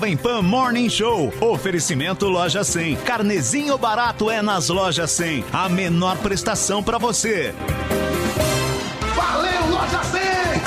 Jovem Pan Morning Show. Oferecimento Loja 100. Carnezinho barato é nas Lojas 100. A menor prestação para você.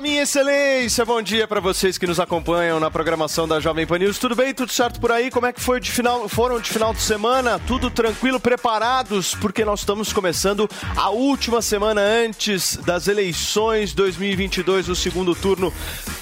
Minha excelência! Bom dia para vocês que nos acompanham na programação da Jovem Pan News. Tudo bem? Tudo certo por aí? Como é que foi de final, foram de final de semana? Tudo tranquilo? Preparados? Porque nós estamos começando a última semana antes das eleições 2022, o segundo turno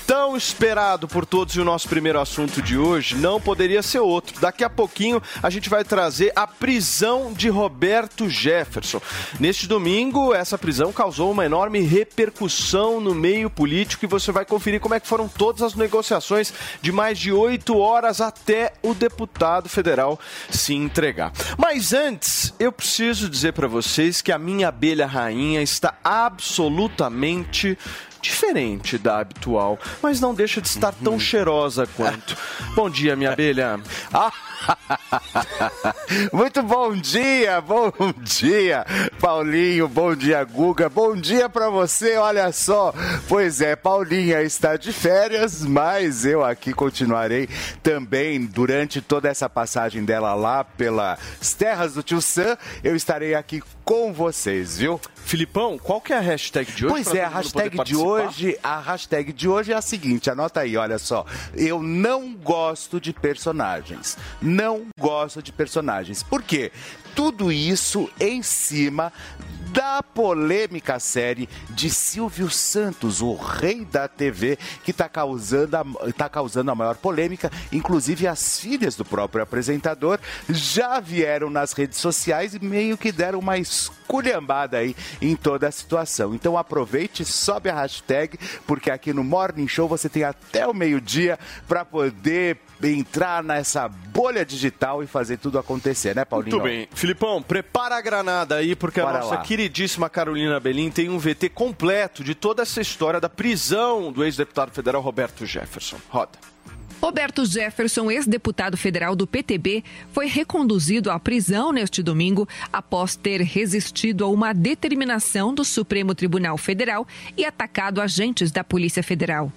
tão esperado por todos e o nosso primeiro assunto de hoje não poderia ser outro. Daqui a pouquinho a gente vai trazer a prisão de Roberto Jefferson. Neste domingo, essa prisão causou uma enorme repercussão no meio político e você vai conferir como é que foram todas as negociações de mais de oito horas até o deputado federal se entregar. Mas antes, eu preciso dizer para vocês que a minha abelha rainha está absolutamente diferente da habitual, mas não deixa de estar tão cheirosa quanto. Bom dia, minha abelha. Ah, Muito bom dia, bom dia, Paulinho, bom dia, Guga, bom dia para você. Olha só, pois é, Paulinha está de férias, mas eu aqui continuarei também durante toda essa passagem dela lá pelas terras do Tio Sam. Eu estarei aqui com vocês, viu? Filipão, qual que é a hashtag de hoje? Pois é, a hashtag de hoje, a hashtag de hoje é a seguinte, anota aí, olha só. Eu não gosto de personagens. Não gosto de personagens. Por quê? Tudo isso em cima da polêmica série de Silvio Santos, o rei da TV, que está causando, a, tá causando a maior polêmica. Inclusive, as filhas do próprio apresentador já vieram nas redes sociais e meio que deram uma esculhambada aí em toda a situação. Então aproveite, sobe a hashtag, porque aqui no Morning Show você tem até o meio-dia para poder entrar nessa bolha digital e fazer tudo acontecer, né, Paulinho? Muito bem. Filipão, prepara a granada aí, porque Bora a nossa lá. queridíssima Carolina Belim tem um VT completo de toda essa história da prisão do ex-deputado federal Roberto Jefferson. Roda. Roberto Jefferson, ex-deputado federal do PTB, foi reconduzido à prisão neste domingo após ter resistido a uma determinação do Supremo Tribunal Federal e atacado agentes da Polícia Federal.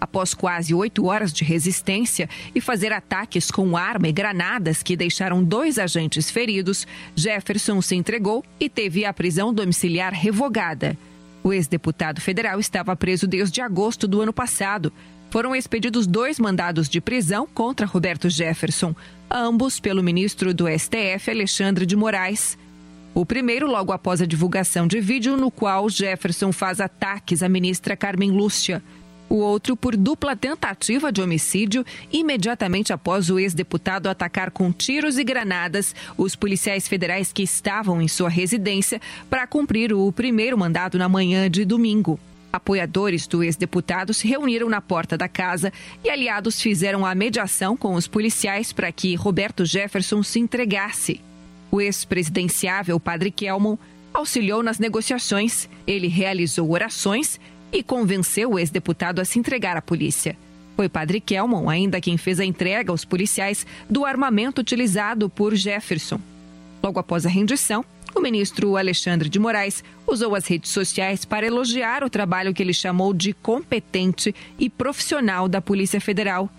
Após quase oito horas de resistência e fazer ataques com arma e granadas que deixaram dois agentes feridos, Jefferson se entregou e teve a prisão domiciliar revogada. O ex-deputado federal estava preso desde agosto do ano passado. Foram expedidos dois mandados de prisão contra Roberto Jefferson, ambos pelo ministro do STF, Alexandre de Moraes. O primeiro, logo após a divulgação de vídeo no qual Jefferson faz ataques à ministra Carmen Lúcia. O outro por dupla tentativa de homicídio, imediatamente após o ex-deputado atacar com tiros e granadas os policiais federais que estavam em sua residência para cumprir o primeiro mandado na manhã de domingo. Apoiadores do ex-deputado se reuniram na porta da casa e aliados fizeram a mediação com os policiais para que Roberto Jefferson se entregasse. O ex-presidenciável Padre Kelmon auxiliou nas negociações. Ele realizou orações e convenceu o ex-deputado a se entregar à polícia. Foi Padre Kelmon ainda quem fez a entrega aos policiais do armamento utilizado por Jefferson. Logo após a rendição, o ministro Alexandre de Moraes usou as redes sociais para elogiar o trabalho que ele chamou de competente e profissional da Polícia Federal.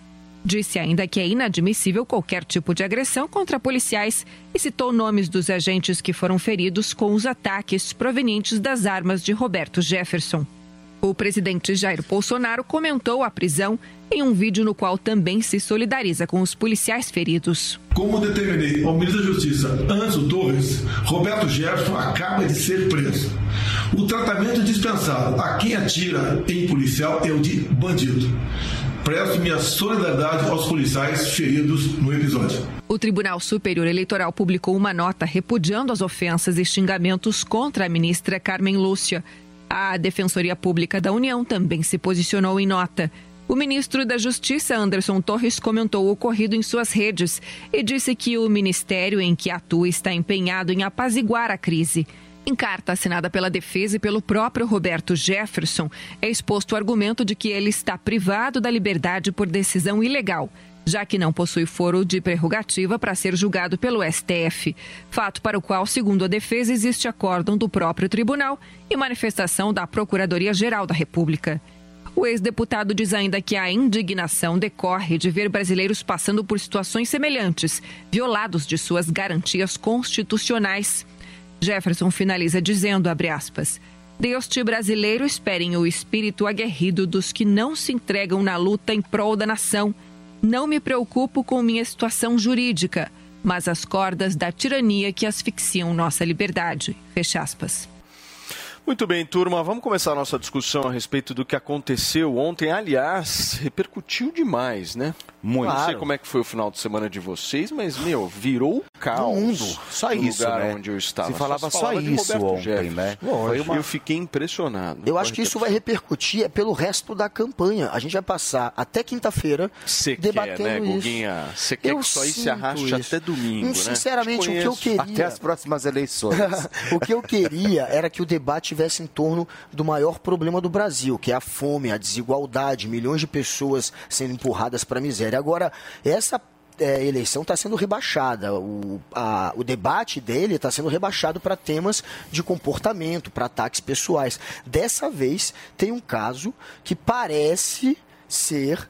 Disse ainda que é inadmissível qualquer tipo de agressão contra policiais e citou nomes dos agentes que foram feridos com os ataques provenientes das armas de Roberto Jefferson. O presidente Jair Bolsonaro comentou a prisão em um vídeo no qual também se solidariza com os policiais feridos. Como determinei ao ministro da Justiça, Anzo Torres, Roberto Jefferson acaba de ser preso. O tratamento dispensável a quem atira em policial é o de bandido. Presto minha solidariedade aos policiais feridos no episódio. O Tribunal Superior Eleitoral publicou uma nota repudiando as ofensas e xingamentos contra a ministra Carmen Lúcia. A Defensoria Pública da União também se posicionou em nota. O ministro da Justiça, Anderson Torres, comentou o ocorrido em suas redes e disse que o ministério em que atua está empenhado em apaziguar a crise. Em carta assinada pela defesa e pelo próprio Roberto Jefferson, é exposto o argumento de que ele está privado da liberdade por decisão ilegal, já que não possui foro de prerrogativa para ser julgado pelo STF. Fato para o qual, segundo a defesa, existe acórdão do próprio tribunal e manifestação da Procuradoria-Geral da República. O ex-deputado diz ainda que a indignação decorre de ver brasileiros passando por situações semelhantes, violados de suas garantias constitucionais. Jefferson finaliza dizendo, aspas, Deus-te brasileiro esperem o espírito aguerrido dos que não se entregam na luta em prol da nação. Não me preocupo com minha situação jurídica, mas as cordas da tirania que asfixiam nossa liberdade. Fecha aspas. Muito bem, turma, vamos começar a nossa discussão a respeito do que aconteceu ontem. Aliás, repercutiu demais, né? Muito. Claro. Não sei como é que foi o final de semana de vocês, mas, meu, virou caos. No mundo. Só isso, lugar né? onde eu estava. Se falava só, só isso ontem, né? Uma... Eu fiquei impressionado. Eu acho que isso vai repercutir pelo resto da campanha. A gente vai passar até quinta-feira debatendo quer, né, isso. Guguinha? Você quer eu que isso aí se arraste isso. até domingo, né? Sinceramente, o que eu queria... Até as próximas eleições. o que eu queria era que o debate tivesse em torno do maior problema do Brasil, que é a fome, a desigualdade, milhões de pessoas sendo empurradas para a miséria. Agora, essa é, eleição está sendo rebaixada. O, a, o debate dele está sendo rebaixado para temas de comportamento, para ataques pessoais. Dessa vez, tem um caso que parece ser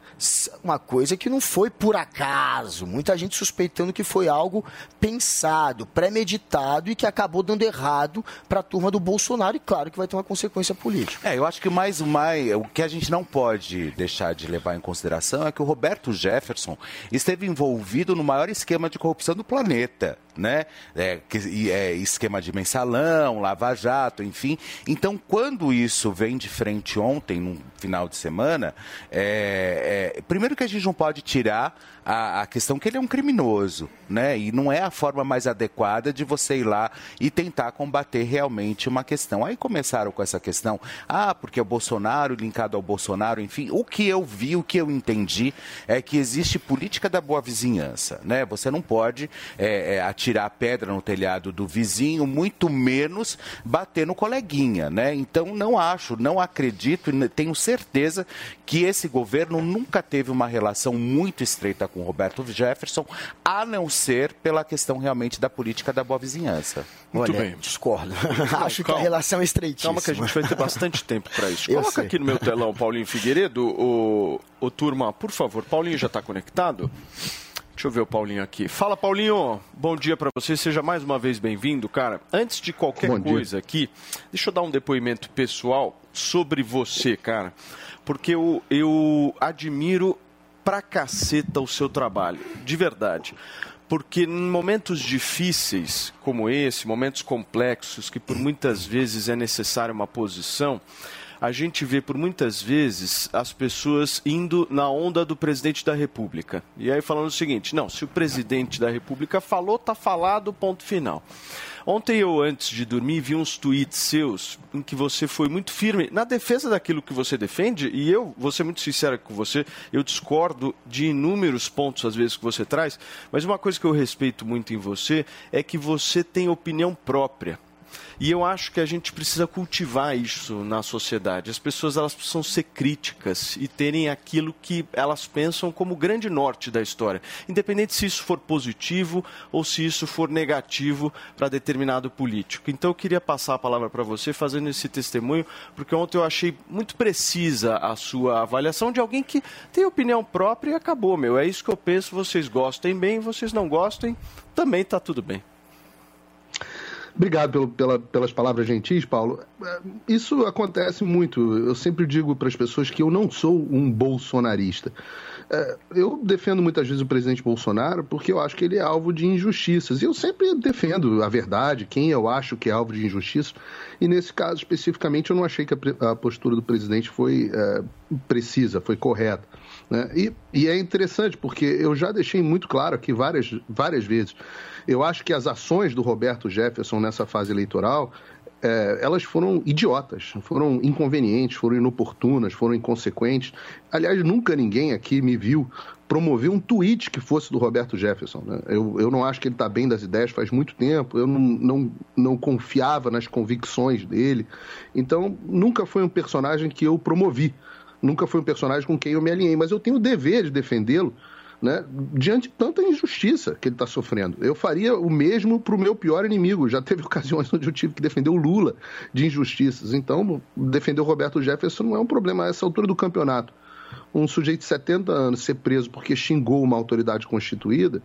uma coisa que não foi por acaso. Muita gente suspeitando que foi algo pensado, premeditado e que acabou dando errado para a turma do Bolsonaro e claro que vai ter uma consequência política. É, eu acho que mais mais o que a gente não pode deixar de levar em consideração é que o Roberto Jefferson esteve envolvido no maior esquema de corrupção do planeta né? É, é, esquema de mensalão, lava-jato, enfim. Então, quando isso vem de frente ontem, no final de semana, é, é, primeiro que a gente não pode tirar a, a, questão que ele é um criminoso, né? E não é a forma mais adequada de você ir lá e tentar combater realmente uma questão. Aí começaram com essa questão, ah, porque é o Bolsonaro linkado ao Bolsonaro, enfim. O que eu vi, o que eu entendi é que existe política da boa vizinhança, né? Você não pode é, é, atirar pedra no telhado do vizinho, muito menos bater no coleguinha, né? Então não acho, não acredito e tenho certeza que esse governo nunca teve uma relação muito estreita com Roberto Jefferson, a não ser pela questão realmente da política da boa vizinhança. Muito Olha, bem. Discordo. Não, Acho calma. que a relação é estreitíssima. Calma que a gente vai ter bastante tempo para isso. Eu Coloca sei. aqui no meu telão Paulinho Figueiredo, o, o turma, por favor. Paulinho já está conectado? Deixa eu ver o Paulinho aqui. Fala, Paulinho. Bom dia para você. Seja mais uma vez bem-vindo, cara. Antes de qualquer Bom coisa dia. aqui, deixa eu dar um depoimento pessoal sobre você, cara. Porque eu, eu admiro pra caceta o seu trabalho, de verdade. Porque em momentos difíceis como esse, momentos complexos, que por muitas vezes é necessária uma posição, a gente vê por muitas vezes as pessoas indo na onda do presidente da República. E aí falando o seguinte: não, se o presidente da República falou, tá falado, ponto final. Ontem eu, antes de dormir, vi uns tweets seus em que você foi muito firme na defesa daquilo que você defende, e eu vou ser muito sincero com você, eu discordo de inúmeros pontos, às vezes, que você traz, mas uma coisa que eu respeito muito em você é que você tem opinião própria. E eu acho que a gente precisa cultivar isso na sociedade. As pessoas elas precisam ser críticas e terem aquilo que elas pensam como grande norte da história, independente se isso for positivo ou se isso for negativo para determinado político. Então eu queria passar a palavra para você fazendo esse testemunho, porque ontem eu achei muito precisa a sua avaliação de alguém que tem opinião própria e acabou, meu. É isso que eu penso, vocês gostem bem, vocês não gostem, também está tudo bem. Obrigado pelo, pela, pelas palavras gentis, Paulo. É, isso acontece muito. Eu sempre digo para as pessoas que eu não sou um bolsonarista. é, eu defendo muitas vezes o presidente Bolsonaro porque eu acho que ele é alvo de injustiças. E eu sempre defendo a verdade, quem eu acho que é alvo de injustiça. E nesse caso especificamente, eu não achei que a, a postura do presidente foi é, precisa, foi correta. Né? E, e, é interessante porque eu já deixei muito claro aqui várias, várias vezes. Eu acho que as ações do Roberto Jefferson nessa fase eleitoral é, elas foram idiotas, foram inconvenientes, foram inoportunas, foram inconsequentes. Aliás, nunca ninguém aqui me viu promover um tweet que fosse do Roberto Jefferson. Né? Eu, eu não acho que ele está bem das ideias faz muito tempo, eu não, não, não confiava nas convicções dele. Então, nunca foi um personagem que eu promovi, nunca foi um personagem com quem eu me alinhei, mas eu tenho o dever de defendê-lo né, diante de tanta injustiça que ele está sofrendo. Eu faria o mesmo para o meu pior inimigo. Já teve ocasiões onde eu tive que defender o Lula de injustiças. Então, defender o Roberto Jefferson não é um problema a essa altura do campeonato. Um sujeito de 70 anos ser preso porque xingou uma autoridade constituída,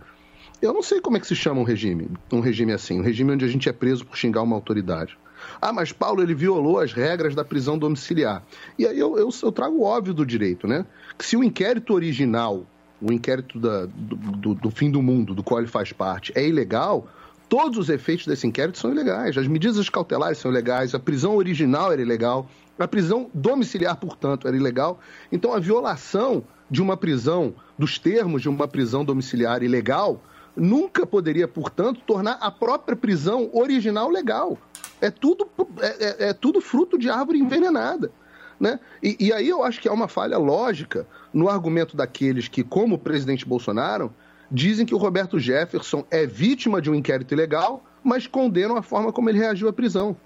eu não sei como é que se chama um regime, um regime assim, um regime onde a gente é preso por xingar uma autoridade. Ah, mas Paulo, ele violou as regras da prisão domiciliar. E aí eu, eu, eu trago o óbvio do direito, né? Que se o inquérito original o inquérito da, do, do, do, fim do mundo, do qual ele faz parte, é ilegal, todos os efeitos desse inquérito são ilegais. As medidas cautelares são ilegais, a prisão original era ilegal, a prisão domiciliar, portanto, era ilegal. Então, a violação de uma prisão, dos termos de uma prisão domiciliar ilegal, nunca poderia, portanto, tornar a própria prisão original legal. É tudo, é, é, é tudo fruto de árvore envenenada. Né? E, e, aí eu acho que há uma falha lógica no argumento daqueles que, como o presidente Bolsonaro, dizem que o Roberto Jefferson é vítima de um inquérito ilegal, mas condenam a forma como ele reagiu à prisão.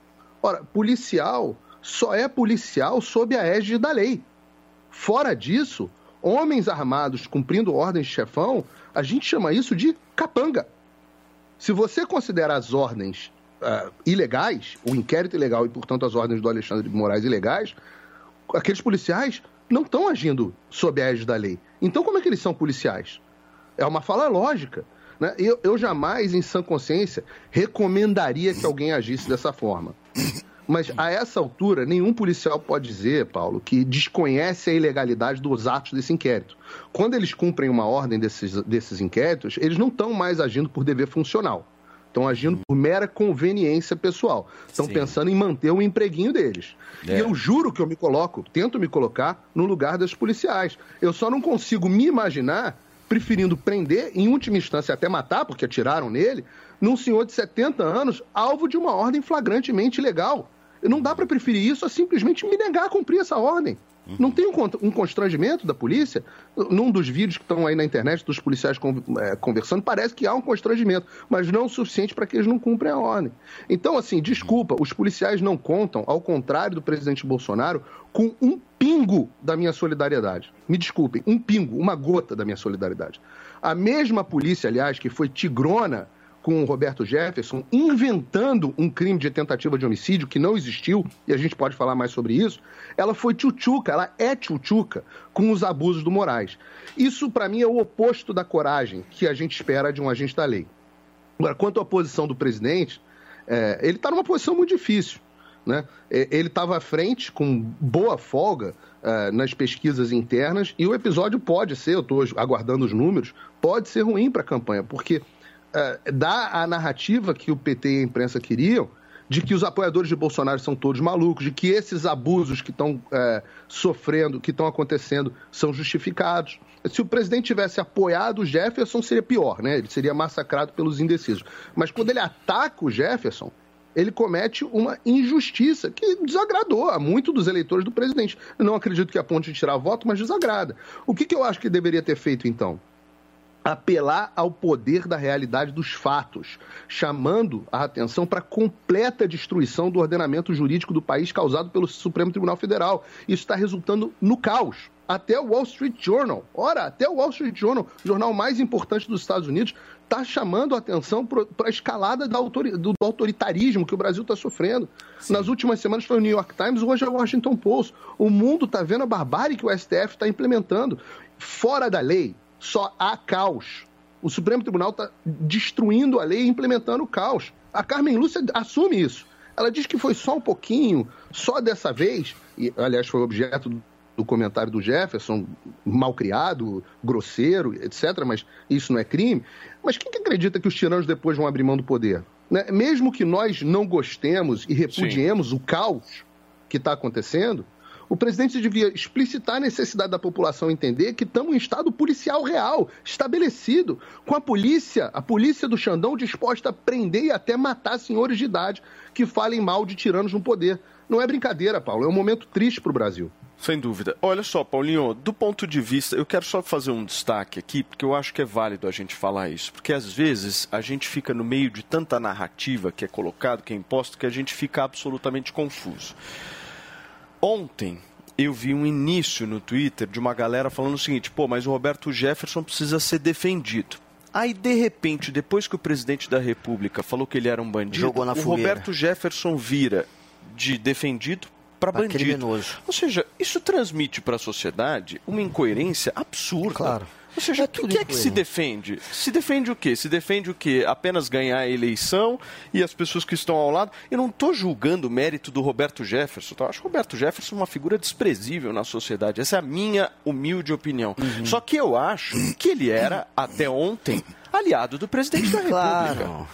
Ora, policial só é policial sob a égide da lei. Fora disso, homens armados cumprindo ordens de chefão, a gente chama isso de capanga. Se você considera as ordens uh, ilegais, o inquérito ilegal e, portanto, as ordens do Alexandre de Moraes ilegais, aqueles policiais não estão agindo sob a égide da lei. Então, como é que eles são policiais? É uma fala lógica. Né? Eu, eu jamais, em sã consciência, recomendaria que alguém agisse dessa forma. Mas a essa altura, nenhum policial pode dizer, Paulo, que desconhece a ilegalidade dos atos desse inquérito. Quando eles cumprem uma ordem desses, desses inquéritos, eles não estão mais agindo por dever funcional. Estão agindo por mera conveniência pessoal. Estão pensando em manter o empreguinho deles. É. E eu juro que eu me coloco, tento me colocar no lugar dos policiais. Eu só não consigo me imaginar preferindo prender, em última instância até matar, porque atiraram nele, num senhor de 70 anos, alvo de uma ordem flagrantemente ilegal. Não dá para preferir isso a simplesmente me negar a cumprir essa ordem. Não tem um constrangimento da polícia? Num dos vídeos que estão aí na internet dos policiais é, conversando, parece que há um constrangimento, mas não o suficiente para que eles não cumprem a ordem. Então, assim, desculpa, os policiais não contam, ao contrário do presidente Bolsonaro, com um pingo da minha solidariedade. Me desculpem, um pingo, uma gota da minha solidariedade. A mesma polícia, aliás, que foi tigrona com o Roberto Jefferson, inventando um crime de tentativa de homicídio que não existiu, e a gente pode falar mais sobre isso, ela foi tchutchuca, ela é tchutchuca com os abusos do Moraes. Isso, para mim, é o oposto da coragem que a gente espera de um agente da lei. Agora, quanto à posição do presidente, é, ele está numa posição muito difícil. Né? É, ele estava à frente, com boa folga, uh, nas pesquisas internas, e o episódio pode ser, eu estou aguardando os números, pode ser ruim para a campanha, porque uh, dá a narrativa que o PT e a imprensa queriam de que os apoiadores de Bolsonaro são todos malucos, de que esses abusos que estão uh, sofrendo, que estão acontecendo, são justificados. Se o presidente tivesse apoiado o Jefferson, seria pior, né? Ele seria massacrado pelos indecisos. Mas quando ele ataca o Jefferson, ele comete uma injustiça que desagradou a muitos dos eleitores do presidente. Eu não acredito que a ponte de tirar voto, mas desagrada. O que, que eu acho que deveria ter feito, então? Apelar ao poder da realidade dos fatos, chamando a atenção para a completa destruição do ordenamento jurídico do país causado pelo Supremo Tribunal Federal. Isso está resultando no caos. Até o Wall Street Journal, ora, até o Wall Street Journal, o jornal mais importante dos Estados Unidos, está chamando a atenção para a escalada do autoritarismo que o Brasil está sofrendo. Sim. Nas últimas semanas foi o New York Times, hoje é o Washington Post. O mundo está vendo a barbárie que o STF está implementando. Fora da lei, só há caos. O Supremo Tribunal está destruindo a lei e implementando o caos. A Carmen Lúcia assume isso. Ela diz que foi só um pouquinho, só dessa vez, e aliás foi objeto do comentário do Jefferson, mal criado, grosseiro, etc., mas isso não é crime. Mas quem que acredita que os tiranos depois vão abrir mão do poder? Né? Mesmo que nós não gostemos e repudiemos Sim. o caos que está acontecendo, o presidente devia explicitar a necessidade da população entender que estamos em estado policial real, estabelecido, com a polícia, a polícia do Xandão disposta a prender e até matar senhores de idade que falem mal de tiranos no poder. Não é brincadeira, Paulo, é um momento triste para o Brasil. Sem dúvida. Olha só, Paulinho, do ponto de vista, eu quero só fazer um destaque aqui, porque eu acho que é válido a gente falar isso, porque às vezes a gente fica no meio de tanta narrativa que é colocado, que é imposto, que a gente fica absolutamente confuso. Ontem eu vi um início no Twitter de uma galera falando o seguinte: pô, mas o Roberto Jefferson precisa ser defendido. Aí, de repente, depois que o presidente da República falou que ele era um bandido, o fogueira. Roberto Jefferson vira de defendido para bandido. Criminoso. Ou seja, isso transmite para a sociedade uma incoerência absurda. Claro. Ou seja, é o que é que se defende? Se defende o quê? Se defende o quê? Apenas ganhar a eleição e as pessoas que estão ao lado. Eu não estou julgando o mérito do Roberto Jefferson. Tá? Eu acho o Roberto Jefferson uma figura desprezível na sociedade. Essa é a minha humilde opinião. Uhum. Só que eu acho que ele era, até ontem, aliado do presidente da República. Claro.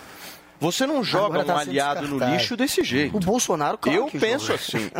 Você não joga tá um aliado no lixo desse jeito. O Bolsonaro, claro Eu penso joga. assim.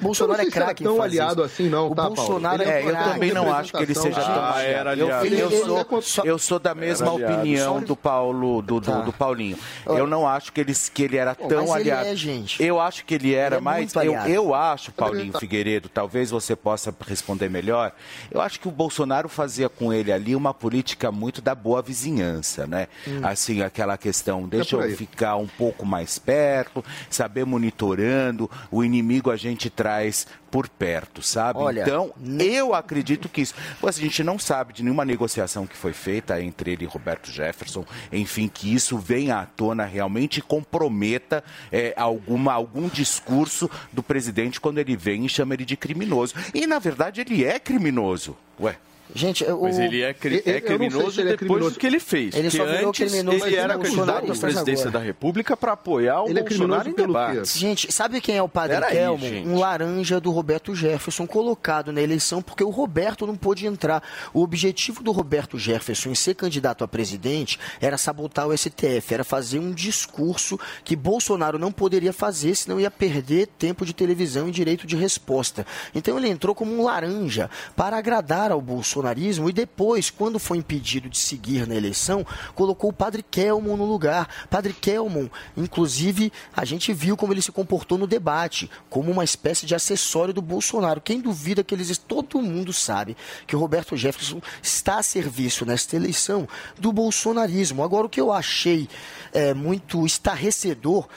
Bolsonaro é craque. Não é tão aliado isso. assim, não, o tá, Bolsonaro é, é Eu também não acho que ele seja tão ah, era aliado. Eu, eu, sou, eu sou da mesma opinião do Paulo, do, do, tá. do, Paulinho. Eu não acho que ele, que ele era tão aliado. É, gente. Eu acho que ele era ele é mais. Eu, eu acho, Paulinho Figueiredo, talvez você possa responder melhor. Eu acho que o Bolsonaro fazia com ele ali uma política muito da boa vizinhança, né? Hum. Assim, aquela questão, deixa eu ficar um pouco mais perto, saber monitorando, o inimigo a gente traz por perto, sabe? Olha, então, eu acredito que isso. Mas a gente não sabe de nenhuma negociação que foi feita entre ele e Roberto Jefferson, enfim, que isso venha à tona realmente e comprometa é, alguma, algum discurso do presidente quando ele vem e chama ele de criminoso. E, na verdade, ele é criminoso. Ué. Gente, o... Mas ele é, cri... é criminoso ele é depois criminoso. do que ele fez. Ele só virou criminoso ele era candidato à presidência da República para apoiar o ele é Bolsonaro é em debate. Gente, sabe quem é o padre Pera Kelmo? Aí, um laranja do Roberto Jefferson colocado na eleição porque o Roberto não pôde entrar. O objetivo do Roberto Jefferson em ser candidato a presidente era sabotar o STF, era fazer um discurso que Bolsonaro não poderia fazer, senão ia perder tempo de televisão e direito de resposta. Então ele entrou como um laranja para agradar ao Bolsonaro bolsonarismo e depois, quando foi impedido de seguir na eleição, colocou o padre Kelmon no lugar. Padre Kelmon, inclusive, a gente viu como ele se comportou no debate, como uma espécie de acessório do Bolsonaro. Quem duvida que eles. Todo mundo sabe que o Roberto Jefferson está a serviço nesta eleição do bolsonarismo. Agora, o que eu achei é, muito estarrecedor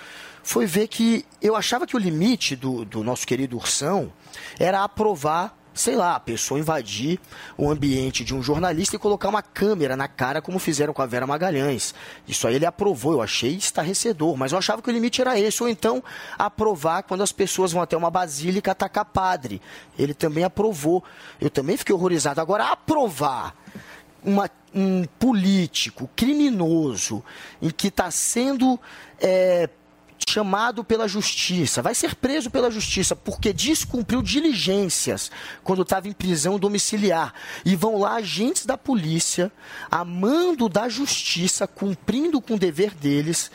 foi ver que eu achava que o limite do, do nosso querido Ursão era aprovar sei lá, a pessoa invadir o ambiente de um jornalista e colocar uma câmera na cara, como fizeram com a Vera Magalhães. Isso aí ele aprovou, eu achei estarrecedor, mas eu achava que o limite era esse. Ou então aprovar quando as pessoas vão até uma basílica atacar padre. Ele também aprovou. Eu também fiquei horrorizado. Agora, aprovar uma, um político criminoso em que está sendo é, chamado pela justiça, vai ser preso pela justiça porque descumpriu diligências quando estava em prisão domiciliar. E vão lá agentes da polícia, a mando da justiça, cumprindo com o dever deles,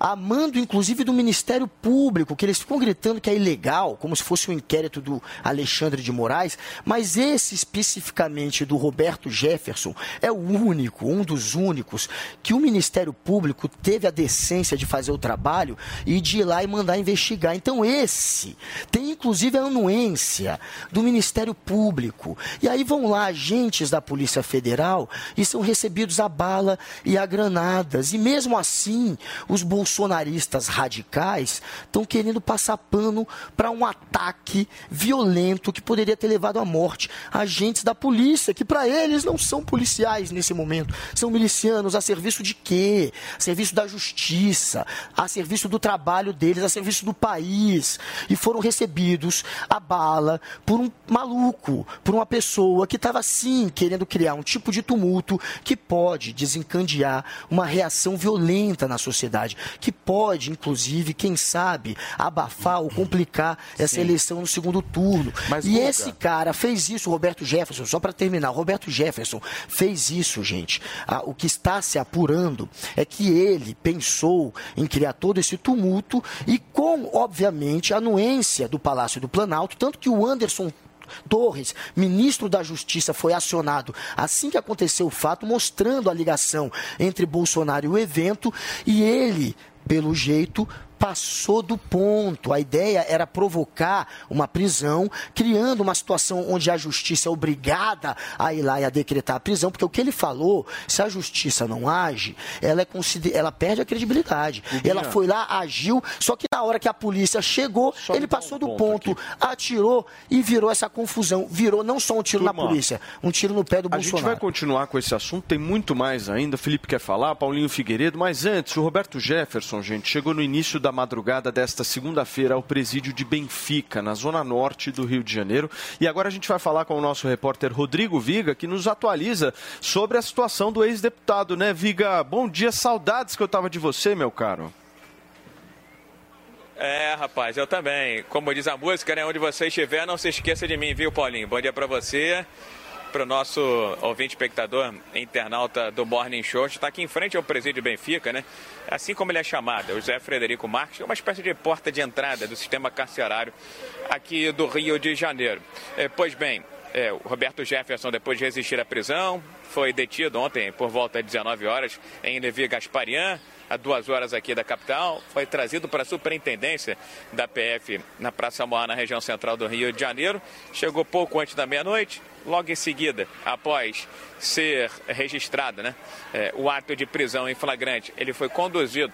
amando inclusive do Ministério Público, que eles ficam gritando que é ilegal, como se fosse um inquérito do Alexandre de Moraes, mas esse especificamente do Roberto Jefferson é o único, um dos únicos, que o Ministério Público teve a decência de fazer o trabalho e de ir lá e mandar investigar. Então esse tem inclusive a anuência do Ministério Público. E aí vão lá agentes da Polícia Federal e são recebidos a bala e a granadas. E mesmo assim, os bolsonaristas bolsonaristas radicais estão querendo passar pano para um ataque violento que poderia ter levado à morte agentes da polícia, que para eles não são policiais nesse momento, são milicianos a serviço de quê? A serviço da justiça, a serviço do trabalho deles, a serviço do país. E foram recebidos a bala por um maluco, por uma pessoa que estava sim querendo criar um tipo de tumulto que pode desencadear uma reação violenta na sociedade, que pode, inclusive, quem sabe, abafar ou complicar essa Sim. eleição no segundo turno. Mas, e Luca... esse cara fez isso, o Roberto Jefferson, só para terminar, o Roberto Jefferson fez isso, gente. Ah, o que está se apurando é que ele pensou em criar todo esse tumulto e com, obviamente, a anuência do Palácio do Planalto, tanto que o Anderson Torres, ministro da Justiça, foi acionado assim que aconteceu o fato, mostrando a ligação entre Bolsonaro e o evento, e ele, pelo jeito, passou do ponto. A ideia era provocar uma prisão, criando uma situação onde a justiça é obrigada a ir lá e a decretar a prisão, porque o que ele falou, se a justiça não age, ela, é consider... ela perde a credibilidade. Ela foi lá, agiu, só que na hora que a polícia chegou, só ele passou um do ponto, ponto atirou e virou essa confusão. Virou não só um tiro Turma, na polícia, um tiro no pé do a Bolsonaro. A gente vai continuar com esse assunto, tem muito mais ainda. Felipe quer falar, Paulinho Figueiredo, mas antes, o Roberto Jefferson, gente, chegou no início da da madrugada desta segunda-feira ao presídio de Benfica, na zona norte do Rio de Janeiro. E agora a gente vai falar com o nosso repórter Rodrigo Viga, que nos atualiza sobre a situação do ex-deputado, né, Viga? Bom dia, saudades que eu tava de você, meu caro. É, rapaz, eu também. Como diz a música, né? Onde você estiver, não se esqueça de mim, viu, Paulinho? Bom dia para você para o nosso ouvinte espectador, internauta do Morning Show, está aqui em frente ao presídio Benfica, né? Assim como ele é chamado, o José Frederico Marques, é uma espécie de porta de entrada do sistema carcerário aqui do Rio de Janeiro. É, pois bem, é, o Roberto Jefferson, depois de resistir à prisão, foi detido ontem por volta de 19 horas em Levi Gasparian, a duas horas aqui da capital. Foi trazido para a superintendência da PF na Praça Moá, na região central do Rio de Janeiro. Chegou pouco antes da meia-noite. Logo em seguida, após ser registrado né, é, o ato de prisão em flagrante, ele foi conduzido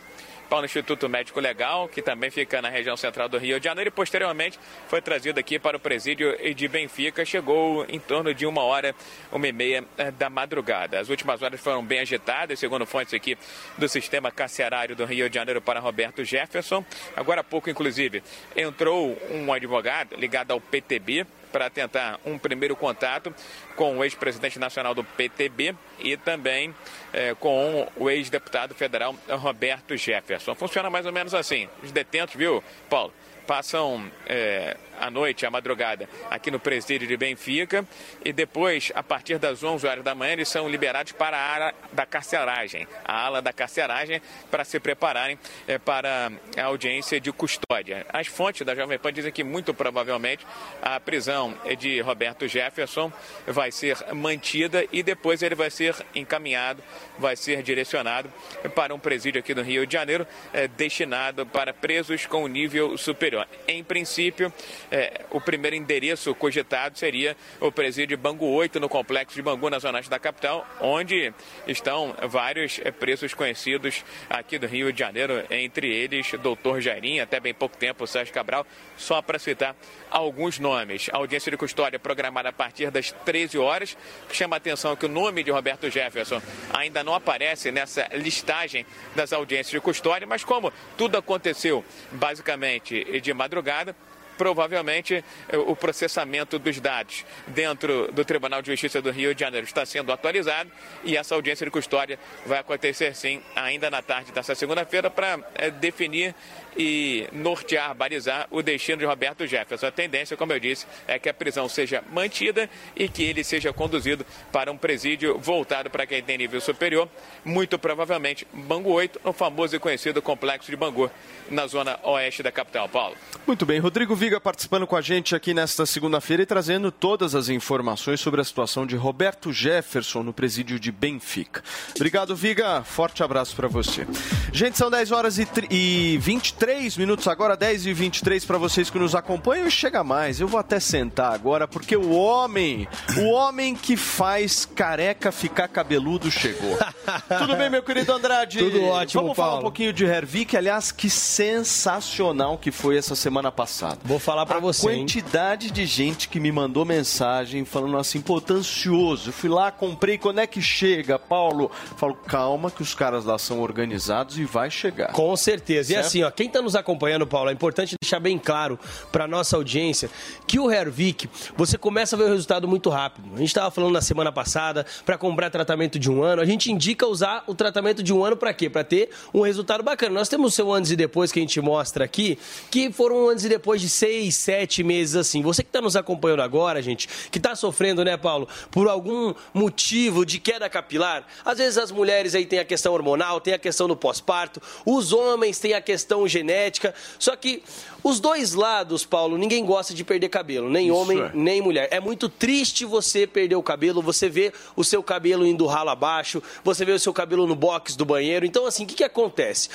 para o Instituto Médico Legal, que também fica na região central do Rio de Janeiro, e posteriormente foi trazido aqui para o presídio de Benfica. Chegou em torno de uma hora, uma e meia eh, da madrugada. As últimas horas foram bem agitadas, segundo fontes aqui do sistema carcerário do Rio de Janeiro para Roberto Jefferson. Agora há pouco, inclusive, entrou um advogado ligado ao PTB, para tentar um primeiro contato com o ex-presidente nacional do PTB e também é, com o ex-deputado federal Roberto Jefferson. Funciona mais ou menos assim. Os detentos, viu, Paulo? passam é, a noite, a madrugada, aqui no presídio de Benfica e depois, a partir das 11 horas da manhã, eles são liberados para a ala da carceragem, a ala da carceragem, para se prepararem é, para a audiência de custódia. As fontes da Jovem Pan dizem que muito provavelmente a prisão de Roberto Jefferson vai ser mantida e depois ele vai ser encaminhado, vai ser direcionado para um presídio aqui no Rio de Janeiro, é, destinado para presos com nível superior. Em princípio, é, o primeiro endereço cogitado seria o presídio Bangu 8, no complexo de Bangu, na zona da capital, onde estão vários é, presos conhecidos aqui do Rio de Janeiro, entre eles doutor Jairinho, até bem pouco tempo, Sérgio Cabral, só para citar alguns nomes. A audiência de custódia programada a partir das 13 horas. Chama a atenção que o nome de Roberto Jefferson ainda não aparece nessa listagem das audiências de custódia, mas como tudo aconteceu basicamente de madrugada, provavelmente eh, o processamento dos dados dentro do Tribunal de Justiça do Rio de Janeiro está sendo atualizado e essa audiência de custódia vai acontecer sim ainda na tarde dessa segunda-feira para é, definir e nortear, balizar o destino de Roberto Jefferson. A tendência, como eu disse, é que a prisão seja mantida e que ele seja conduzido para um presídio voltado para quem tem nível superior, muito provavelmente Bangu 8, o famoso e conhecido complexo de Bangu, na zona oeste da capital. Paulo. Muito bem, Rodrigo Viga participando com a gente aqui nesta segunda-feira e trazendo todas as informações sobre a situação de Roberto Jefferson no presídio de Benfica. Obrigado, Viga. Forte abraço para você. Gente, são 10 horas e, e 23 23 minutos agora, 10 e 23 para vocês que nos acompanham. E chega mais, eu vou até sentar agora, porque o homem, o homem que faz careca ficar cabeludo chegou. Tudo bem, meu querido Andrade? Tudo ótimo, Vamos Paulo. falar um pouquinho de Hervik, aliás, que sensacional que foi essa semana passada. Vou falar para você. A quantidade hein? de gente que me mandou mensagem falando assim, pô, tô ansioso. Fui lá, comprei, quando é que chega, Paulo? Falo, calma, que os caras lá são organizados e vai chegar. Com certeza. Certo? E assim, ó, quem tá nos acompanhando, Paulo, é importante deixar bem claro para nossa audiência que o Hervik, você começa a ver o resultado muito rápido. A gente estava falando na semana passada, para comprar tratamento de um ano, a gente indica usar o tratamento de um ano para quê? Para ter um resultado bacana. Nós temos o seu antes e depois que a gente mostra aqui, que foram antes e depois de seis, sete meses assim. Você que está nos acompanhando agora, gente, que está sofrendo, né, Paulo, por algum motivo de queda capilar, às vezes as mulheres aí têm a questão hormonal, tem a questão do pós-parto, os homens têm a questão genética, só que os dois lados, Paulo, ninguém gosta de perder cabelo, nem Isso homem, é. nem mulher. É muito triste você perder o cabelo, você vê o seu cabelo indo ralo abaixo, você vê o seu cabelo no box do banheiro. Então, assim, o que, que acontece?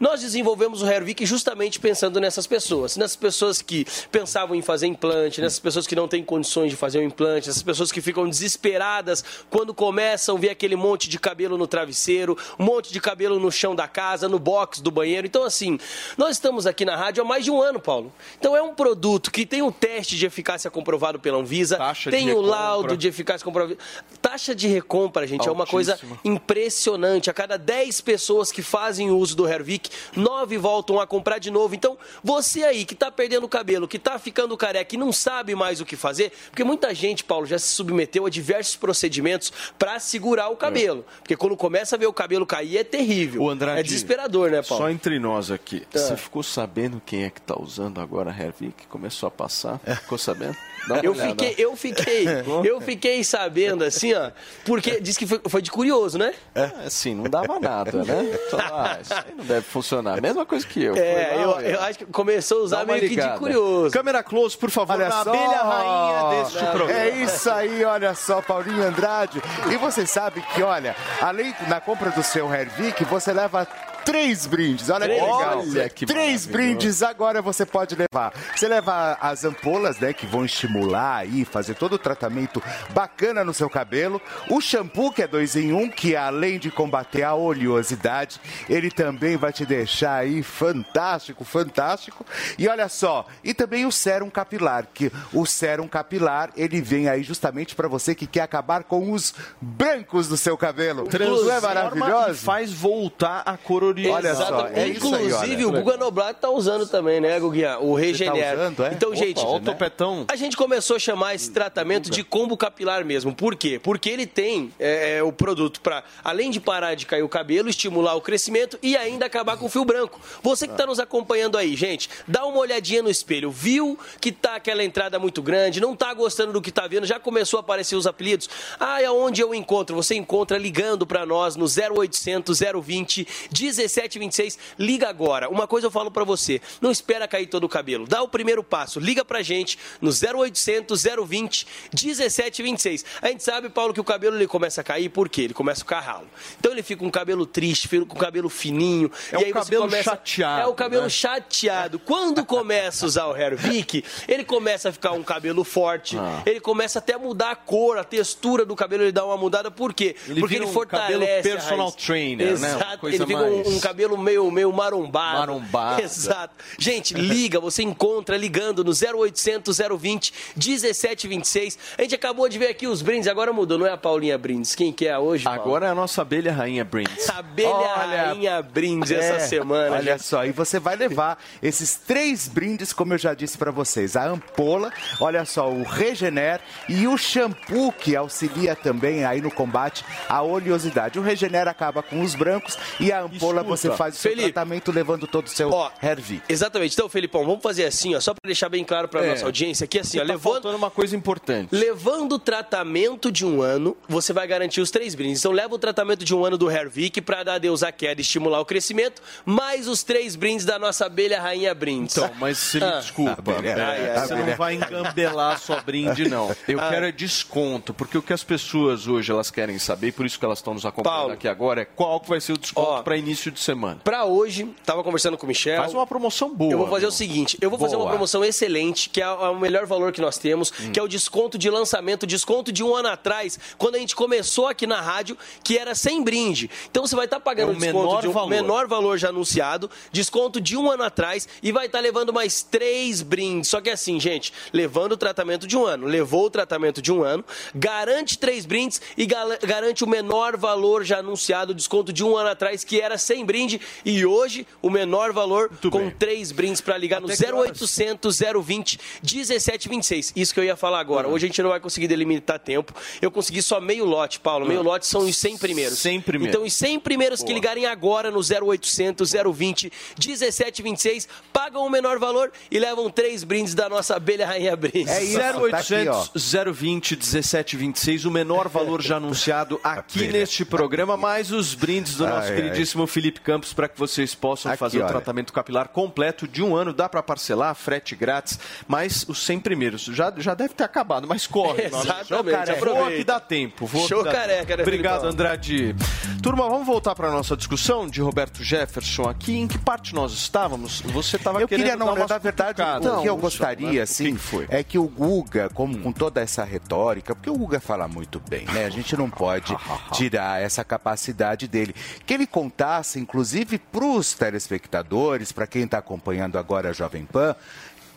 Nós desenvolvemos o Hervik justamente pensando nessas pessoas, nessas pessoas que pensavam em fazer implante, nessas pessoas que não têm condições de fazer um implante, nessas pessoas que ficam desesperadas quando começam a ver aquele monte de cabelo no travesseiro, um monte de cabelo no chão da casa, no box do banheiro. Então, assim, nós estamos aqui na rádio há mais de um ano ano, Paulo. Então é um produto que tem um teste de eficácia comprovado pela Anvisa, Taxa tem o laudo de eficácia comprovado. Taxa de recompra, gente, Altíssima. é uma coisa impressionante. A cada 10 pessoas que fazem uso do Hervik, 9 voltam a comprar de novo. Então, você aí que está perdendo o cabelo, que está ficando careca e não sabe mais o que fazer, porque muita gente, Paulo, já se submeteu a diversos procedimentos para segurar o cabelo. É. Porque quando começa a ver o cabelo cair é terrível. O Andrade, é desesperador, né, Paulo? Só entre nós aqui. É. Você ficou sabendo quem é que está usando agora a Hervik, começou a passar, ficou sabendo? Eu fiquei, eu fiquei, eu fiquei sabendo assim, ó, porque disse que foi, foi de curioso, né? É, assim, não dava nada, né? Então, ah, isso aí não deve funcionar. Mesma coisa que eu. É, lá, eu, eu, acho que começou a usar meio ligada. que de curioso. Câmera close, por favor, olha na só. abelha rainha deste não, programa. É isso aí, olha só, Paulinho Andrade. E você sabe que, olha, além na compra do seu Hervik, você leva três brindes. Olha que legal. Olha que três brindes agora você pode levar. Você leva as ampolas, né, que vão estimular aí, fazer todo o tratamento bacana no seu cabelo. O shampoo, que é dois em um, que além de combater a oleosidade, ele também vai te deixar aí fantástico, fantástico. E olha só, e também o sérum capilar, que o sérum capilar, ele vem aí justamente para você que quer acabar com os brancos do seu cabelo. Não é maravilhoso? faz voltar a cor Olha só, é Inclusive, aí, o Guga Noblat tá usando também, né, Guguinha? O Regenera. Tá usando, é? Então, Opa, gente, o topetão. a gente começou a chamar esse tratamento de combo capilar mesmo. Por quê? Porque ele tem é, é o produto para, além de parar de cair o cabelo, estimular o crescimento e ainda acabar com o fio branco. Você que está nos acompanhando aí, gente, dá uma olhadinha no espelho. Viu que tá aquela entrada muito grande, não tá gostando do que tá vendo, já começou a aparecer os apelidos. Ah, é onde eu encontro? Você encontra ligando para nós no 0800 020 16 1726, liga agora. Uma coisa eu falo para você, não espera cair todo o cabelo. Dá o primeiro passo, liga pra gente no 0800 020 1726. A gente sabe, Paulo, que o cabelo ele começa a cair por quê? Ele começa a ficar ralo. Então ele fica com o cabelo triste, fica com o cabelo fininho. É e cabelo começa... chateado. É o cabelo né? chateado. Quando começa a usar o Hervik, ele começa a ficar um cabelo forte, ah. ele começa até a mudar a cor, a textura do cabelo, ele dá uma mudada. Por quê? Ele Porque ele um fortalece. personal trainer, Exato. né? Ele fica mais... um, um cabelo meio, meio marombado. Marombado. Exato. Gente, liga, você encontra ligando no 0800 020 1726. A gente acabou de ver aqui os brindes, agora mudou, não é a Paulinha Brindes. Quem que é hoje, Paulo? Agora é a nossa abelha rainha Brindes. Abelha olha, rainha Brindes é, essa semana. Olha gente. só, e você vai levar esses três brindes, como eu já disse para vocês. A ampola, olha só, o Regener e o shampoo que auxilia também aí no combate à oleosidade. O Regener acaba com os brancos e a ampola você faz o seu Felipe, tratamento levando todo o seu ó, Hervik. Exatamente. Então, Felipão, vamos fazer assim, ó, só para deixar bem claro para é. nossa audiência aqui, assim, ó, tá levando uma coisa importante. Levando o tratamento de um ano, você vai garantir os três brindes. Então, leva o tratamento de um ano do Hervik para dar adeus à queda e estimular o crescimento, mais os três brindes da nossa abelha rainha Brindes. Então, mas se me ah. desculpa, abelha, ah, é, você não vai engambelar sua brinde, não. Eu ah. quero é desconto, porque o que as pessoas hoje elas querem saber, por isso que elas estão nos acompanhando Paulo, aqui agora, é qual que vai ser o desconto para início início de semana? Para hoje, tava conversando com o Michel. Faz uma promoção boa. Eu vou fazer o seguinte, eu vou fazer Boa. uma promoção excelente, que é o melhor valor que nós temos, Hum. que é o desconto de lançamento, desconto de um ano atrás, quando a gente começou aqui na rádio, que era sem brinde. Então você vai estar pagando É o desconto menor de um valor. menor valor já anunciado, desconto de um ano atrás e vai estar levando mais três brindes. Só que assim, gente, levando o tratamento de um ano, levou o tratamento de um ano, garante três brindes e garante o menor valor já anunciado, desconto de um ano atrás, que era sem brinde, e hoje o menor valor com três brindes para ligar no Até que horas? 0800 020 1726. Isso que eu ia falar agora. Hoje a gente não vai conseguir delimitar tempo. Eu consegui só meio lote, Paulo. Meio lote são os 100 primeiros. 100 primeiros. Então, os 100 primeiros que Boa. ligarem agora no 0800 020 1726 pagam o menor valor e levam três brindes da nossa abelha rainha Brinde. É isso, tá aqui, ó. 0800 020 1726, o menor valor já anunciado aqui neste programa, mais os brindes do nosso Ai, ai. queridíssimo Felipe Campos para que vocês possam Aqui, fazer o tratamento capilar completo de um ano. Dá para parcelar, frete grátis, mas os 100 primeiros já, já deve ter acabado, mas corre. Exatamente, aproveita. Vou que dá tempo. Show careca, né, Obrigado, Felipão? Andrade. Turma, vamos voltar para nossa discussão de Roberto Jefferson aqui. Em que parte nós estávamos? Você estava querendo queria, não, dar uma na verdade, cutucada. o que eu gostaria, assim, foi? é que o Guga, com, com toda essa retórica, porque o Guga fala muito bem, né? A gente não pode tirar essa capacidade dele. Que ele contasse, inclusive, para os telespectadores, para quem está acompanhando agora a Jovem Pan,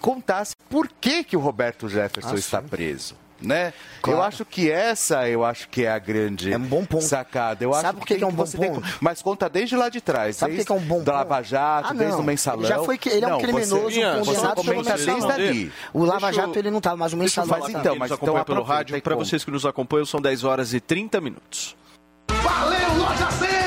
contasse por que, que o Roberto Jefferson Ah, está preso. Né? Claro. Eu acho que essa, eu acho que é a grande É um bom ponto. sacada. Eu Sabe acho por que que é um bom ponto? Mas conta desde lá de trás. Sabe por que que é um bom da Lava ponto? Jato, Ah, desde o mensalão. Ele já foi- ele é um Não, criminoso você, condenado você pelo comenta mensalão. desde ali. O Lava eu- Jato ele não estava, mas o mensalão tá. então, quem mas então acompanha pelo aproveita rádio. e Para vocês que nos acompanham, são 10 horas e 30 minutos. Valeu, Loja 100!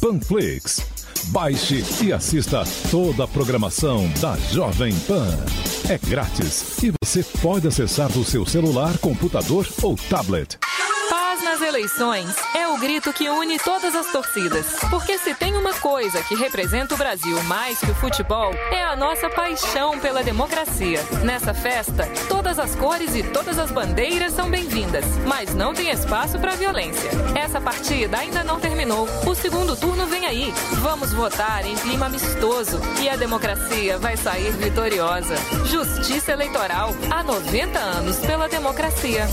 Panflix. Baixe e assista toda a programação da Jovem Pan. É grátis e você pode acessar do seu celular, computador ou tablet. Paz nas eleições é o grito que une todas as torcidas. Porque se tem uma coisa que representa o Brasil mais que o futebol, é a nossa paixão pela democracia. Nessa festa, todas as cores e todas as bandeiras são bem-vindas, mas não tem espaço para violência. Essa partida ainda não terminou. O segundo turno vem aí. Vamos votar em clima amistoso e a democracia vai sair vitoriosa. Justiça Eleitoral há 90 anos pela democracia.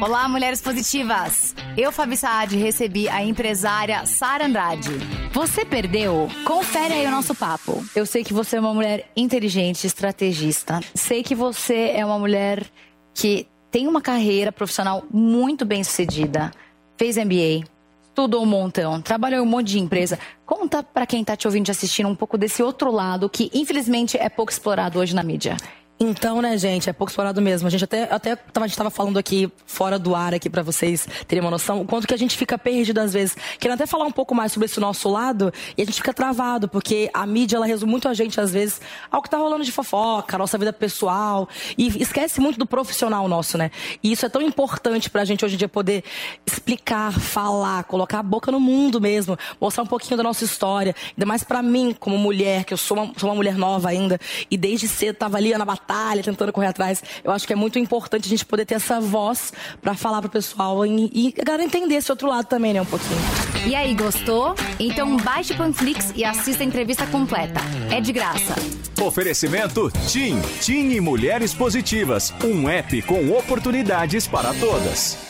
Olá, mulheres positivas! Eu, Fabi Saad, recebi a empresária Sara Andrade. Você perdeu? Confere aí o nosso papo. Eu sei que você é uma mulher inteligente, estrategista. Sei que você é uma mulher que tem uma carreira profissional muito bem sucedida. Fez MBA, estudou um montão, trabalhou em um monte de empresa. Conta pra quem tá te ouvindo e assistindo um pouco desse outro lado que, infelizmente, é pouco explorado hoje na mídia. Então, né, gente, é pouco explorado mesmo. A gente até, até tava, a gente tava falando aqui, fora do ar aqui, para vocês terem uma noção, o quanto que a gente fica perdido às vezes. Querendo até falar um pouco mais sobre esse nosso lado, e a gente fica travado, porque a mídia, ela resume muito a gente, às vezes, ao que tá rolando de fofoca, a nossa vida pessoal, e esquece muito do profissional nosso, né? E isso é tão importante pra gente hoje em dia poder explicar, falar, colocar a boca no mundo mesmo, mostrar um pouquinho da nossa história, ainda mais para mim, como mulher, que eu sou uma, sou uma mulher nova ainda, e desde cedo tava ali na batalha, batalha, tentando correr atrás. Eu acho que é muito importante a gente poder ter essa voz para falar pro pessoal e, e a galera entender esse outro lado também, né, um pouquinho. E aí, gostou? Então baixe o Panflix e assista a entrevista completa. É de graça. Oferecimento TIM. TIM e Mulheres Positivas. Um app com oportunidades para todas.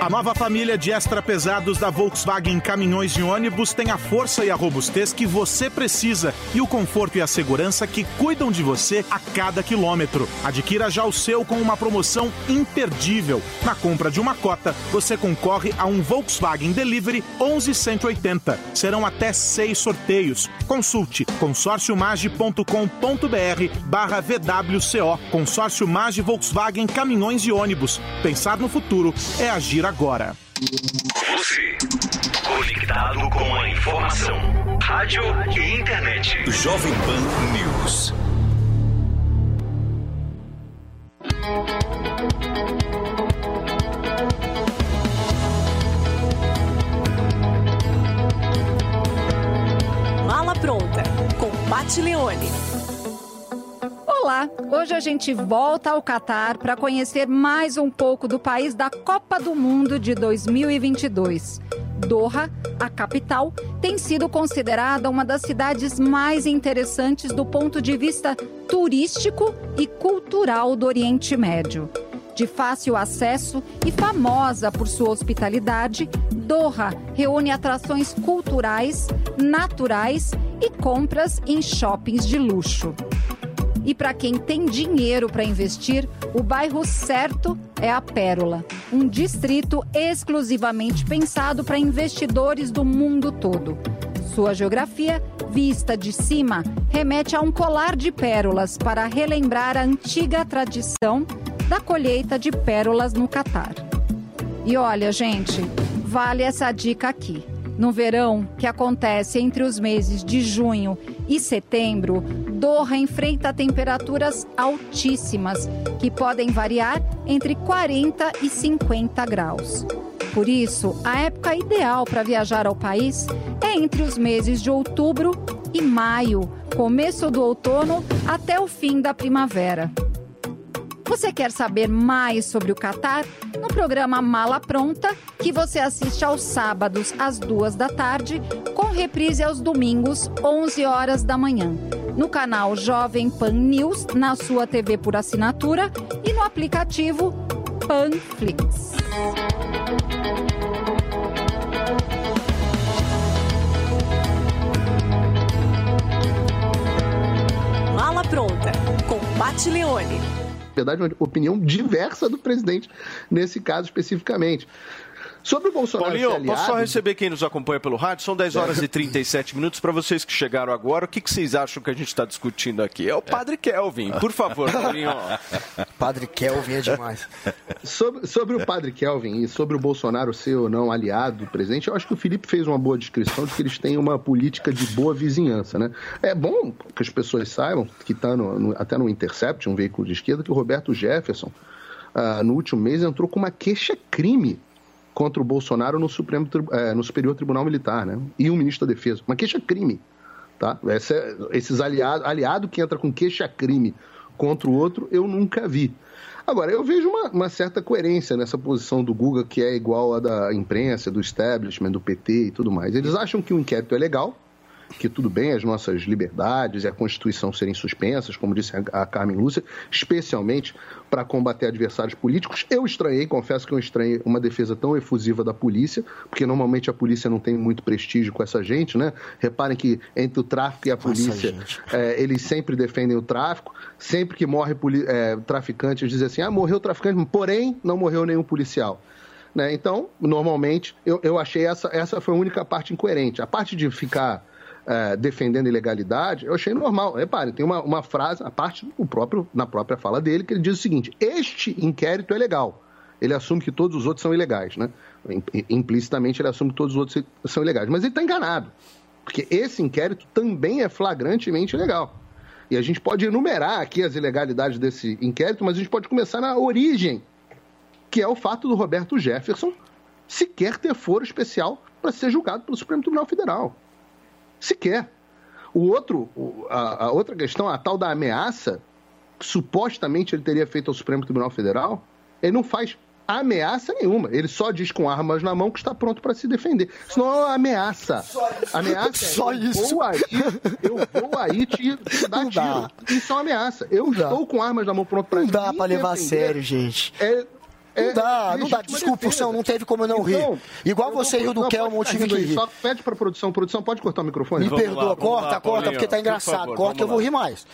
A nova família de extra pesados da Volkswagen Caminhões e Ônibus tem a força e a robustez que você precisa e o conforto e a segurança que cuidam de você a cada quilômetro. Adquira já o seu com uma promoção imperdível. Na compra de uma cota, você concorre a um Volkswagen Delivery 11180. Serão até seis sorteios. Consulte consórciomage.com.br barra VWCO. Consórcio Mage Volkswagen Caminhões e Ônibus. Pensar no futuro é agir agora. Você, conectado com a informação. Rádio e internet. Jovem Pan News. Mala pronta, com Pat Leone. Olá, hoje a gente volta ao Catar para conhecer mais um pouco do país da Copa do Mundo de 2022. Doha, a capital, tem sido considerada uma das cidades mais interessantes do ponto de vista turístico e cultural do Oriente Médio. De fácil acesso e famosa por sua hospitalidade, Doha reúne atrações culturais, naturais e compras em shoppings de luxo. E para quem tem dinheiro para investir, o bairro certo é a Pérola, um distrito exclusivamente pensado para investidores do mundo todo. Sua geografia, vista de cima, remete a um colar de pérolas para relembrar a antiga tradição da colheita de pérolas no Catar. E olha, gente, vale essa dica aqui. No verão, que acontece entre os meses de junho e setembro, Doha enfrenta temperaturas altíssimas, que podem variar entre 40 e 50 graus. Por isso, a época ideal para viajar ao país é entre os meses de outubro e maio, começo do outono até o fim da primavera. Você quer saber mais sobre o Catar? No programa Mala Pronta, que você assiste aos sábados às duas da tarde, com reprise aos domingos, 11 horas da manhã. No canal Jovem Pan News, na sua TV por assinatura e no aplicativo Panflix. Mala pronta, com Pat Leone. Verdade, uma opinião diversa do presidente nesse caso especificamente. Sobre o Bolsonaro Paulinho, aliado, posso só receber quem nos acompanha pelo rádio? São 10 horas e 37 minutos. Para vocês que chegaram agora, o que, que vocês acham que a gente está discutindo aqui? É o Padre Kelvin. Por favor, Paulinho. Padre Kelvin é demais. Sobre, sobre o padre Kelvin e sobre o Bolsonaro ser ou não aliado do presidente, eu acho que o Felipe fez uma boa descrição de que eles têm uma política de boa vizinhança, né? É bom que as pessoas saibam, que está no, no, até no Intercept, um veículo de esquerda, que o Roberto Jefferson, ah, no último mês, entrou com uma queixa-crime contra o Bolsonaro no, Supremo, eh, no Superior Tribunal Militar, né? E o ministro da Defesa. Uma queixa-crime, tá? Essa, esses aliados, aliado que entra com queixa-crime contra o outro, eu nunca vi. Agora, eu vejo uma, uma, certa coerência nessa posição do Guga, que é igual à da imprensa, do establishment, do PT e tudo mais. Eles acham que o inquérito é legal que tudo bem as nossas liberdades e a Constituição serem suspensas, como disse a Carmen Lúcia, especialmente para combater adversários políticos. Eu estranhei, confesso que eu estranhei uma defesa tão efusiva da polícia, porque normalmente a polícia não tem muito prestígio com essa gente, né? Reparem que entre o tráfico e a polícia, é, eles sempre defendem o tráfico. Sempre que morre é, traficante, eles dizem assim: ah, morreu traficante, porém não morreu nenhum policial. Né? Então, normalmente, eu, eu achei essa, essa foi a única parte incoerente. A parte de ficar é, defendendo ilegalidade, eu achei normal. Repare, tem uma, uma frase, a parte do próprio, na própria fala dele, que ele diz o seguinte: este inquérito é legal. Ele assume que todos os outros são ilegais, né? Implicitamente ele assume que todos os outros são ilegais. Mas ele está enganado. Porque esse inquérito também é flagrantemente ilegal. E a gente pode enumerar aqui as ilegalidades desse inquérito, mas a gente pode começar na origem que é o fato do Roberto Jefferson sequer ter foro especial para ser julgado pelo Supremo Tribunal Federal. Sequer. O outro, a, a outra questão, a tal da ameaça, que supostamente ele teria feito ao Supremo Tribunal Federal, ele não faz ameaça nenhuma. Ele só diz com armas na mão que está pronto para se defender. Isso não é uma ameaça. Só ameaça é só eu isso. Vou aí, eu vou aí te, te dar tiro. Isso é uma ameaça. Eu não estou dá. com armas na mão pronto para Não dá para levar a sério, gente. É, não dá, não dá. Desculpa, não, não teve como eu não rir. Então, Igual você riu do Kelmo, eu tive que rir. Só pede pra produção. Produção, pode cortar o microfone? Me perdoa, lá, corta, lá, corta, porque tá engraçado. corta que eu vou rir mais.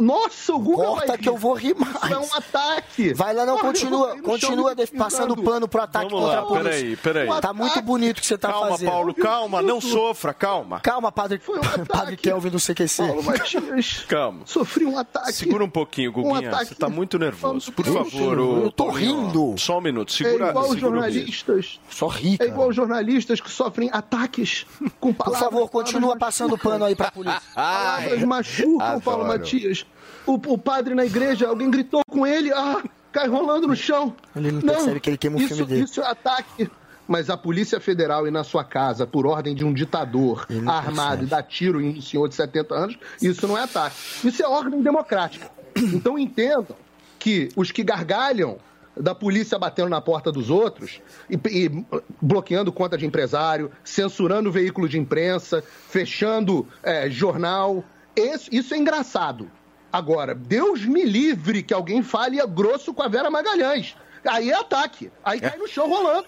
Nossa, o Google Corta vai que eu vou rir mais. Isso é um ataque. Vai lá, não, continua, continua passando pano pro ataque Vamos contra lá, a polícia. Peraí, peraí. Um tá muito bonito o que você tá calma, fazendo. Calma, Paulo, calma, não sofra, calma. Calma, padre, um padre Kelvin do CQC. Paulo Matias. Calma. Sofri um ataque. Segura um pouquinho, Guguinha, um você tá muito nervoso. Por favor, Eu tô rindo. Só um minuto, segura. É igual segura jornalistas. Só ri, É igual jornalistas que sofrem ataques com palavras. Por favor, continua passando pano aí pra polícia. Palavras machucam, Paulo Matias. O, o, padre na igreja, alguém gritou com ele, ah, cai rolando no chão. Ele não, não percebe que ele queima o isso, filme dele. Isso é ataque. Mas a Polícia Federal ir na sua casa por ordem de um ditador armado e dar tiro em um senhor de 70 anos, isso não é ataque. Isso é ordem democrática. Então entendam que os que gargalham da polícia batendo na porta dos outros e, e, bloqueando conta de empresário, censurando veículo de imprensa, fechando é, jornal. Esse, isso é engraçado. Agora, Deus me livre que alguém fale grosso com a Vera Magalhães. Aí é ataque. Aí cai no chão rolando.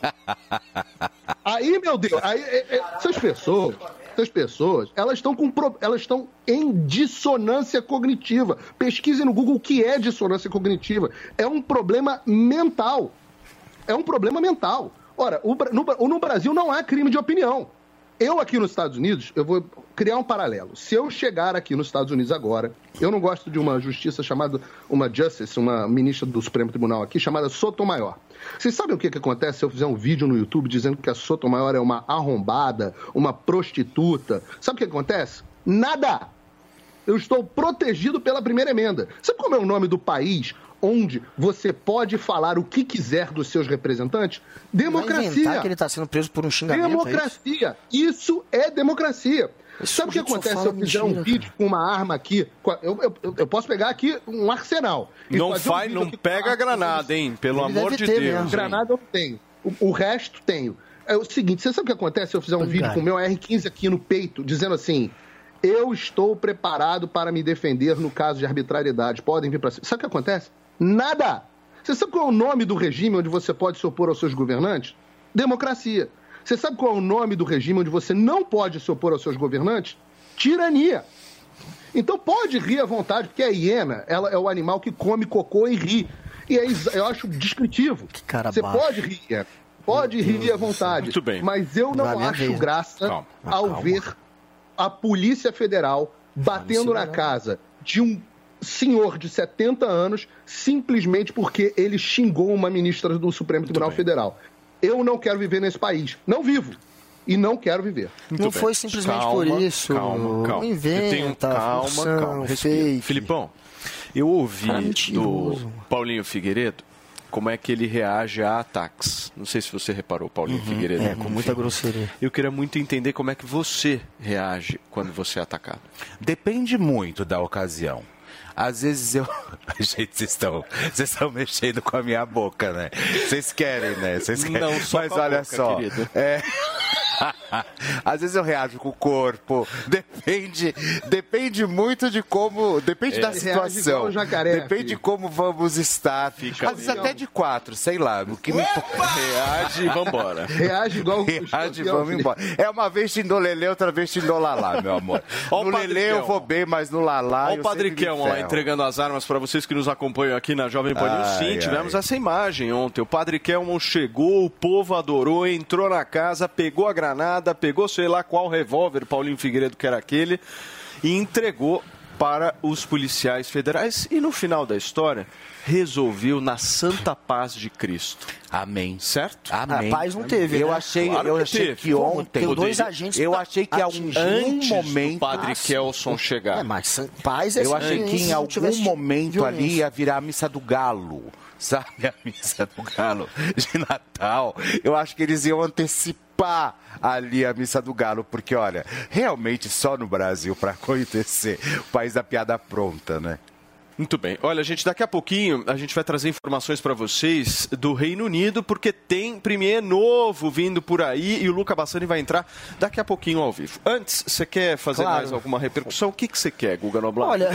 Aí, meu Deus, aí, é, é, essas pessoas, essas pessoas, elas estão com elas estão em dissonância cognitiva. Pesquise no Google o que é dissonância cognitiva. É um problema mental. É um problema mental. Ora, no, no Brasil não há crime de opinião. Eu aqui nos Estados Unidos, eu vou criar um paralelo. Se eu chegar aqui nos Estados Unidos agora, eu não gosto de uma justiça chamada, uma justice, uma ministra do Supremo Tribunal aqui, chamada Sotomayor. Vocês sabem o que, que acontece se eu fizer um vídeo no YouTube dizendo que a Sotomayor é uma arrombada, uma prostituta? Sabe o que acontece? Nada! Eu estou protegido pela primeira emenda. Sabe como é o nome do país onde você pode falar o que quiser dos seus representantes? Democracia. que ele está sendo preso por um xingamento. Democracia. É isso? isso? é democracia. Esse Sabe o que acontece se eu fizer um vídeo com uma arma aqui? Eu, eu, eu posso pegar aqui um arsenal. Não faz, um não pega a granada, hein? Pelo ele amor de Deus. Mesmo. Granada eu tenho. O, o, resto tenho. É o seguinte, você sabe o que acontece se eu fizer um vídeo com o meu R15 aqui no peito, dizendo assim: eu estou preparado para me defender no caso de arbitrariedade. Podem vir para cima. Sabe o que acontece? Nada! Você sabe qual é o nome do regime onde você pode se opor aos seus governantes? Democracia. Você sabe qual é o nome do regime onde você não pode se opor aos seus governantes? Tirania. Então pode rir à vontade, porque a hiena ela é o animal que come cocô e ri. E aí eu acho descritivo. Que cara Você baixo. pode rir, pode rir à vontade. Muito bem. Mas eu não Vai acho graça Calma. ao Calma. ver a Polícia Federal batendo na casa de um senhor de 70 anos simplesmente porque ele xingou uma ministra do Supremo Tribunal Federal. Eu não quero viver nesse país. Não vivo. E não quero viver. Muito não bem. foi simplesmente Calma, por isso. Calma, calma. Não inventa, tenho, calma, função, calma. Fake. Filipão, eu ouvi Ah, do. Paulinho Figueiredo como é que ele reage a ataques. Não sei se você reparou, Paulinho Figueiredo. É, com muita grosseria. Eu queria muito entender como é que você reage quando você é atacado. Depende muito da ocasião. Às vezes eu. Gente, vocês estão, vocês estão mexendo com a minha boca, né? Vocês querem, né? Vocês querem. Não, só Mas olha boca, só. querido. É... Às vezes eu reajo com o corpo. Depende, depende muito de como. Depende É. da situação. jacaré, depende de filho. como vamos estar. Às vezes até de quatro, sei lá. O que me... Reage e vambora. Reage igual o Reage e vamos embora. É uma vez xindolelê, outra vez xindolalá, meu amor. Ó no lelê eu vou bem, mas no lalá. Olha o Kelmo lá entregando as armas para vocês que nos acompanham aqui na Jovem Pan News. Ai, Sim, ai. tivemos essa imagem ontem. O Padre Kelmo chegou, o povo adorou, entrou na casa, pegou a granada, pegou sei lá qual revólver, Paulinho Figueiredo que era aquele, e entregou para os policiais federais. E no final da história, resolveu na santa paz de Cristo. Amém. Certo? Amém. A paz não teve, Eu né? achei, Claro eu que achei teve. que ontem. Tem dois agentes Eu achei que em algum atingir. Antes momento. do Padre Kelson chegar. É, mas paz é Eu achei que em algum momento ali violência. ia virar a missa do galo. Sabe a missa do galo de Natal? Eu acho que eles iam antecipar ali a missa do galo, porque olha, realmente só no Brasil para acontecer o país da piada pronta, né? Muito bem. Olha, gente, daqui a pouquinho a gente vai trazer informações para vocês do Reino Unido, porque tem Premier novo vindo por aí e o Luca Bassani vai entrar daqui a pouquinho ao vivo. Antes, você quer fazer Claro. mais alguma repercussão? O que, que você quer, Guga Noblar? Olha,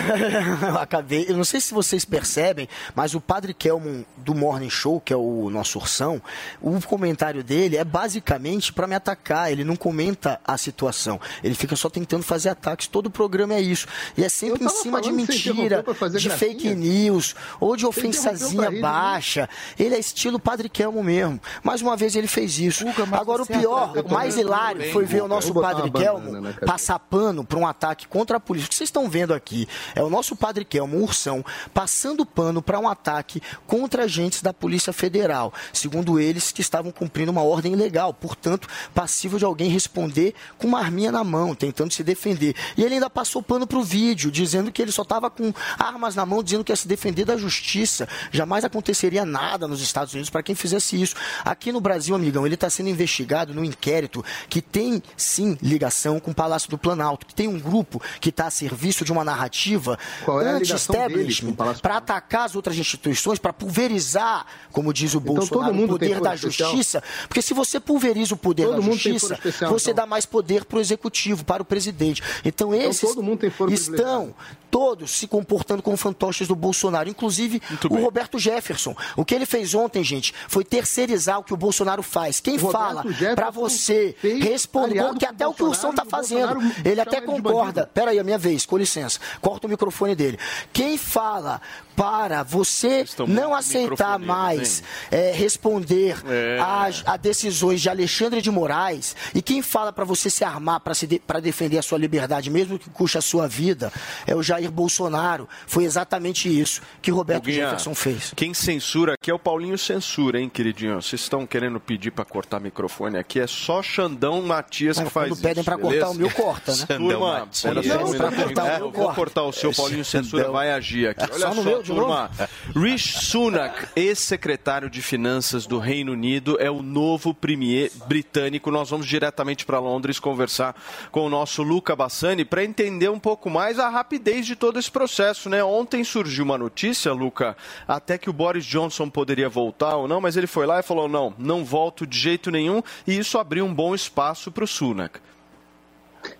eu acabei. Eu não sei se vocês percebem, mas o Padre Kelmon do Morning Show, que é o nosso ursão, o comentário dele é basicamente para me atacar. Ele não comenta a situação. Ele fica só tentando fazer ataques. Todo o programa é isso. E é sempre em cima de mentira, de. Fake news, ou de ofensazinha rir, né? baixa. Ele é estilo Padre Kelmo mesmo. Mais uma vez ele fez isso. Agora o pior, o mais tô hilário bem, foi ver o Guga. nosso Padre Kelmo passar pano para um ataque contra a polícia. O que vocês estão vendo aqui é o nosso Padre Kelmo, um ursão, passando pano para um ataque contra agentes da Polícia Federal. Segundo eles, que estavam cumprindo uma ordem ilegal, portanto, passível de alguém responder com uma arminha na mão, tentando se defender. E ele ainda passou pano para o vídeo, dizendo que ele só estava com armas na mão, dizendo que ia se defender da justiça. Jamais aconteceria nada nos Estados Unidos para quem fizesse isso. Aqui no Brasil, amigão, ele está sendo investigado num inquérito que tem, sim, ligação com o Palácio do Planalto, que tem um grupo que está a serviço de uma narrativa é anti-establishment para atacar as outras instituições, para pulverizar, como diz o Bolsonaro, todo mundo o poder da especial? justiça. Porque se você pulveriza o poder Todo da justiça, especial, você então. dá mais poder para o executivo, para o presidente. Então, esses tem foro estão todos se comportando como fantoches do Bolsonaro, inclusive o Roberto Jefferson. O que ele fez ontem, gente, foi terceirizar o que o Bolsonaro faz. Quem fala para você responder, que até o que o Ursão está Bolsonaro, e o fazendo, ele até concorda. Pera aí, a minha vez, com licença. Corta o microfone dele. Quem fala para você não aceitar mais é, responder É. a, a decisões de Alexandre de Moraes e quem fala para você se armar para de, pra defender a sua liberdade, mesmo que custe a sua vida, é o Jair Bolsonaro. Foi exatamente isso que Roberto Guguinha, Jefferson fez. Quem censura aqui é o Paulinho Censura, hein, queridinho? Vocês estão querendo pedir para cortar microfone aqui? É só Xandão Matias Mas que faz quando pedem isso, pra cortar o meu, corta, né? Turma, Xandão Matias. só um Não, cortar o meu, Eu vou corta. cortar o seu Paulinho Censura, Xandão. vai agir aqui. Olha Só só, turma. Rishi Sunak, ex-secretário de Finanças do Reino Unido, é o novo premier britânico. Nós vamos diretamente para Londres conversar com o nosso Luca Bassani para entender um pouco mais a rapidez de todo esse processo, né? Ontem surgiu uma notícia, Luca, até que o Boris Johnson poderia voltar ou não, mas ele foi lá e falou: não, não volto de jeito nenhum, e isso abriu um bom espaço para o Sunak.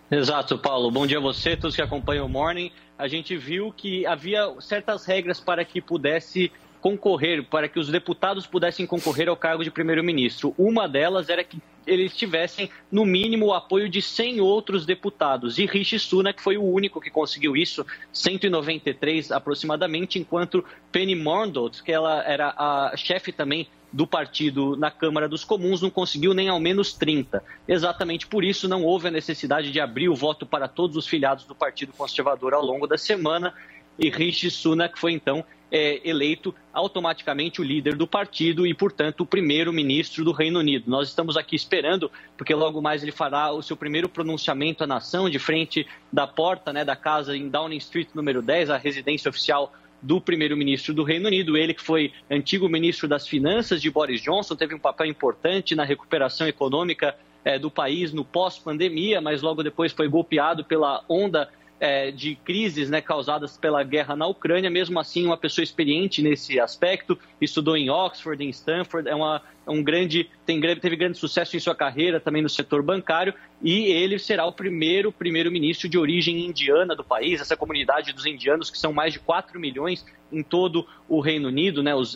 Exato, Paulo. Bom dia a você, todos que acompanham o Morning. A gente viu que havia certas regras para que pudesse concorrer, para que os deputados pudessem concorrer ao cargo de primeiro-ministro. Uma delas era que eles tivessem, no mínimo, o apoio de 100 outros deputados. E Rishi Sunak foi o único que conseguiu isso, 193 aproximadamente, enquanto Penny Mordaunt, que ela era a chefe também do partido na Câmara dos Comuns não conseguiu nem ao menos 30. Exatamente por isso não houve a necessidade de abrir o voto para todos os filiados do Partido Conservador ao longo da semana e Rishi Sunak foi então é, eleito automaticamente o líder do partido e, portanto, o primeiro-ministro do Reino Unido. Nós estamos aqui esperando, porque logo mais ele fará o seu primeiro pronunciamento à nação de frente da porta né, da casa em Downing Street número 10, a residência oficial do primeiro-ministro do Reino Unido, ele que foi antigo ministro das Finanças de Boris Johnson, teve um papel importante na recuperação econômica eh, do país no pós-pandemia, mas logo depois foi golpeado pela onda é, de crises né, causadas pela guerra na Ucrânia. Mesmo assim, uma pessoa experiente nesse aspecto, estudou em Oxford, em Stanford, é uma, um grande, tem, teve grande sucesso em sua carreira também no setor bancário e ele será o primeiro primeiro-ministro de origem indiana do país, essa comunidade dos indianos, que são mais de 4 milhões em todo o Reino Unido, né, os,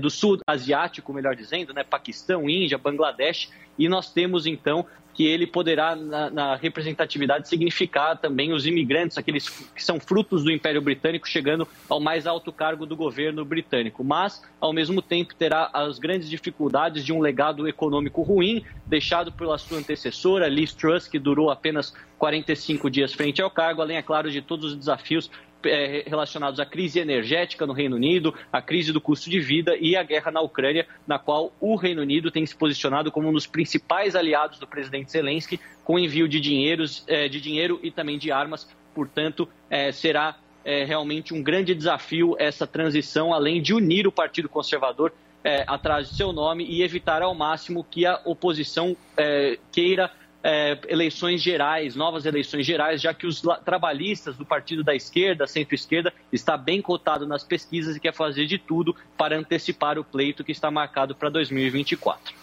do sul asiático, melhor dizendo, né, Paquistão, Índia, Bangladesh, e nós temos então que ele poderá, na, na, representatividade, significar também os imigrantes, aqueles que são frutos do Império Britânico, chegando ao mais alto cargo do governo britânico. Mas, ao mesmo tempo, terá as grandes dificuldades de um legado econômico ruim, deixado pela sua antecessora, Liz Truss, que durou apenas 45 dias frente ao cargo, além, é claro, de todos os desafios é, relacionados à crise energética no Reino Unido, à crise do custo de vida e à guerra na Ucrânia, na qual o Reino Unido tem se posicionado como um dos principais aliados do presidente Zelensky, com envio de, dinheiros, é, de dinheiro e também de armas. Portanto, é, será é, realmente um grande desafio essa transição, além de unir o Partido Conservador é, atrás de seu nome e evitar ao máximo que a oposição é, queira é, eleições gerais, novas eleições gerais, já que os trabalhistas do partido da esquerda, centro-esquerda, está bem cotado nas pesquisas e quer fazer de tudo para antecipar o pleito que está marcado para 2024.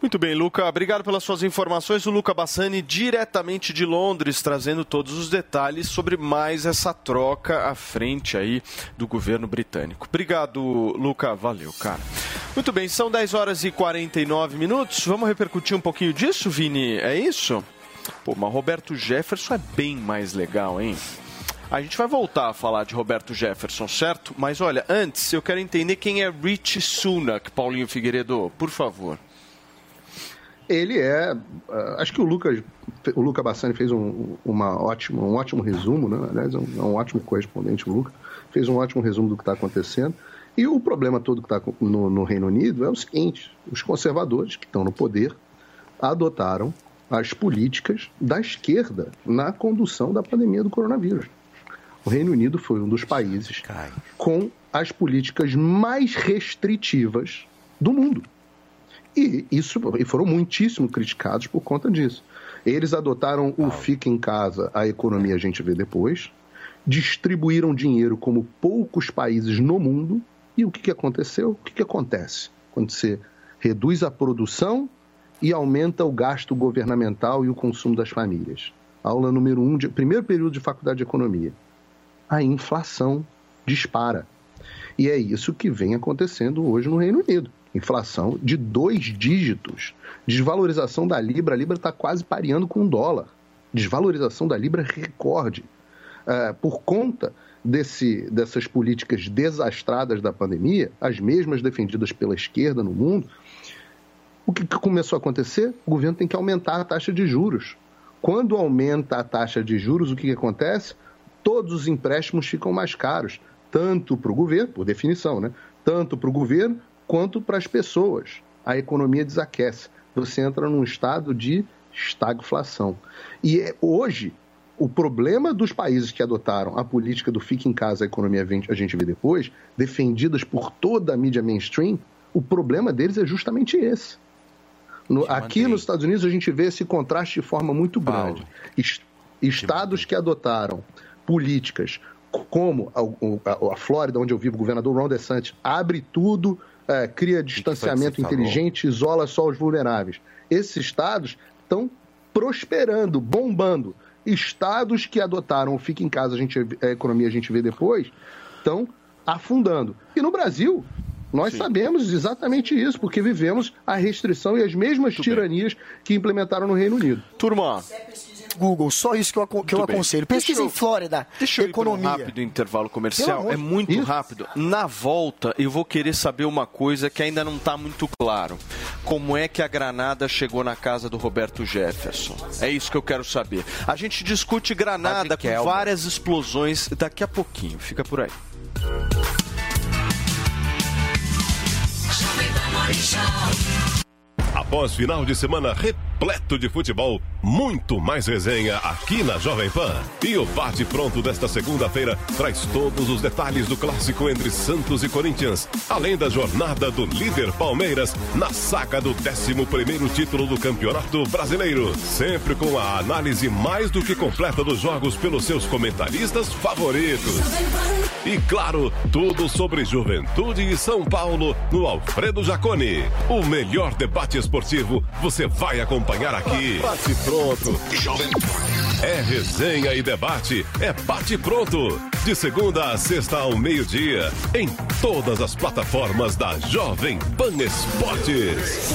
Muito bem, Luca. Obrigado pelas suas informações. O Luca Bassani, diretamente de Londres, trazendo todos os detalhes sobre mais essa troca à frente aí do governo britânico. Obrigado, Luca. Valeu, cara. Muito bem, são 10 horas e 49 minutos. Vamos repercutir um pouquinho disso, Vini? É isso? Pô, mas Roberto Jefferson é bem mais legal, hein? A gente vai voltar a falar de Roberto Jefferson, certo? Mas olha, antes eu quero entender quem é Rich Sunak, Paulinho Figueiredo, por favor ele é. Uh, acho que o Lucas, o Luca Bassani fez um, uma ótima, um ótimo resumo, né? Aliás, é um, é um ótimo correspondente, o Luca. Fez um ótimo resumo do que está acontecendo. E o problema todo que está no, no, Reino Unido é o seguinte: os conservadores que estão no poder adotaram as políticas da esquerda na condução da pandemia do coronavírus. O Reino Unido foi um dos países com as políticas mais restritivas do mundo. E, isso, e foram muitíssimo criticados por conta disso. Eles adotaram o Fica em Casa, a economia a gente vê depois, distribuíram dinheiro como poucos países no mundo, e o que, que aconteceu? O que, que acontece quando você reduz a produção e aumenta o gasto governamental e o consumo das famílias? Aula número um, de, primeiro período de faculdade de economia. A inflação dispara. E é isso que vem acontecendo hoje no Reino Unido inflação de dois dígitos. Desvalorização da Libra, a Libra está quase pareando com o dólar. Desvalorização da Libra recorde. É, por conta desse, dessas políticas desastradas da pandemia, as mesmas defendidas pela esquerda no mundo, o que começou a acontecer? O governo tem que aumentar a taxa de juros. Quando aumenta a taxa de juros, o que, que acontece? Todos os empréstimos ficam mais caros, tanto para o governo, por definição, né? tanto para o governo quanto para as pessoas. A economia desaquece. Você entra num estado de estagflação. E é, hoje, o problema dos países que adotaram a política do fique em casa, a economia a gente vê depois, defendidas por toda a mídia mainstream, o problema deles é justamente esse. No, aqui nos Estados Unidos a gente vê esse contraste de forma muito grande. Est estados que adotaram políticas como a, a, a Flórida, onde eu vivo, o governador Ron DeSantis, abre tudo, é, cria distanciamento inteligente, isola só os vulneráveis. Esses estados estão prosperando, bombando. Estados que adotaram o fica em casa, a, gente, a economia a gente vê depois, estão afundando. E no Brasil, nós Sim. sabemos exatamente isso, porque vivemos a restrição e as mesmas Muito tiranias bem. que implementaram no Reino Unido. Turma, Google, só isso que eu, que eu aconselho. Pesquisa em Flórida, deixa eu economia. Ir um rápido intervalo comercial, é muito isso. rápido. Na volta, eu vou querer saber uma coisa que ainda não está muito claro. Como é que a granada chegou na casa do Roberto Jefferson? É isso que eu quero saber. A gente discute granada com várias explosões daqui a pouquinho. Fica por aí. Após final de semana repleto de futebol, muito mais resenha aqui na Jovem Pan. E o bate pronto desta segunda-feira traz todos os detalhes do clássico entre Santos e Corinthians, além da jornada do líder Palmeiras na saga do 11º título do Campeonato Brasileiro, sempre com a análise mais do que completa dos jogos pelos seus comentaristas favoritos. E claro, tudo sobre juventude e São Paulo no Alfredo Jaconi. O melhor debate esportivo você vai acompanhar aqui. Bate pronto. É resenha e debate. É bate pronto. De segunda a sexta ao meio-dia. Em todas as plataformas da Jovem Pan Esportes.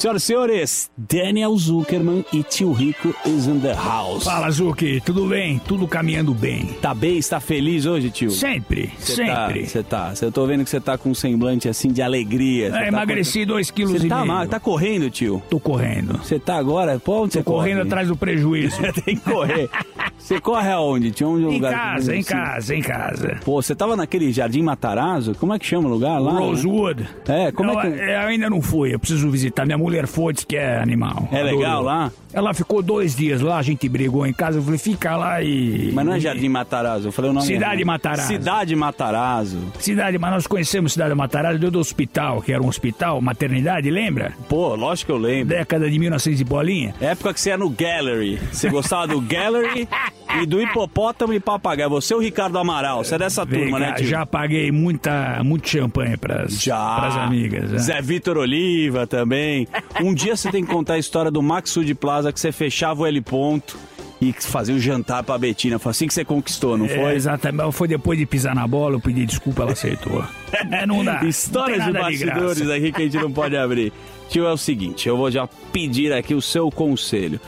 Senhoras e senhores, Daniel Zuckerman e Tio Rico is in the house. Fala, Zuki, tudo bem? Tudo caminhando bem. Tá bem? Está feliz hoje, tio? Sempre, Cê sempre. Você tá, eu tô vendo que você tá com um semblante assim de alegria. É, tá emagreci com- dois quilos Cê e tá, meio. ma- tá correndo, tio? Tô correndo. Você tá agora? Pô, onde Tô você corre? correndo atrás do prejuízo. Tem que correr. Você corre aonde? Tinha um Em lugar casa, em assim. casa, em casa. Pô, você tava naquele Jardim Matarazzo? Como é que chama o lugar lá? Rosewood. É, como Não, é que... Eu ainda não fui, eu preciso visitar. Minha mulher foi, disse que é animal. É legal lá? Ela ficou dois dias lá, a gente brigou em casa. Eu falei, fica lá e. Mas não é Jardim Matarazzo, eu falei o nome Cidade. Matarazzo. Cidade Matarazzo. Cidade, mas nós conhecemos Cidade Matarazzo deu do hospital, que era um hospital, maternidade, lembra? Pô, lógico que eu lembro. Década de 1900 e bolinha. Época que você ia no Gallery. Você gostava do Gallery e do hipopótamo e papagaio. Você é o Ricardo Amaral, você é dessa Vem turma, né, tio? Já paguei muita, muito champanhe pras, Já. pras amigas. né? Zé Vitor Oliva também. Um dia você tem que contar a história do Max Sud Plaza, que você fechava o L ponto e fazia o jantar pra Betina. Foi assim que você conquistou, não É, foi? exatamente. Foi depois de pisar na bola, eu pedi desculpa, ela aceitou. É, não dá. Histórias não de bastidores graça. aqui que a gente não pode abrir. Tio, é o seguinte, eu vou já pedir aqui o seu conselho.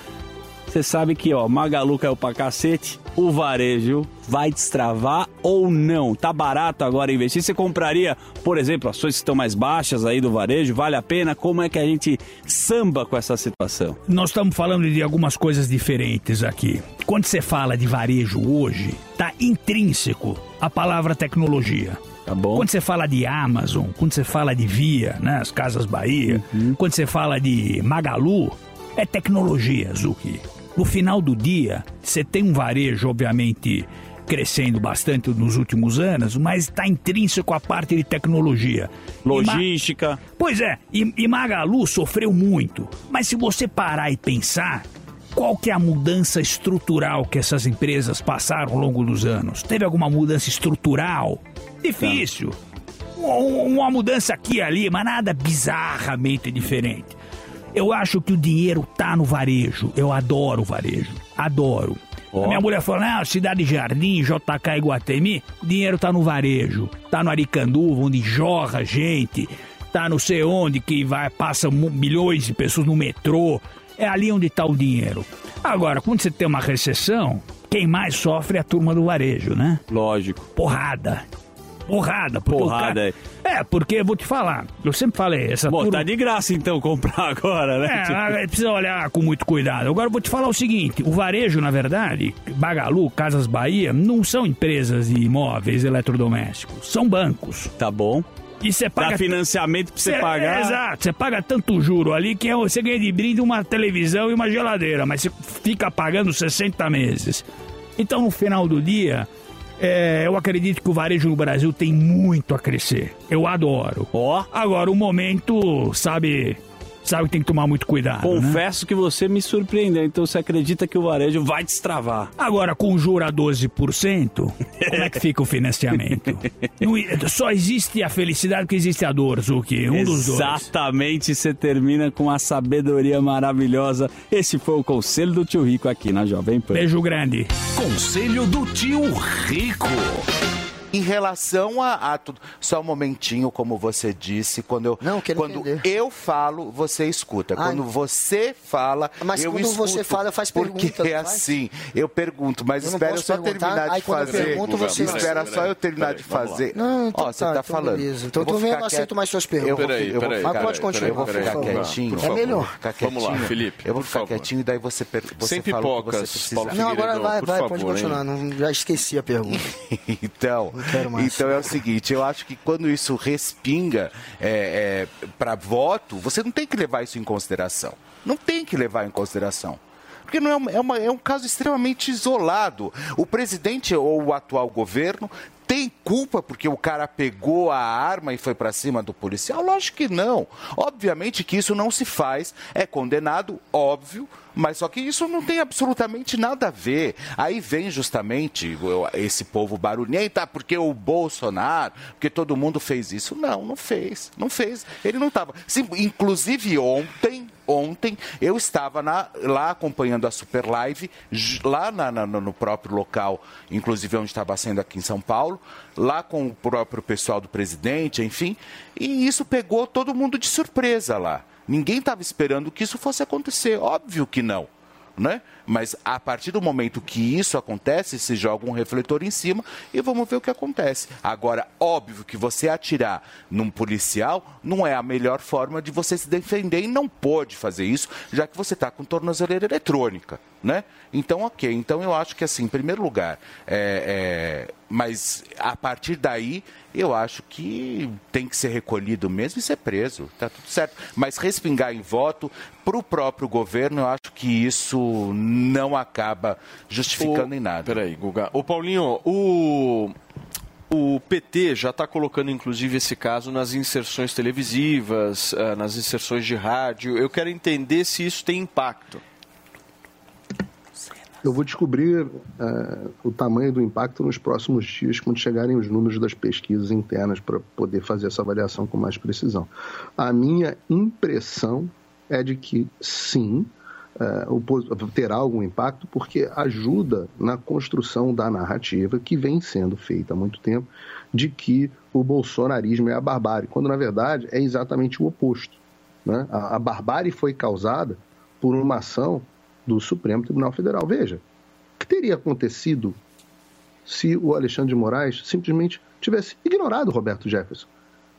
Você sabe que, ó, Magalu caiu pra cacete, o varejo vai destravar ou não? Tá barato agora investir? Você compraria, por exemplo, ações que estão mais baixas aí do varejo? Vale a pena? Como é que a gente samba com essa situação? Nós estamos falando de algumas coisas diferentes aqui. Quando você fala de varejo hoje, tá intrínseco a palavra tecnologia. Tá bom. Quando você fala de Amazon, quando você fala de Via, né, as Casas Bahia, Uhum. quando você fala de Magalu, é tecnologia, Zuki. No final do dia, você tem um varejo, obviamente, crescendo bastante nos últimos anos, mas está intrínseco a parte de tecnologia. E Ma- Logística. Pois é, e, e Magalu sofreu muito. Mas se você parar e pensar, qual que é a mudança estrutural que essas empresas passaram ao longo dos anos? Teve alguma mudança estrutural? Difícil. Um- Uma mudança aqui e ali, mas nada bizarramente diferente. Eu acho que o dinheiro tá no varejo. Eu adoro o varejo. Adoro. A minha mulher falou, não, Cidade Jardim, JK Iguatemi, o dinheiro tá no varejo. Tá no Aricanduva, onde jorra gente. Tá não sei onde, que vai, passa milhões de pessoas no metrô. É ali onde tá o dinheiro. Agora, quando você tem uma recessão, quem mais sofre é a turma do varejo, né? Lógico. Porrada. Porrada. Porrada, cara... É, porque vou te falar, eu sempre falei, essa Bom, turma... tá de graça então comprar agora, né? É, precisa olhar com muito cuidado. Agora eu vou te falar o seguinte: o varejo, na verdade, Bagalu, Casas Bahia, não são empresas de imóveis eletrodomésticos, são bancos. Tá bom. E você paga. Dá financiamento pra você Cê- pagar. Exato, você paga tanto juro ali que é- você ganha de brinde uma televisão e uma geladeira, mas você fica pagando 60 meses. Então, no final do dia, é, eu acredito que o varejo no Brasil tem muito a crescer. Eu adoro. Ó. Agora, o momento, sabe. Sabe que tem que tomar muito cuidado. né? Confesso que você me surpreendeu, então você acredita que o varejo vai destravar. Agora, com juro a 12%, como é que fica o financiamento? Não só existe a felicidade porque existe a dor, Zuki. Um dos dois. Exatamente, você termina com a sabedoria maravilhosa. Esse foi o conselho do tio Rico aqui na Jovem Pan. Beijo grande. Conselho do tio Rico. Em relação a, a tudo. Só um momentinho, como você disse, quando eu. Não, quero quando entender. eu falo, você escuta. Ah, quando você fala, Mas eu quando escuto. você fala, faz Porque pergunta, não é faz? assim. Eu pergunto, mas Eu espera eu só terminar de quando eu fazer. pergunto, você- espera só eu terminar de fazer. Não, então Ó, você tá, tá, então falando. beleza. Então Eu vou eu aceito mais suas Eu perguntas. Peraí, eu vou peraí, Mas pode continuar, Eu vou ficar quietinho. É melhor. Ficar Vamos lá. Felipe, Eu vou ficar quietinho e daí você, Sem fala o que pipocas, você precisa. Paulo Não, agora vai, vai, pode continuar. Já esqueci a pergunta. Então, quero mais. então é o seguinte, eu acho que quando isso respinga é, para voto, você não tem que levar isso em consideração. Não tem que levar em consideração. Porque não é, uma- é, uma- é um caso extremamente isolado. O presidente ou o atual governo tem culpa porque o cara pegou a arma e foi para cima do policial? Lógico que não. Obviamente que isso não se faz, é condenado, óbvio, mas só que isso não tem absolutamente nada a ver. Aí vem justamente esse povo barulhento, ah, porque o Bolsonaro, porque todo mundo fez isso. Não, não fez, não fez. Ele não estava. Inclusive ontem, ontem eu estava na- lá acompanhando a Super Live, lá na- na- no próprio local, inclusive onde estava sendo aqui em São Paulo, lá com o próprio pessoal do presidente, enfim, e isso pegou todo mundo de surpresa lá. Ninguém estava esperando que isso fosse acontecer, óbvio que não. Né? Mas a partir do momento que isso acontece, se joga um refletor em cima e vamos ver o que acontece. Agora, óbvio que você atirar num policial não é a melhor forma de você se defender e não pode fazer isso, já que você está com tornozeleira eletrônica, né? Então, ok. Então, eu acho que assim, em primeiro lugar, é, é, mas a partir daí, eu acho que tem que ser recolhido mesmo e ser preso, tá tudo certo. Mas respingar em voto para o próprio governo, eu acho que isso não acaba justificando O- em nada. Peraí, Guga. Ô, Paulinho, o. O PT já está colocando, inclusive, esse caso nas inserções televisivas, ah, nas inserções de rádio. Eu quero entender se isso tem impacto. Eu vou descobrir eh, o tamanho do impacto nos próximos dias, quando chegarem os números das pesquisas internas, para poder fazer essa avaliação com mais precisão. A minha impressão é de que sim, terá algum impacto, porque ajuda na construção da narrativa que vem sendo feita há muito tempo de que o bolsonarismo é a barbárie, quando na verdade é exatamente o oposto. né? A, barbárie foi causada por uma ação do Supremo Tribunal Federal. Veja, o que teria acontecido se o Alexandre de Moraes simplesmente tivesse ignorado Roberto Jefferson?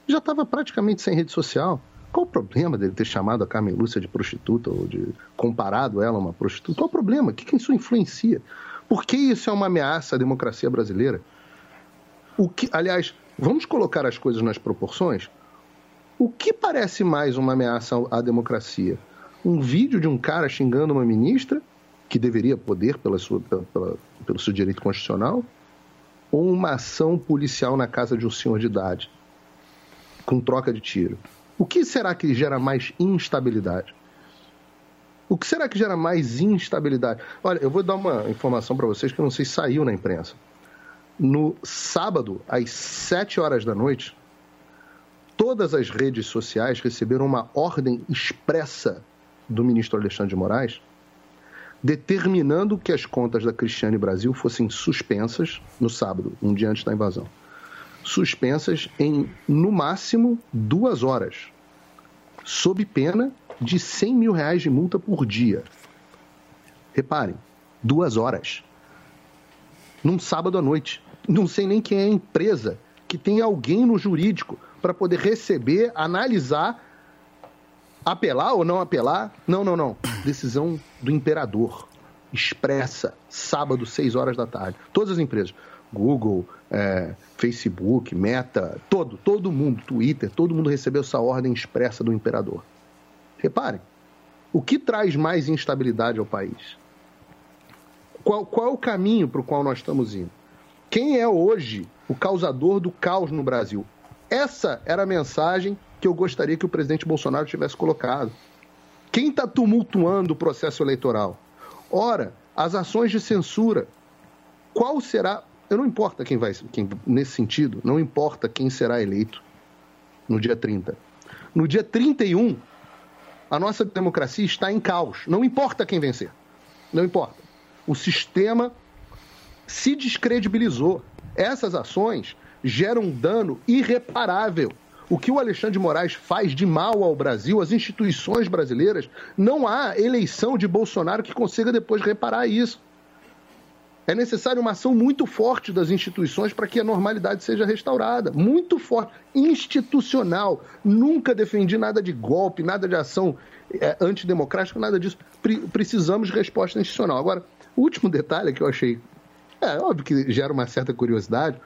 Já estava praticamente sem rede social. Qual o problema dele ter chamado a Carmen Lúcia de prostituta ou de comparado ela a uma prostituta? Qual o problema? O que, que isso influencia? Por que isso é uma ameaça à democracia brasileira? O que, aliás, vamos colocar as coisas nas proporções? O que parece mais uma ameaça à democracia? Um vídeo de um cara xingando uma ministra, que deveria poder pela sua, pela- pelo seu direito constitucional, ou uma ação policial na casa de um senhor de idade, com troca de tiro? O que será que gera mais instabilidade? O que será que gera mais instabilidade? Olha, eu vou dar uma informação para vocês que eu não sei se saiu na imprensa. No sábado, às 7 horas da noite, todas as redes sociais receberam uma ordem expressa do ministro Alexandre de Moraes determinando que as contas da Cristiane Brasil fossem suspensas no sábado, um dia antes da invasão. Suspensas em, no máximo, duas horas, sob pena de 100 mil reais de multa por dia. Reparem, duas horas. Num sábado à noite. Não sei nem quem é a empresa que tem alguém no jurídico para poder receber, analisar, apelar ou não apelar. Não, não, não. Decisão do imperador. Expressa, sábado, 6 horas da tarde. Todas as empresas. Google, é, Facebook, Meta, todo, todo mundo, Twitter, todo mundo recebeu essa ordem expressa do imperador. Reparem, o que traz mais instabilidade ao país? Qual, qual é o caminho para o qual nós estamos indo? Quem é hoje o causador do caos no Brasil? Essa era a mensagem que eu gostaria que o presidente Bolsonaro tivesse colocado. Quem está tumultuando o processo eleitoral? Ora, as ações de censura. Qual será não importa quem vai, quem, nesse sentido, não importa quem será eleito no dia 30. No dia 31, a nossa democracia está em caos. Não importa quem vencer. Não importa. O sistema se descredibilizou. Essas ações geram um dano irreparável. O que o Alexandre de Moraes faz de mal ao Brasil, às instituições brasileiras, não há eleição de Bolsonaro que consiga depois reparar isso. É necessária uma ação muito forte das instituições para que a normalidade seja restaurada. Muito forte. Institucional. Nunca defendi nada de golpe, nada de ação é, antidemocrática, nada disso. Pre precisamos de resposta institucional. Agora, o último detalhe que eu achei. É óbvio que gera uma certa curiosidade.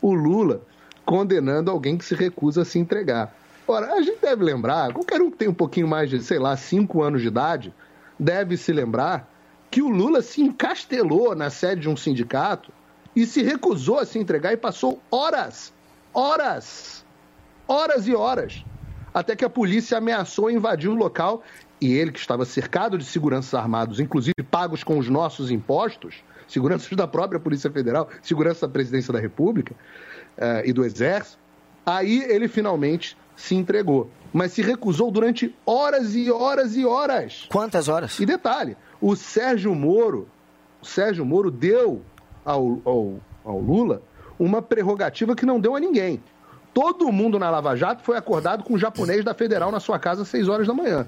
O Lula condenando alguém que se recusa a se entregar. Ora, a gente deve lembrar, qualquer um que tem um pouquinho mais de, sei lá, cinco anos de idade, deve se lembrar que o Lula se encastelou na sede de um sindicato e se recusou a se entregar e passou horas, horas, horas e horas, até que a polícia ameaçou invadir o local e ele, que estava cercado de seguranças armados, inclusive pagos com os nossos impostos, seguranças da própria Polícia Federal, segurança da Presidência da República uh, e do Exército, aí ele finalmente se entregou. Mas se recusou durante horas e horas e horas. Quantas horas? E detalhe, o Sérgio Moro, o Sérgio Moro deu ao, ao, ao Lula uma prerrogativa que não deu a ninguém. Todo mundo na Lava Jato foi acordado com o japonês da Federal na sua casa às 6 horas da manhã.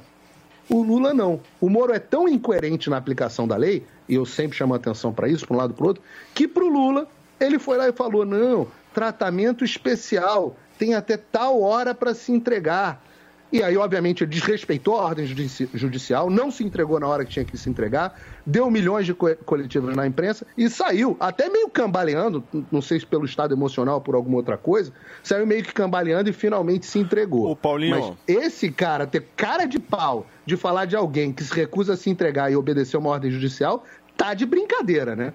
O Lula não. O Moro é tão incoerente na aplicação da lei, e eu sempre chamo atenção para isso, para um lado para o outro, que para o Lula ele foi lá e falou: não, tratamento especial, tem até tal hora para se entregar. E aí, obviamente, ele desrespeitou a ordem judicial, não se entregou na hora que tinha que se entregar, deu milhões de coletivas na imprensa e saiu, até meio cambaleando, não sei se pelo estado emocional ou por alguma outra coisa, saiu meio que cambaleando e finalmente se entregou. O Paulinho. Mas esse cara ter cara de pau de falar de alguém que se recusa a se entregar e obedecer uma ordem judicial, tá de brincadeira, né?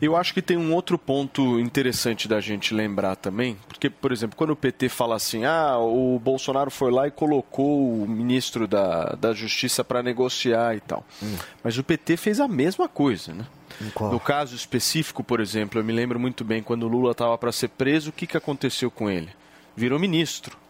Eu acho que tem um outro ponto interessante da gente lembrar também, porque, por exemplo, quando o PT fala assim, ah, o Bolsonaro foi lá e colocou o ministro da, da Justiça para negociar e tal. Hum. Mas o PT fez a mesma coisa, né? No caso específico, por exemplo, eu me lembro muito bem quando o Lula estava para ser preso, o que, que aconteceu com ele? Virou ministro.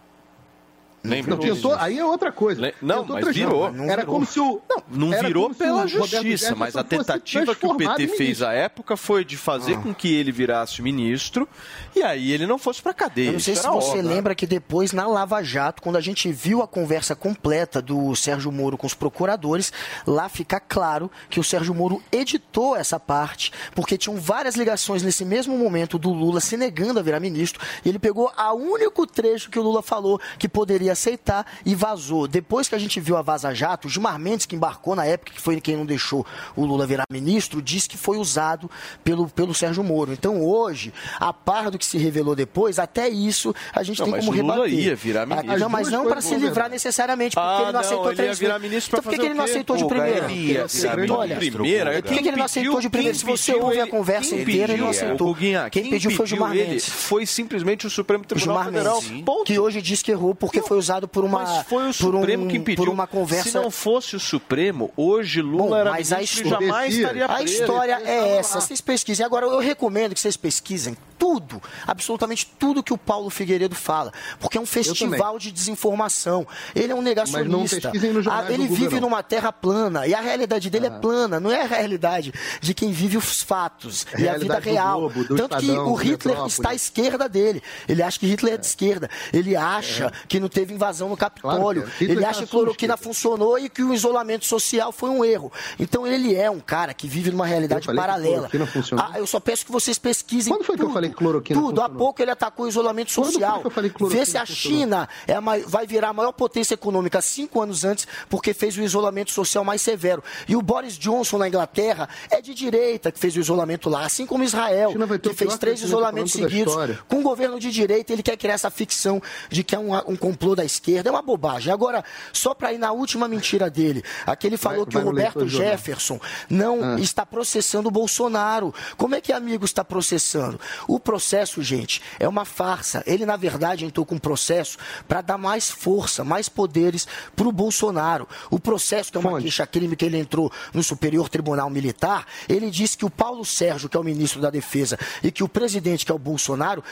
Lembra não, tentou, aí é outra coisa. Le... Não, mas virou. Não, era como se o. Não, não virou pela justiça, mas a tentativa que o PT fez à época foi de fazer ah. com que ele virasse ministro e aí ele não fosse para cadeia. Eu não sei se você lembra que depois, na Lava Jato, quando a gente viu a conversa completa do Sérgio Moro com os procuradores, lá fica claro que o Sérgio Moro editou essa parte, porque tinham várias ligações nesse mesmo momento do Lula se negando a virar ministro, e ele pegou a único trecho que o Lula falou que poderia aceitar e vazou. Depois que a gente viu a Vaza Jato, o Gilmar Mendes, que embarcou na época, que foi quem não deixou o Lula virar ministro, disse que foi usado pelo, pelo Sérgio Moro. Então hoje, a par do que se revelou depois, até isso a gente não, tem como o Lula rebater. ia virar ministro. Ah, não, mas não para se livrar necessariamente, porque ah, ele não aceitou ele três virar ministro Então por que, que ele não aceitou de primeira? Ele ia virar Olha, de primeira. Por que, que ele não aceitou de primeira? Se você ouve a conversa inteira, ele não aceitou. Quem pediu foi o Gilmar Mendes. Foi simplesmente o Supremo Tribunal Federal. Que hoje diz que errou porque foi usado por uma foi o Supremo um, que impediu. Por uma conversa... Se não fosse o Supremo, hoje Lula Bom, era mas ministro a jamais estaria preso. A história é essa. Vocês pesquisem. Agora, eu recomendo que vocês pesquisem tudo, absolutamente tudo que o Paulo Figueiredo fala, porque é um festival de desinformação. Ele é um negacionista. Ah, ele vive não. numa terra plana e a realidade dele ah. é plana, não é a realidade de quem vive os fatos a e a vida real. Globo, Tanto que o Hitler está à esquerda dele. Ele acha que Hitler é de esquerda. Ele acha é. que não teve invasão no Capitólio. Claro, ele acha que cloroquina funcionou e que o isolamento social foi um erro. Então ele é um cara que vive numa realidade paralela. Ah, eu só peço que vocês pesquisem. Quando foi tudo. que eu falei cloroquina tudo. Há funcionou? pouco ele atacou o isolamento foi social. que eu falei que cloroquina Vê se a? China é a mai- vai virar a maior potência econômica cinco anos antes, porque fez o isolamento social mais severo. E o Boris Johnson na Inglaterra é de direita que fez o isolamento lá, assim como Israel, que o fez três isolamentos seguidos. Com um governo de direita, ele quer criar essa ficção de que é um, um complô da esquerda. É uma bobagem. Agora, só para ir na última mentira dele, aquele falou que vai o Roberto jornal. Jefferson não Ah. está processando o Bolsonaro. Como é que amigo está processando? O processo, gente, é uma farsa. Ele, na verdade, entrou com um processo para dar mais força, mais poderes para o Bolsonaro. O processo, que é uma queixa-crime que ele entrou no Superior Tribunal Militar, ele disse que o Paulo Sérgio, que é o ministro da Defesa, e que o presidente, que é o Bolsonaro,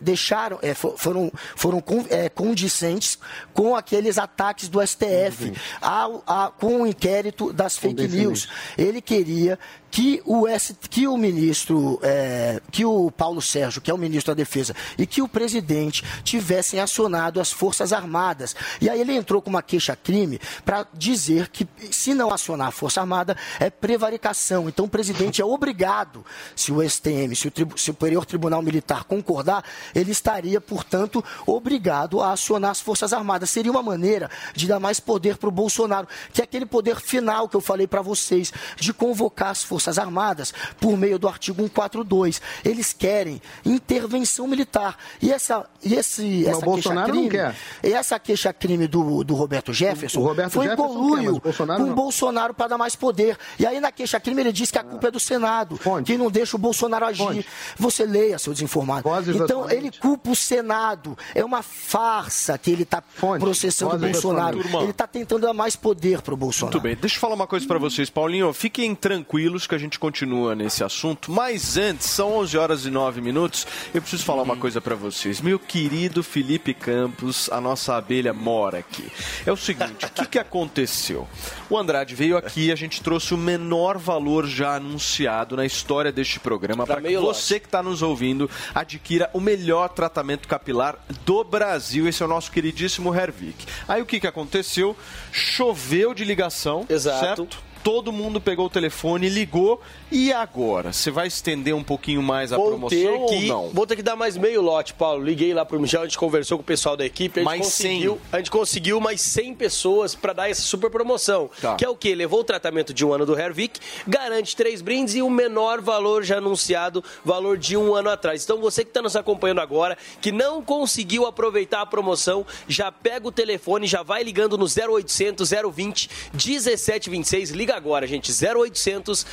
deixaram, é, fo- foram, foram é, condicentes com aqueles ataques do STF, ao- a- com o inquérito das fake news. Ele queria que o, S, que o ministro, é, que o Paulo Sérgio, que é o ministro da Defesa, e que o presidente tivessem acionado as Forças Armadas. E aí ele entrou com uma queixa-crime para dizer que, se não acionar a Força Armada, é prevaricação. Então o presidente é obrigado, se o STM, se o Tribu- Superior Tribunal Militar concordar, ele estaria, portanto, obrigado a acionar as Forças Armadas. Seria uma maneira de dar mais poder para o Bolsonaro, que é aquele poder final que eu falei para vocês, de convocar as Forças Armadas por meio do artigo 142. Eles querem intervenção militar. E essa, e esse, Mas essa o queixa-crime, quer. e essa queixa-crime do, do Roberto Jefferson O Roberto foi Jefferson quer, o Bolsonaro com o. Bolsonaro para dar mais poder. E aí na queixa-crime ele diz que a culpa é do Senado, que não deixa o Bolsonaro agir. Você leia, seu desinformado. Vozes Então ele culpa o Senado. É uma farsa que ele está processando o Vozes Bolsonaro. Ele está tentando dar mais poder para o Bolsonaro. Muito bem, deixa eu falar uma coisa pra vocês, Paulinho. Fiquem tranquilos que a gente continua nesse assunto. Mas antes, são 11 horas e 9 minutos. Eu preciso falar uma coisa pra vocês. Meu querido Felipe Campos, a nossa abelha mora aqui. É o seguinte, o que, que aconteceu? O Andrade veio aqui, a gente trouxe o menor valor já anunciado na história deste programa para que você que está nos ouvindo adquira o melhor tratamento capilar do Brasil. Esse é o nosso queridíssimo Hervik. Aí o que, que aconteceu? Choveu de ligação, Exato. certo? Todo mundo pegou o telefone, ligou. E agora? Você vai estender um pouquinho mais a Vou promoção ter, ou que, não? vou ter que dar mais meio lote, Paulo. Liguei lá pro Michel, a gente conversou com o pessoal da equipe, a gente Mais conseguiu, a gente conseguiu mais 100 pessoas para dar essa super promoção. Tá. Que é o quê? Levou o tratamento de um ano do Hervik, garante três brindes e o menor valor já anunciado, valor de um ano atrás. Então você que está nos acompanhando agora, que não conseguiu aproveitar a promoção, já pega o telefone, já vai ligando no 0800 020 1726. Liga agora, gente. 0800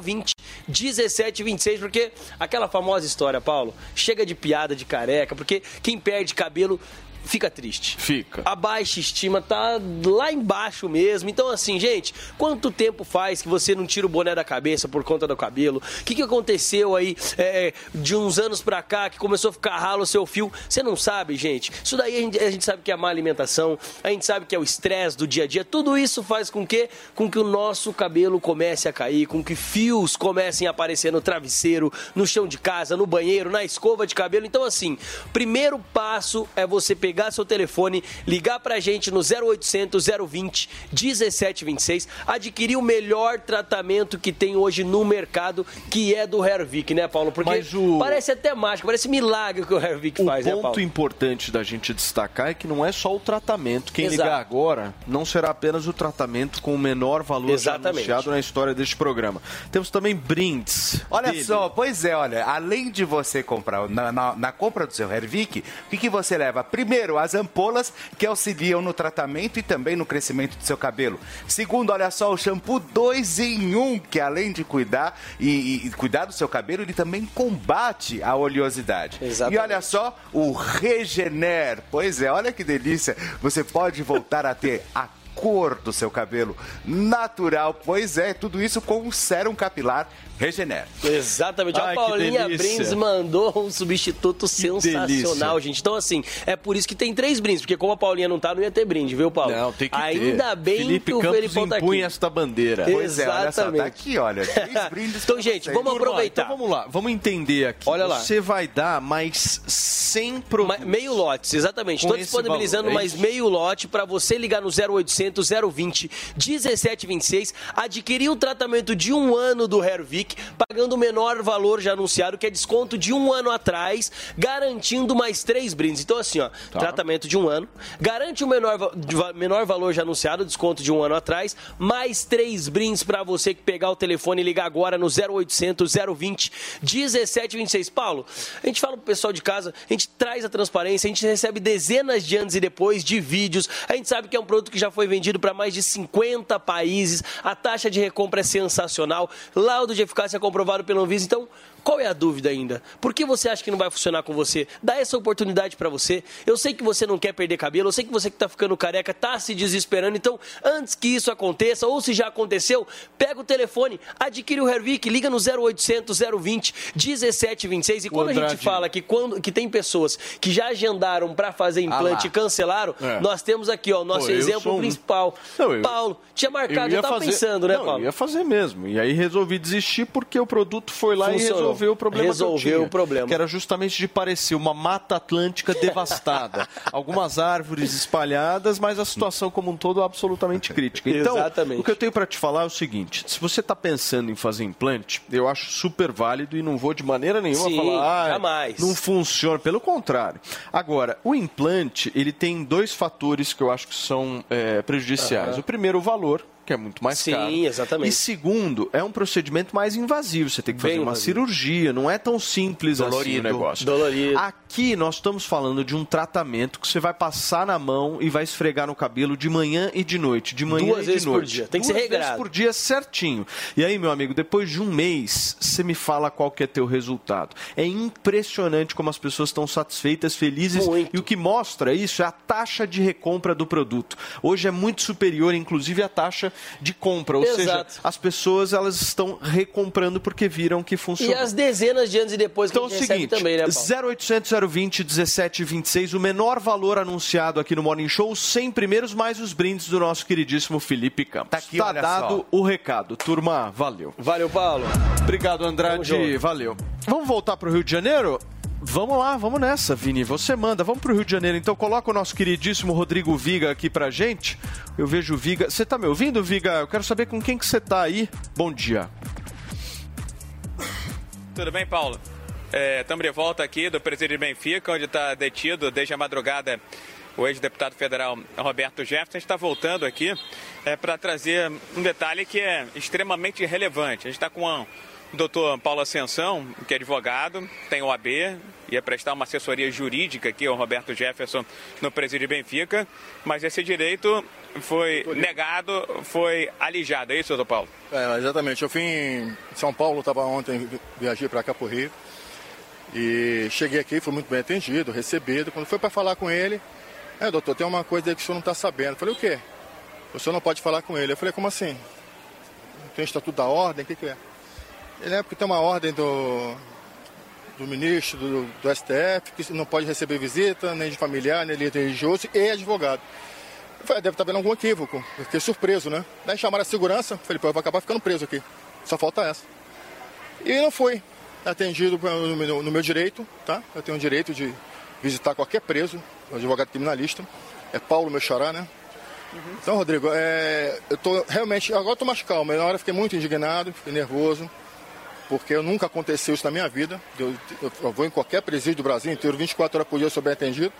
020 1726, porque aquela famosa história, Paulo, chega de piada de careca, porque quem perde cabelo fica triste. Fica. A baixa estima tá lá embaixo mesmo. Então, assim, gente, quanto tempo faz que você não tira o boné da cabeça por conta do cabelo? O que, que aconteceu aí é, de uns anos pra cá que começou a ficar ralo o seu fio? Você não sabe, gente. Isso daí a gente, a gente sabe que é a má alimentação, a gente sabe que é o estresse do dia a dia. Tudo isso faz com que, com que o nosso cabelo comece a cair, com que fios comecem a aparecer no travesseiro, no chão de casa, no banheiro, na escova de cabelo. Então, assim, primeiro passo é você pegar seu telefone, ligar pra gente no 0800 020 1726, adquirir o melhor tratamento que tem hoje no mercado, que é do Hervik, né, Paulo? Porque o- parece até mágico, parece milagre que o Hervik O faz, né, ponto Paulo? importante da gente destacar é que não é só o tratamento. Quem Exato. ligar agora não será apenas o tratamento com o menor valor anunciado na história deste programa. Temos também brindes. Olha dele. só, pois é, olha, além de você comprar, na, na- na compra do seu Hervik, o que, que você leva? Primeiro, as ampolas que auxiliam no tratamento e também no crescimento do seu cabelo. Segundo, olha só, o shampoo 2 em 1, um, que além de cuidar e, e- cuidar do seu cabelo, ele também combate a oleosidade. E olha só, o Regener. Pois é, olha que delícia. Você pode voltar a ter a cor do seu cabelo natural. Pois é, tudo isso com o sérum capilar Regener. Exatamente. Ai, a Paulinha. Brindes mandou um substituto sensacional, gente. Então, assim, é por isso que tem três brindes, porque como a Paulinha não tá, não ia ter brinde, viu, Paulo? Não, tem que Ainda ter. bem Felipe que o Campos Felipão tá aqui. esta bandeira. Pois é, olha só, tá Exatamente. aqui, olha, três brindes Então, gente, vocês. vamos aproveitar. Então vamos lá, vamos entender aqui. Olha lá. Você vai dar mais 100 produtos. Meio lotes, exatamente. Estou disponibilizando valor, é mais meio lote para você ligar no 0800 0800 020 1726. Adquirir o tratamento de um ano do Pagando o menor valor já anunciado, que é desconto de um ano atrás, garantindo mais três brindes. Então, assim, ó, tratamento de um ano, garante o menor, menor valor já anunciado, desconto de um ano atrás, mais três brindes para você que pegar o telefone e ligar agora no 0800 020 1726. Paulo, a gente fala pro pessoal de casa, a gente traz a transparência, a gente recebe dezenas de antes e depois de vídeos, a gente sabe que é um produto que já foi vendido para mais de 50 países, a taxa de recompra é sensacional, laudo de eficácia comprovado pela Anvisa, então qual é a dúvida ainda? Por que você acha que não vai funcionar com você? Dá essa oportunidade para você. Eu sei que você não quer perder cabelo, eu sei que você que tá ficando careca tá se desesperando. Então, antes que isso aconteça, ou se já aconteceu, pega o telefone, adquire o Hervik, liga no 0800 020 1726. E quando a gente fala que, quando, que tem pessoas que já agendaram para fazer implante lá. e cancelaram, É. nós temos aqui ó, o nosso Pô, eu exemplo um- principal. Não, eu- Paulo, tinha marcado, Eu ia tava fazer- pensando, né, Não, Paulo? Eu ia fazer mesmo. E aí resolvi desistir porque o produto foi lá e Funcionou. Resolveu o problema que eu Resolveu tinha, o problema. Que era justamente de parecer uma mata atlântica devastada. Algumas árvores espalhadas, mas a situação como um todo absolutamente crítica. Então, Exatamente. o que eu tenho para te falar é o seguinte: se você está pensando em fazer implante, eu acho super válido e não vou de maneira nenhuma Sim, falar, ah, jamais. não funciona. Pelo contrário. Agora, o implante, ele tem dois fatores que eu acho que são é, prejudiciais. Aham. O primeiro, o valor, que é muito mais Sim, caro. exatamente. E segundo, é um procedimento mais invasivo. Você tem que fazer Bem uma invasivo. cirurgia, não é tão simples assim Dolorido. o negócio. Dolorido. Aqui nós estamos falando de um tratamento que você vai passar na mão e vai esfregar no cabelo de manhã e de noite. De manhã Duas e de vezes por noite. dia. Tem que Duas ser vezes regrado. por dia certinho. E aí, meu amigo, depois de um mês, você me fala qual que é teu resultado. É impressionante como as pessoas estão satisfeitas, felizes. E o que mostra isso é a taxa de recompra do produto. Hoje é muito superior, inclusive, à taxa de compra. Ou seja, Exato. as pessoas elas estão recomprando porque viram que E funciona. as dezenas de anos e depois que Então é a o gente recebe seguinte, também, né, Paulo? 0800 020 1726, o menor valor anunciado aqui no Morning Show, os 100 primeiros mais os brindes do nosso queridíssimo Felipe Campos. Tá, aqui, olha dado só. o recado. Turma, valeu. Valeu, Paulo. Obrigado, Andrade. Valeu. Vamos voltar pro Rio de Janeiro? Vamos lá, vamos nessa, Vini. Você manda. Vamos pro Rio de Janeiro. Então coloca o nosso queridíssimo Rodrigo Viga aqui pra gente. Eu vejo o Viga. Você tá me ouvindo, Viga? Eu quero saber com quem que você tá aí. Bom dia. Tudo bem, Paulo? Estamos de volta aqui do presídio de Benfica, onde está detido desde a madrugada o ex-deputado federal Roberto Jefferson. Está voltando aqui para trazer um detalhe que é extremamente relevante. A gente está com o doutor Paulo Ascensão, que é advogado, tem o AB, ia prestar uma assessoria jurídica aqui ao Roberto Jefferson no presídio Benfica, mas esse direito foi negado, foi alijado. É isso, doutor Paulo? É, exatamente. Eu fui em São Paulo, estava ontem, vi- viajei para cá Rio. E cheguei aqui, fui muito bem atendido, recebido. Quando foi para falar com ele, é, doutor, tem uma coisa aí que o senhor não está sabendo. Eu falei, o quê? O senhor não pode falar com ele. Eu falei, como assim? Tem estatuto da ordem? O que, que é? Ele é porque tem uma ordem do, do ministro do, do STF que não pode receber visita, nem de familiar, nem de religioso e advogado. Falei, deve estar vendo algum equívoco. Fiquei surpreso, né? Daí chamaram a segurança, falei, pô, eu vou acabar ficando preso aqui. Só falta essa. E não fui atendido no meu, direito, tá? Eu tenho o direito de visitar qualquer preso, advogado criminalista. É Paulo meu né? Então, Rodrigo, é, eu tô realmente, agora eu tô mais calmo. Na hora eu fiquei muito indignado, fiquei nervoso, porque eu nunca aconteceu isso na minha vida. Eu, eu- vou em qualquer presídio do Brasil inteiro, 24 horas por dia sou bem atendido.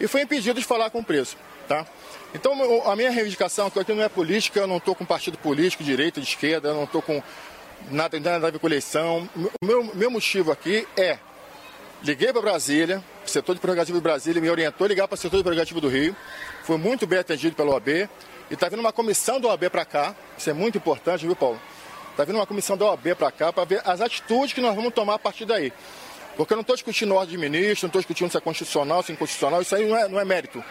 E fui impedido de falar com o preso, tá? Então, a minha reivindicação, que aqui não é política, eu não estou com partido político, direita, de esquerda, eu não estou com nada, nada a ver com eleição. O meu, meu motivo aqui é, liguei para Brasília, setor de prerrogativo de Brasília me orientou a ligar para o setor de prerrogativo do Rio, fui muito bem atendido pela OAB, e está vindo uma comissão da OAB para cá, isso é muito importante, viu, Paulo? Está vindo uma comissão da OAB para cá para ver as atitudes que nós vamos tomar a partir daí. Porque eu não estou discutindo ordem de ministro, não estou discutindo se é constitucional, se é inconstitucional, isso aí não é, não é mérito.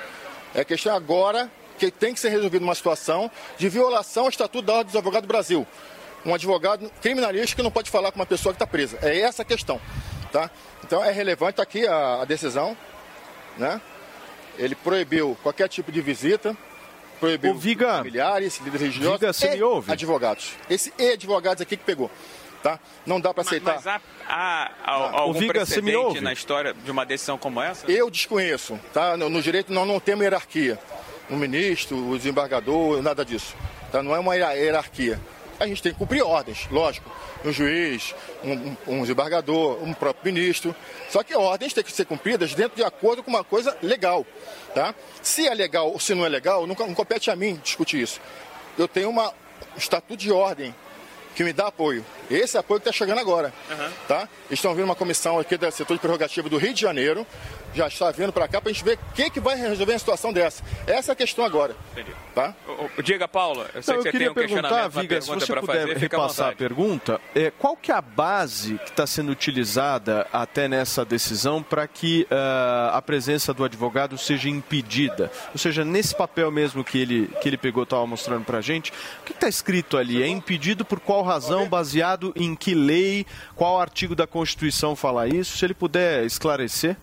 É questão agora que tem que ser resolvida uma situação de violação ao Estatuto da Ordem dos Advogados do Brasil. Um advogado criminalista que não pode falar com uma pessoa que está presa. É essa a questão. Tá? Então é relevante, aqui a, a decisão. Né? Ele proibiu qualquer tipo de visita, proibiu familiares, líderes religiosos Viga, você e me ouve? advogados. Esse e advogados aqui que pegou. Tá? Não dá para aceitar. Mas há, há, há Ah, algum o Viga, precedente ouve? na história de uma decisão como essa? Eu desconheço, tá? No, no direito nós não temos hierarquia. um ministro, o desembargador, nada disso. Tá? Não é uma hierarquia. A gente tem que cumprir ordens, lógico. Um juiz, um, um, desembargador, um próprio ministro. Só que ordens têm que ser cumpridas dentro de acordo com uma coisa legal. Tá? Se é legal ou se não é legal, não, não compete a mim discutir isso. Eu tenho uma, um estatuto de ordem que me dá apoio. Esse apoio que está chegando agora. Uhum. Tá? Estão vindo uma comissão aqui do setor de prerrogativa do Rio de Janeiro, já está vindo para cá para a gente ver o que, que vai resolver uma situação dessa. Essa é a questão agora. Entendi. Tá? O- o- Diga, Paulo, eu sei Não, que eu você tem queria um perguntar, questionamento, Viga, se pergunta você para puder fazer, repassar a pergunta, é, qual que é a base que está sendo utilizada até nessa decisão para que ah, a presença do advogado seja impedida? Ou seja, nesse papel mesmo que ele, que ele pegou, estava mostrando para a gente, o que está escrito ali? É impedido por qual razão, baseado em que lei, qual artigo da Constituição fala isso? Se ele puder esclarecer.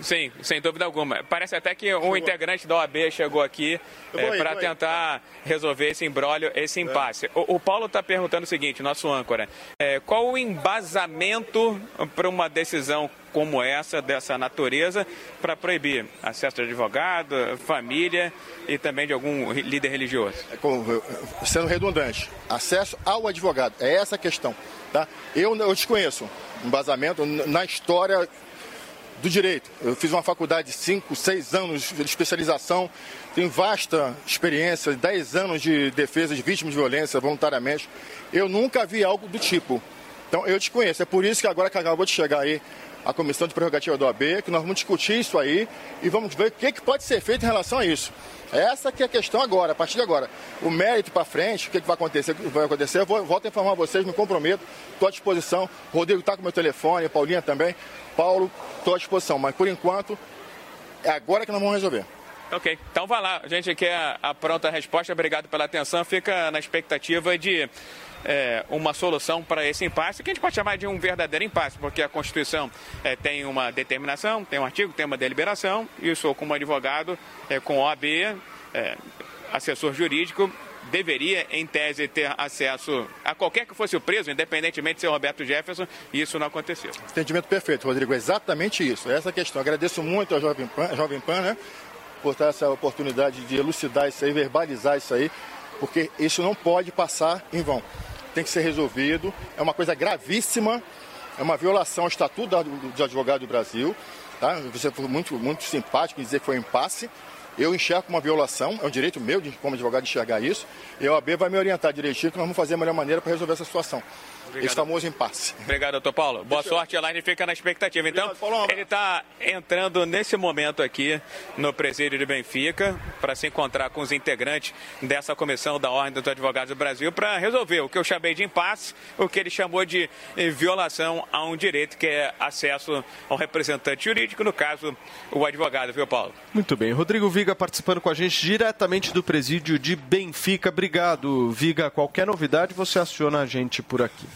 Sim, sem dúvida alguma. Parece até que um integrante da OAB chegou aqui aí, para tentar resolver esse embrólio, esse impasse. O, o Paulo está perguntando o seguinte, nosso âncora, é, qual o embasamento para uma decisão como essa, dessa natureza, para proibir acesso de advogado, família e também de algum líder religioso? É como, sendo redundante, acesso ao advogado. É essa a questão. Tá? Eu, eu desconheço um embasamento na história do direito. Eu fiz uma faculdade de 5, 6 anos de especialização, tenho vasta experiência, 10 anos de defesa de vítimas de violência voluntariamente. Eu nunca vi algo do tipo. Então eu desconheço. É por isso que agora que acabou de chegar aí a comissão de prerrogativa do AB, que nós vamos discutir isso aí e vamos ver o que, que pode ser feito em relação a isso. Essa que é a questão agora, a partir de agora. O mérito para frente, o que, que vai acontecer, vai acontecer, eu vou, volto a informar vocês, me comprometo, estou à disposição. Rodrigo está com meu telefone, Paulinha também. Paulo, estou à disposição, mas por enquanto é agora que nós vamos resolver. Ok, então vai lá. A gente quer a pronta resposta. Obrigado pela atenção. Fica na expectativa de é, uma solução para esse impasse, que a gente pode chamar de um verdadeiro impasse, porque a Constituição é, tem uma determinação, tem um artigo, tem uma deliberação, e eu sou como advogado, é, com OAB, é, assessor jurídico, deveria, em tese, ter acesso a qualquer que fosse o preso, independentemente de ser Roberto Jefferson, e isso não aconteceu. Entendimento perfeito, Rodrigo. É exatamente isso. É essa a questão. Agradeço muito a Jovem Pan, Jovem Pan né, por ter essa oportunidade de elucidar isso aí, verbalizar isso aí, porque isso não pode passar em vão. Tem que ser resolvido. É uma coisa gravíssima, é uma violação ao Estatuto da- do, do Brasil. Tá? Você foi muito, muito simpático em dizer que foi um impasse. Eu enxergo uma violação, é um direito meu, de, como advogado, enxergar isso. E a OAB vai me orientar direitinho que nós vamos fazer a melhor maneira para resolver essa situação. Obrigado. Esse famoso impasse. Obrigado, doutor Paulo. Boa sorte, a Elaine fica na expectativa. Então, ele está entrando nesse momento aqui no presídio de Benfica para se encontrar com os integrantes dessa comissão da Ordem dos Advogados do Brasil para resolver o que eu chamei de impasse, o que ele chamou de eh, violação a um direito que é acesso ao representante jurídico, no caso, o advogado, viu, Paulo? Muito bem. Rodrigo Viga participando com a gente diretamente do presídio de Benfica. Obrigado, Viga. Qualquer novidade, você aciona a gente por aqui.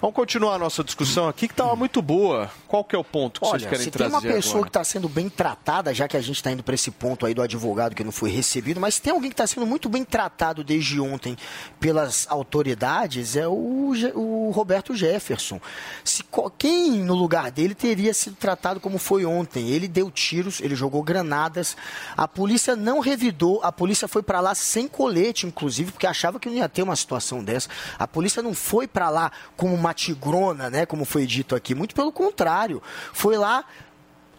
Vamos continuar a nossa discussão aqui, que estava muito boa. Qual que é o ponto que vocês Olha, querem se tem trazer uma pessoa agora? que está sendo bem tratada, já que a gente está indo para esse ponto aí do advogado que não foi recebido, mas tem alguém que está sendo muito bem tratado desde ontem pelas autoridades, é o, o Roberto Jefferson. Se, quem no lugar dele teria sido tratado como foi ontem? Ele deu tiros, ele jogou granadas, a polícia não revidou, a polícia foi para lá sem colete, inclusive, porque achava que não ia ter uma situação dessa. A polícia não foi para lá como uma tigrona, né, como foi dito aqui, muito pelo contrário. Foi lá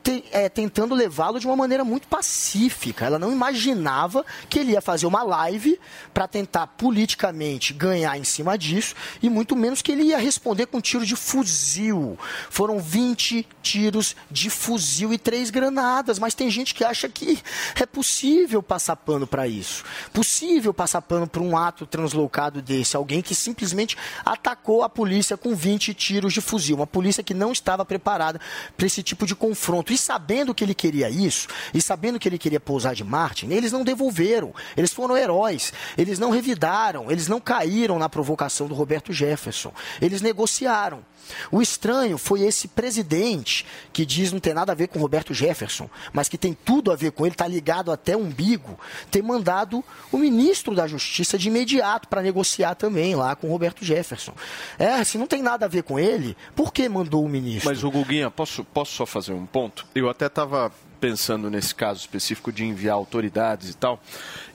te- é, tentando levá-lo de uma maneira muito pacífica. Ela não imaginava que ele ia fazer uma live para tentar politicamente ganhar em cima disso e muito menos que ele ia responder com tiro de fuzil. Foram 20 tiros de fuzil e três granadas, mas tem gente que acha que é possível passar pano para isso. Possível passar pano para um ato translocado desse, alguém que simplesmente atacou a polícia com 20 tiros de fuzil, uma polícia que não estava preparada para esse tipo de confronto. E sabendo que ele queria isso, e sabendo que ele queria pousar de Martin, eles não devolveram. Eles foram heróis. Eles não revidaram. Eles não caíram na provocação do Roberto Jefferson. Eles negociaram. O estranho foi esse presidente que diz não ter nada a ver com Roberto Jefferson, mas que tem tudo a ver com ele, está ligado até o umbigo, ter mandado o ministro da Justiça de imediato para negociar também lá com Roberto Jefferson. É, se não tem nada a ver com ele, por que mandou o ministro? Mas o Guguinha, posso, posso só fazer um ponto? Eu até estava pensando nesse caso específico de enviar autoridades e tal,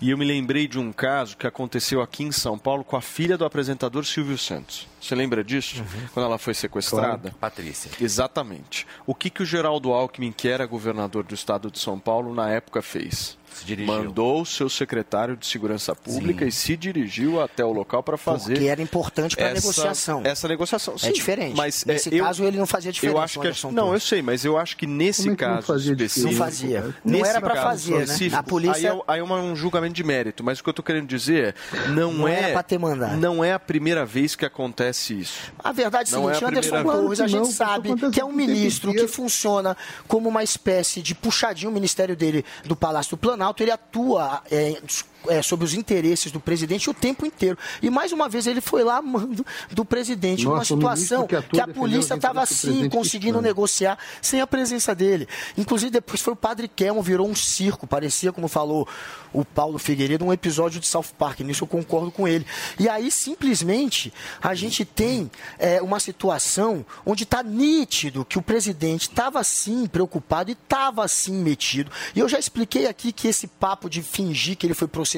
e eu me lembrei de um caso que aconteceu aqui em São Paulo com a filha do apresentador Silvio Santos. Você lembra disso? Quando ela foi sequestrada? Patrícia. Exatamente. O que, que o Geraldo Alckmin, que era governador do estado de São Paulo, na época fez? Se dirigiu. Mandou o seu secretário de Segurança Pública Sim. e se dirigiu até o local para fazer. Porque era importante para a negociação. Essa negociação. É Sim, diferente. Mas Nesse é, eu- caso, ele não fazia diferença. Eu acho que não, eu sei, mas eu acho que nesse é que não caso fazia específico? Não fazia. Não nesse era caso fazer, né? A polícia- Aí é, aí é um julgamento de mérito, mas o que eu tô querendo dizer é, não, Não é era pra ter mandado. não é a primeira vez que acontece isso. A verdade é a Não é seguinte, a Anderson primeira Torres, a gente Não, sabe que é um ministro que funciona como uma espécie de puxadinho, o ministério dele do Palácio do Planalto, ele atua é, é, sobre os interesses do presidente o tempo inteiro. E mais uma vez ele foi lá mando do presidente, numa Nossa, o situação que que, atua a polícia estava do sim conseguindo negociar sem a presença dele. Inclusive depois foi o Padre Kelmo, virou um circo, parecia, como falou o Paulo Figueiredo, um episódio de South Park, nisso eu concordo com ele. E aí simplesmente a gente tem é, uma situação onde está nítido que o presidente estava sim preocupado e estava sim metido. E eu já expliquei aqui que esse papo de fingir que ele foi processado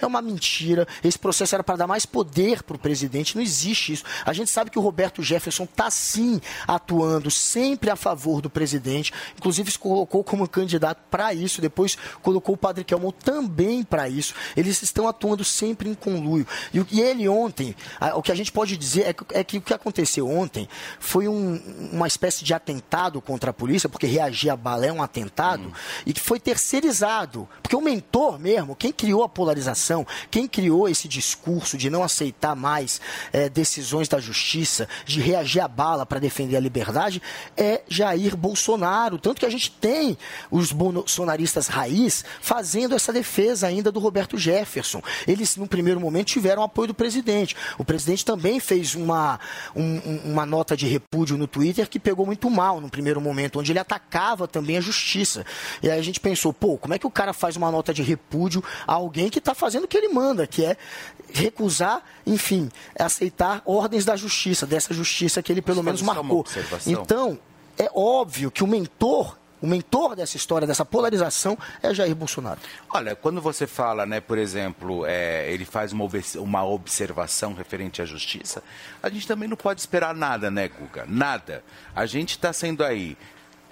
é uma mentira. Esse processo era para dar mais poder para o presidente. Não existe isso. A gente sabe que o Roberto Jefferson está sim atuando sempre a favor do presidente. Inclusive se colocou como candidato para isso. Depois colocou o Padre Kelmon também para isso. Eles estão atuando sempre em conluio. E, o- ele ontem, o que a gente pode dizer é que, é que o que aconteceu ontem foi um- uma espécie de atentado contra a polícia, porque reagir a bala é um atentado, e que foi terceirizado. Porque o mentor mesmo, quem criou a polarização, quem criou esse discurso de não aceitar mais eh, decisões da justiça, de reagir a bala para defender a liberdade, é Jair Bolsonaro. Tanto que a gente tem os bolsonaristas raiz fazendo essa defesa ainda do Roberto Jefferson. Eles, no primeiro momento, tiveram apoio do presidente. O presidente também fez uma, um- um- uma nota de repúdio no Twitter que pegou muito mal no primeiro momento, onde ele atacava também a justiça. E aí a gente pensou, pô, como é que o cara faz uma nota de repúdio a alguém que está fazendo o que ele manda, que é recusar, enfim, aceitar ordens da justiça, dessa justiça que ele pelo menos marcou. Então, é óbvio que o mentor, o mentor dessa história, dessa polarização, é Jair Bolsonaro. Olha, quando você fala, né, por exemplo, é, ele faz uma, uma observação referente à justiça, a gente também não pode esperar nada, né, Guga? Nada. A gente está sendo aí,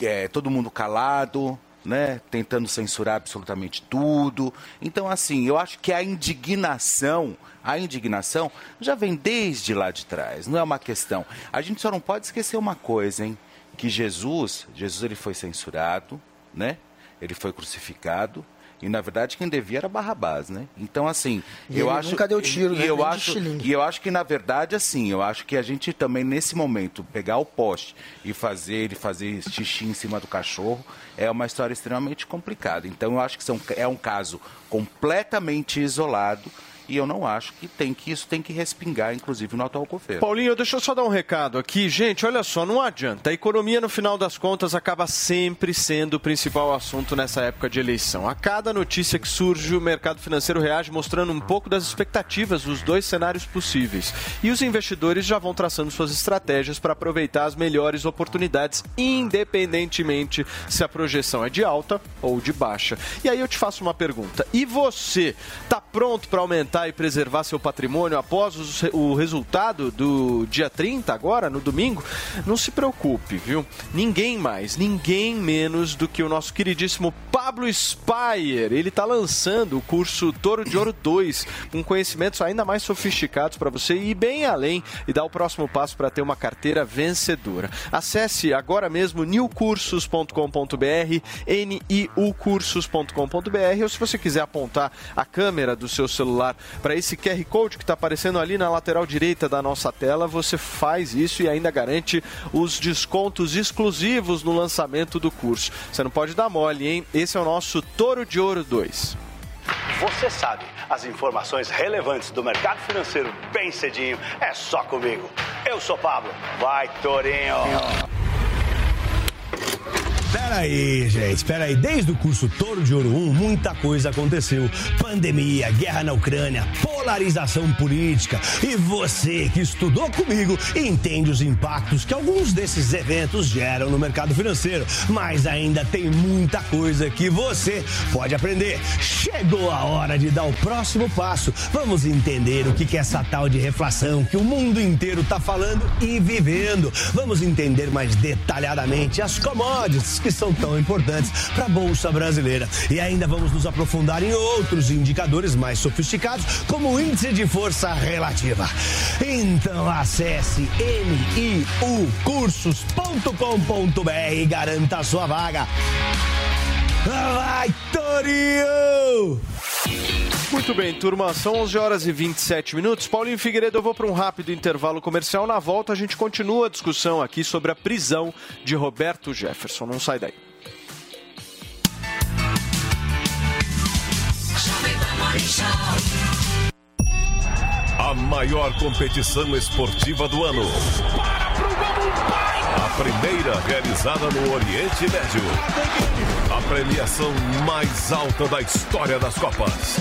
é, todo mundo calado, né, tentando censurar absolutamente tudo. Então, assim, eu acho que a indignação, a indignação já vem desde lá de trás, não é uma questão. A gente só não pode esquecer uma coisa, hein? Que Jesus, Jesus ele foi censurado, né? Ele foi crucificado. E na verdade quem devia era Barrabás, né? Então assim, E eu acho nunca deu tiro, e né? eu Nem acho e eu acho que na verdade assim, eu acho que a gente também nesse momento pegar o poste e fazer ele fazer xixi em cima do cachorro é uma história extremamente complicada. Então eu acho que são, é um caso completamente isolado e eu não acho que tem que isso tem que respingar inclusive no atual governo. Paulinho, deixa eu só dar um recado aqui. Gente, olha só, não adianta. A economia, no final das contas, acaba sempre sendo o principal assunto nessa época de eleição. A cada notícia que surge, o mercado financeiro reage mostrando um pouco das expectativas dos dois cenários possíveis. E os investidores já vão traçando suas estratégias para aproveitar as melhores oportunidades, independentemente se a projeção é de alta ou de baixa. E aí eu te faço uma pergunta. E você, tá pronto para aumentar e preservar seu patrimônio após o resultado do dia 30, agora, no domingo? Não se preocupe, viu? Ninguém mais, ninguém menos do que o nosso queridíssimo Pablo Spire. Ele está lançando o curso Toro de Ouro 2, com conhecimentos ainda mais sofisticados para você ir bem além e dar o próximo passo para ter uma carteira vencedora. Acesse agora mesmo newcursos.com.br, niucursos.com.br, ou se você quiser apontar a câmera do seu celular para esse QR Code que está aparecendo ali na lateral direita da nossa tela, você faz isso e ainda garante os descontos exclusivos no lançamento do curso. Você não pode dar mole, hein? Esse é o nosso Toro de Ouro 2. Você sabe, as informações relevantes do mercado financeiro bem cedinho é só comigo. Eu sou Pablo. Vai, Torinho! Peraí, gente, peraí. Desde o curso Toro de Ouro 1, muita coisa aconteceu. Pandemia, guerra na Ucrânia, polarização política. E você que estudou comigo entende os impactos que alguns desses eventos geram no mercado financeiro. Mas ainda tem muita coisa que você pode aprender. Chegou a hora de dar o próximo passo. Vamos entender o que é essa tal de reflação que o mundo inteiro está falando e vivendo. Vamos entender mais detalhadamente as commodities que são tão importantes para a Bolsa Brasileira. E ainda vamos nos aprofundar em outros indicadores mais sofisticados, como o índice de força relativa. Então acesse niucursos.com.br e garanta a sua vaga. Vai, Torinho! Muito bem, turma, são 11 horas e 27 minutos. Paulinho Figueiredo, eu vou para um rápido intervalo comercial. Na volta, a gente continua a discussão aqui sobre a prisão de Roberto Jefferson. Não sai daí. A maior competição esportiva do ano. A primeira realizada no Oriente Médio. A premiação mais alta da história das Copas.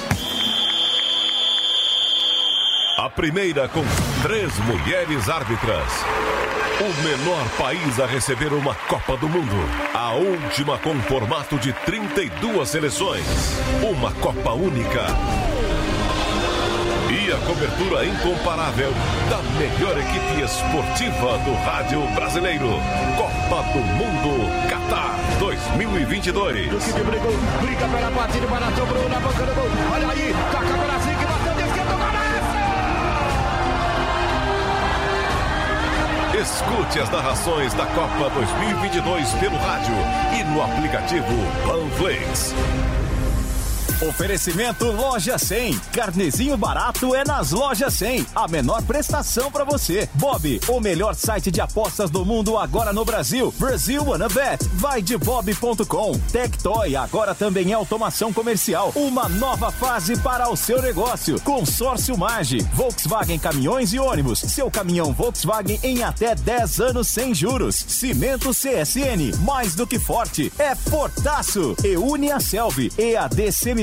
A primeira com três mulheres árbitras. O menor país a receber uma Copa do Mundo. A última com formato de 32 seleções. Uma Copa única. E a cobertura incomparável da melhor equipe esportiva do rádio brasileiro. Copa do Mundo Qatar 2022. Duque brigou, briga pela partida, para sobrou na boca do gol. Olha aí, toca pela zica, bateu de esquerda, Escute as narrações da Copa 2022 pelo rádio e no aplicativo Panflix. Oferecimento Loja 100. Carnezinho barato é nas Lojas 100. A menor prestação para você. Bob, o melhor site de apostas do mundo agora no Brasil. Brasil Wanna Bet. Vai de bob.com. Tectoy agora também é automação comercial. Uma nova fase para o seu negócio. Consórcio Mage. Volkswagen Caminhões e Ônibus. Seu caminhão Volkswagen em até 10 anos sem juros. Cimento CSN. Mais do que forte. É fortaço. E une a Selvi. EAD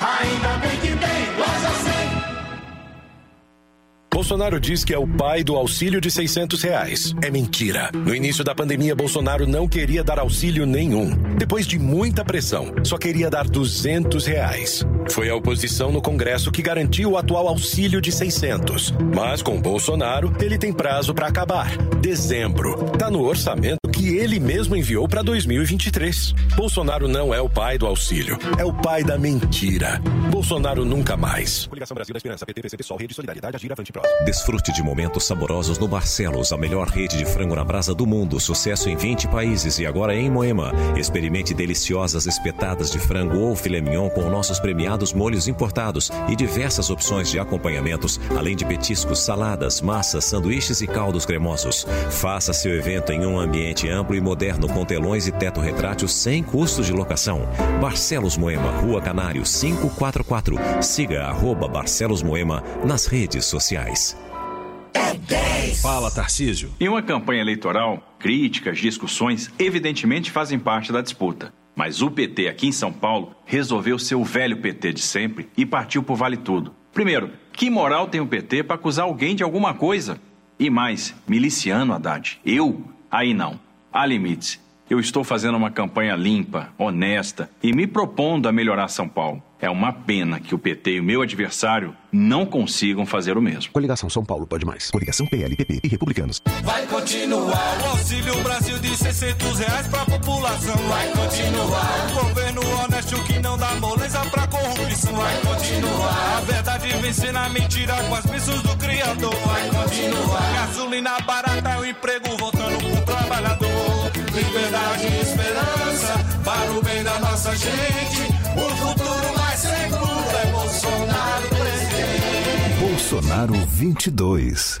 ainda bem que tem loja 100. Bolsonaro diz que é o pai do auxílio de 600 reais. É mentira. No início da pandemia, Bolsonaro não queria dar auxílio nenhum. Depois de muita pressão, só queria dar 200 reais. Foi a oposição no Congresso que garantiu o atual auxílio de 600. Mas com Bolsonaro, ele tem prazo para acabar. Dezembro. Tá no orçamento que ele mesmo enviou para 2023. Bolsonaro não é o pai do auxílio, é o pai da mentira. Bolsonaro nunca mais. Coligação Brasil da Esperança, PT, PCP, Sol, Rede Solidariedade, Agir, Avante, Próximo. Desfrute de momentos saborosos no Barcelos, a melhor rede de frango na brasa do mundo. Sucesso em 20 países e agora em Moema. Experimente deliciosas espetadas de frango ou filé mignon com nossos premiados molhos importados e diversas opções de acompanhamentos, além de petiscos, saladas, massas, sanduíches e caldos cremosos. Faça seu evento em um ambiente amplo e moderno com telões e teto retrátil sem custo de locação. Barcelos Moema, Rua Canário 544. Siga arroba Barcelos Moema nas redes sociais. Fala, Tarcísio. Em uma campanha eleitoral, críticas, discussões, evidentemente fazem parte da disputa. Mas o PT aqui em São Paulo resolveu ser o velho PT de sempre e partiu por vale tudo. Primeiro, que moral tem o PT para acusar alguém de alguma coisa? E mais, miliciano, Haddad. Eu? Aí não. Há limites. Eu estou fazendo uma campanha limpa, honesta e me propondo a melhorar São Paulo. É uma pena que o PT e o meu adversário não consigam fazer o mesmo. Coligação São Paulo pode mais. Coligação PLPP e Republicanos. Vai continuar o Auxílio Brasil de 600 reais pra população. Vai continuar governo honesto que não dá moleza pra corrupção. Vai continuar a verdade vencer na mentira com as bênçãos do Criador. Vai continuar gasolina barata, o emprego voltando pro. Liberdade e esperança para o bem da nossa gente. O futuro mais seguro é Bolsonaro presidente. Bolsonaro 22.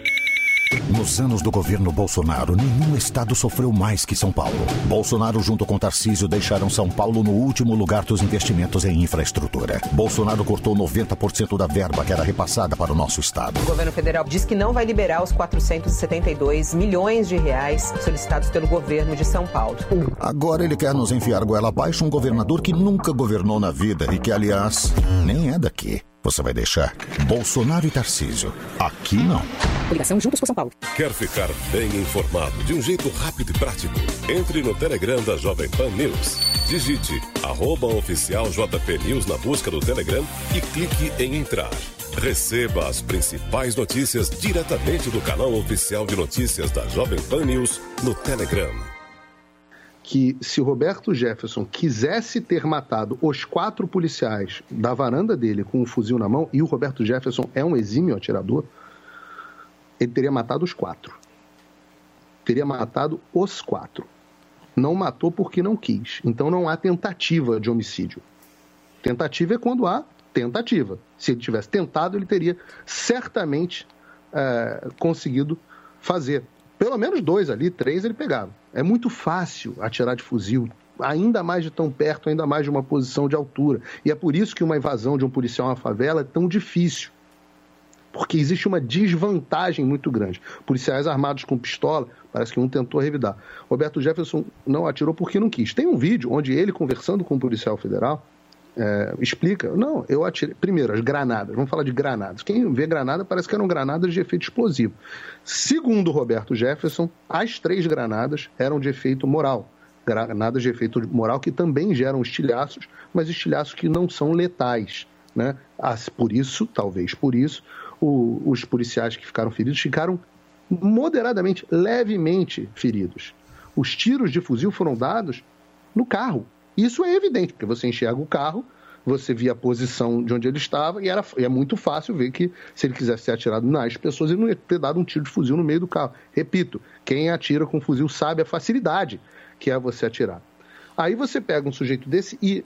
Nos anos do governo Bolsonaro, nenhum estado sofreu mais que São Paulo. Bolsonaro, junto com Tarcísio, deixaram São Paulo no último lugar dos investimentos em infraestrutura. Bolsonaro cortou 90% da verba que era repassada para o nosso estado. O governo federal diz que não vai liberar os 472 milhões de reais solicitados pelo governo de São Paulo. Agora ele quer nos enfiar goela abaixo um governador que nunca governou na vida e que, aliás, nem é daqui. Você vai deixar Bolsonaro e Tarcísio. Aqui não. Ligação Juntos por São Paulo. Quer ficar bem informado de um jeito rápido e prático? Entre no Telegram da Jovem Pan News. Digite arroba oficial JP News na busca do Telegram e clique em entrar. Receba as principais notícias diretamente do canal oficial de notícias da Jovem Pan News no Telegram que se o Roberto Jefferson quisesse ter matado os quatro policiais da varanda dele com um fuzil na mão, e o Roberto Jefferson é um exímio atirador, ele teria matado os quatro. Teria matado os quatro. Não matou porque não quis. Então não há tentativa de homicídio. Tentativa é quando há tentativa. Se ele tivesse tentado, ele teria certamente é, conseguido fazer. Pelo menos dois ali, três ele pegava. É muito fácil atirar de fuzil, ainda mais de tão perto, ainda mais de uma posição de altura. E é por isso que uma invasão de um policial a uma favela é tão difícil. Porque existe uma desvantagem muito grande. Policiais armados com pistola, parece que um tentou revidar. Roberto Jefferson não atirou porque não quis. Tem um vídeo onde ele, conversando com um policial federal, é, explica. Não, eu atirei. Primeiro, as granadas. Vamos falar de granadas. Quem vê granada parece que eram granadas de efeito explosivo. Segundo Roberto Jefferson, as três granadas eram de efeito moral. Granadas de efeito moral que também geram estilhaços, mas estilhaços que não são letais. Né? Por isso, talvez por isso, o, os policiais que ficaram feridos ficaram moderadamente, levemente feridos. Os tiros de fuzil foram dados no carro, isso é evidente, porque você enxerga o carro, você via a posição de onde ele estava e, era, e é muito fácil ver que se ele quisesse ter atirado nas pessoas, ele não ia ter dado um tiro de fuzil no meio do carro. Repito, quem atira com fuzil sabe a facilidade que é você atirar. Aí você pega um sujeito desse e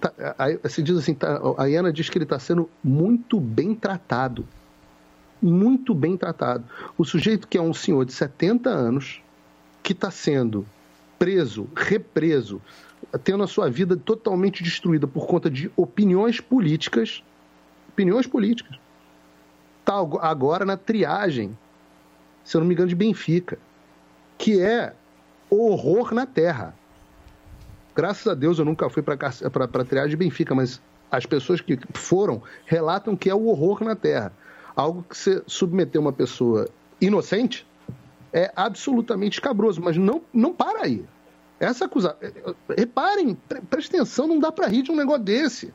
tá, aí, diz assim, tá, a Iana diz que ele está sendo muito bem tratado. Muito bem tratado. O sujeito que é um senhor de 70 anos, que está sendo preso, represo, tendo a sua vida totalmente destruída por conta de opiniões políticas. Opiniões políticas. Está agora na triagem, se eu não me engano, de Benfica, que é horror na terra. Graças a Deus eu nunca fui para a triagem de Benfica, mas as pessoas que foram relatam que é o horror na terra. Algo que você submeter uma pessoa inocente é absolutamente escabroso, mas não, não para aí. Essa acusação. Reparem, preste atenção, não dá para rir de um negócio desse.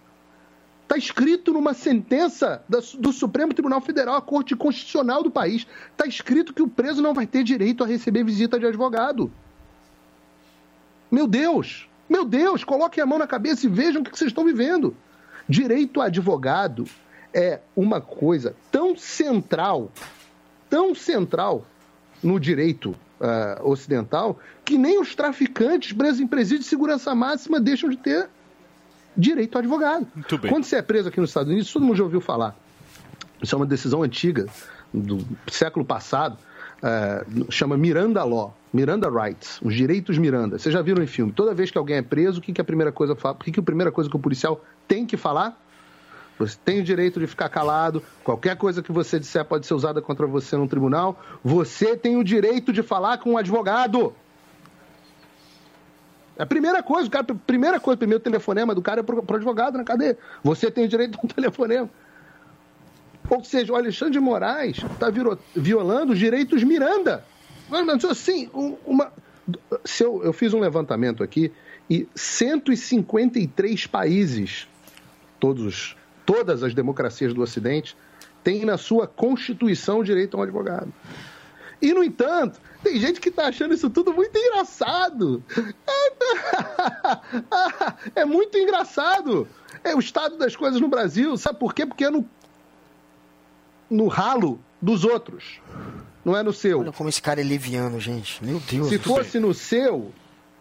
Está escrito numa sentença do Supremo Tribunal Federal, a Corte Constitucional do país. Está escrito que o preso não vai ter direito a receber visita de advogado. Meu Deus! Meu Deus! Coloquem a mão na cabeça e vejam o que vocês estão vivendo. Direito a advogado é uma coisa tão central, tão central no direito uh, ocidental que nem os traficantes presos em presídio de segurança máxima deixam de ter direito ao advogado. Muito bem. Quando você é preso aqui nos Estados Unidos, todo mundo já ouviu falar. Isso é uma decisão antiga, do século passado, uh, chama Miranda Law, Miranda Rights, os direitos Miranda. Vocês já viram em filme? Toda vez que alguém é preso, o que, que a primeira coisa fala? O que, que a primeira coisa que o policial tem que falar? Você tem o direito de ficar calado. Qualquer coisa que você disser pode ser usada contra você no tribunal. Você tem o direito de falar com um advogado. É a primeira coisa, o cara, primeira coisa, primeiro telefonema do cara é pro, pro advogado na cadeia. Você tem o direito de um telefonema. Ou seja, o Alexandre de Moraes está violando os direitos Miranda. Assim, uma, se eu, eu fiz um levantamento aqui e 153 países, todos, todas as democracias do Ocidente, têm na sua Constituição o direito a um advogado. E, no entanto, tem gente que está achando isso tudo muito engraçado. É muito engraçado. É o estado das coisas no Brasil. Sabe por quê? Porque é no, no ralo dos outros. Não é no seu. Olha como esse cara é leviano, gente. Meu Deus Se fosse no seu,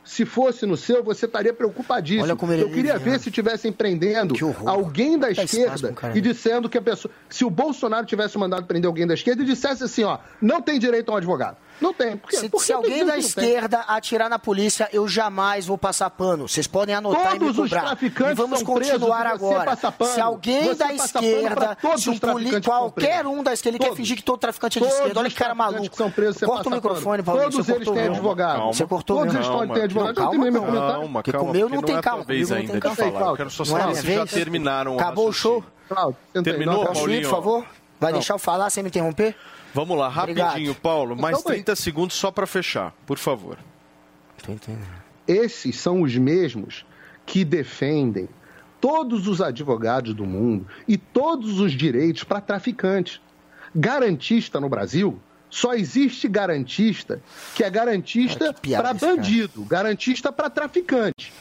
se fosse no seu, você estaria preocupadíssimo. Olha como ele é Eu queria ver se estivessem prendendo alguém da espaço esquerda e dizendo que a pessoa. Se o Bolsonaro tivesse mandado prender alguém da esquerda e dissesse assim, ó, não tem direito a um advogado. Não tem. Por? Se, Porque se alguém da que não tem. esquerda atirar na polícia, eu jamais vou passar pano. Vocês podem anotar e me Todos os cobrar. traficantes e vamos continuar agora. Se alguém Você da esquerda, todos se um qualquer um da esquerda, ele quer Todos. fingir que todo traficante é de Todos esquerda. Olha que cara maluco. são presos, você Corta o microfone. Paulo. Todos você eles têm advogado. Você cortou Todos eles podem ter Não, advogado. Eu calma, calma. comentário. Calma, Porque calma. com o meu porque não tem é calma, comigo não ainda tem de calma. falar. Eu quero só Não é saber se já terminaram o Acabou o show? Terminou, Não, Paulinho? por favor? Vai Não. deixar eu falar sem me interromper? Vamos lá, rapidinho, Obrigado. Paulo. Mais aí. 30 segundos só para fechar, por favor. Tô entendendo. Esses são os mesmos que defendem todos os advogados do mundo e todos os direitos para traficantes. Garantista no Brasil, só existe garantista que é garantista para esse cara. bandido, garantista para traficante.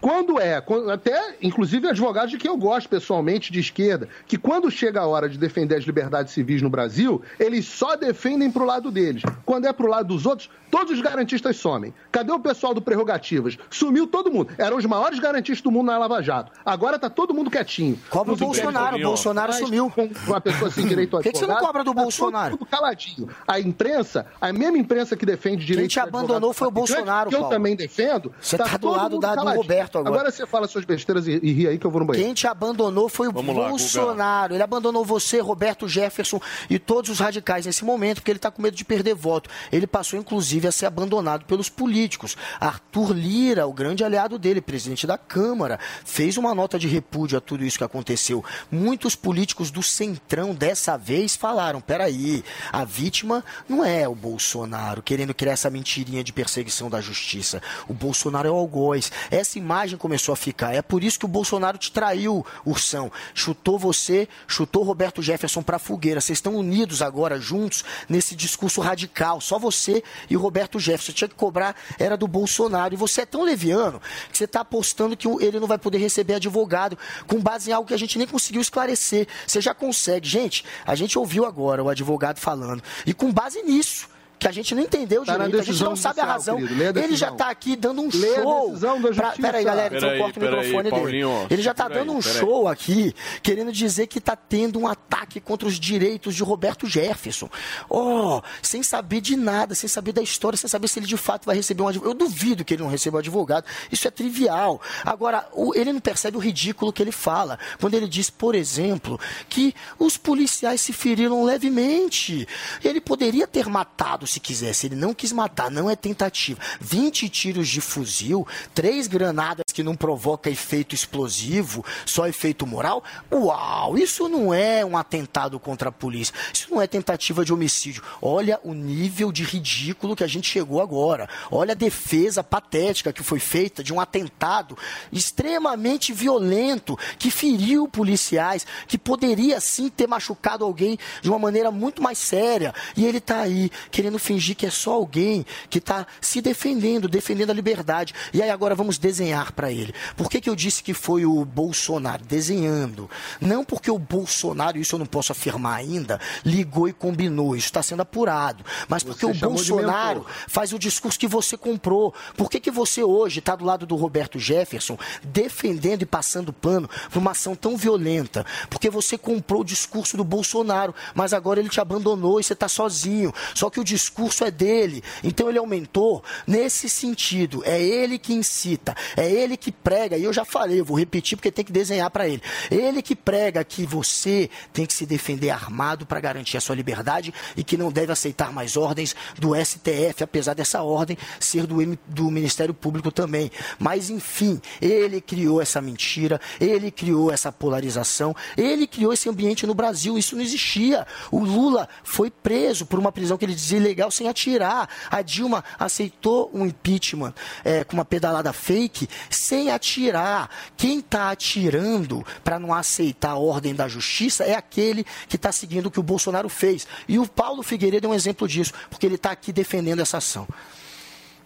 Quando é, quando- até inclusive advogados de quem eu gosto pessoalmente de esquerda, que quando chega a hora de defender as liberdades civis no Brasil, eles só defendem pro lado deles. Quando é pro lado dos outros, todos os garantistas somem. Cadê o pessoal do Prerrogativas? Sumiu todo mundo. Eram os maiores garantistas do mundo na Lava Jato. Agora tá todo mundo quietinho. Cobra o Bolsonaro, o. Bolsonaro Mas sumiu. Com uma pessoa sem direito a Por que que você não advogado, cobra do tá Bolsonaro? mundo caladinho. A imprensa, a mesma imprensa que defende direitos te de advogado abandonou foi o Bolsonaro, que eu Paulo. também defendo. Você tá do todo lado da- do caladinho. Roberto agora. Agora você fala suas besteiras e, e ri aí que eu vou no banheiro. Quem te abandonou foi o Vamos lá, Bolsonaro. ele abandonou você, Roberto Jefferson e todos os radicais nesse momento, porque ele está com medo de perder voto. Ele passou, inclusive, a ser abandonado pelos políticos. Arthur Lira, o grande aliado dele, presidente da Câmara, fez uma nota de repúdio a tudo isso que aconteceu. Muitos políticos do Centrão dessa vez falaram: peraí, a vítima não é o Bolsonaro, querendo criar essa mentirinha de perseguição da justiça. O Bolsonaro é o algoz. Essa imagem começou a ficar. É por isso que o Bolsonaro te traiu, Ursão. Chutou você, chutou Roberto Jefferson pra fogueira. Vocês estão unidos agora, juntos, nesse discurso radical. Só você e Roberto Jefferson. Tinha que cobrar, era do Bolsonaro. E você é tão leviano que você está apostando que ele não vai poder receber advogado com base em algo que a gente nem conseguiu esclarecer. Você já consegue. Gente, a gente ouviu agora o advogado falando. E com base nisso. Que a gente não entendeu Tá direito, a gente não sabe a razão. querido. A Ele já está aqui dando um Lê show. pra-. Peraí, galera, então Peraí, corta o microfone Paulinho, dele. Ele já está segura aí, dando um show aqui, querendo dizer que está tendo um ataque contra os direitos de Roberto Jefferson. Oh, sem saber de nada, sem saber da história, sem saber se ele de fato vai receber um advogado. Eu duvido que ele não receba um advogado. Isso é trivial. Agora, ele não percebe o ridículo que ele fala. Quando ele diz, por exemplo, que os policiais se feriram levemente. Ele poderia ter matado se quisesse. Ele não quis matar, não é tentativa. 20 tiros de fuzil, três granadas que não provoca efeito explosivo, só efeito moral. Uau, isso não é um atentado contra a polícia. Isso não é tentativa de homicídio. Olha o nível de ridículo que a gente chegou agora. Olha a defesa patética que foi feita de um atentado extremamente violento que feriu policiais, que poderia sim ter machucado alguém de uma maneira muito mais séria. E ele está aí querendo fingir que é só alguém que está se defendendo, defendendo a liberdade. E aí agora vamos desenhar para ele. Por que, que eu disse que foi o Bolsonaro? Desenhando. Não porque o Bolsonaro, isso eu não posso afirmar ainda, ligou e combinou. Isso está sendo apurado. Mas porque Você o chamou de Bolsonaro faz o discurso que você comprou. Por que, que você hoje está do lado do Roberto Jefferson defendendo e passando pano por uma ação tão violenta? Porque você comprou o discurso do Bolsonaro, mas agora ele te abandonou e você está sozinho. Só que o discurso é dele. Então ele aumentou nesse sentido. É ele que incita, é ele Ele que prega, e eu já falei, eu vou repetir porque tem que desenhar para ele. Ele que prega que você tem que se defender armado para garantir a sua liberdade e que não deve aceitar mais ordens do STF, apesar dessa ordem ser do, do Ministério Público também. Mas, enfim, ele criou essa mentira, ele criou essa polarização, ele criou esse ambiente no Brasil. Isso não existia. O Lula foi preso por uma prisão que ele dizia ilegal sem atirar. A Dilma aceitou um impeachment é, com uma pedalada fake sem atirar. Quem está atirando para não aceitar a ordem da justiça é aquele que está seguindo o que o Bolsonaro fez. E o Paulo Figueiredo é um exemplo disso, porque ele está aqui defendendo essa ação.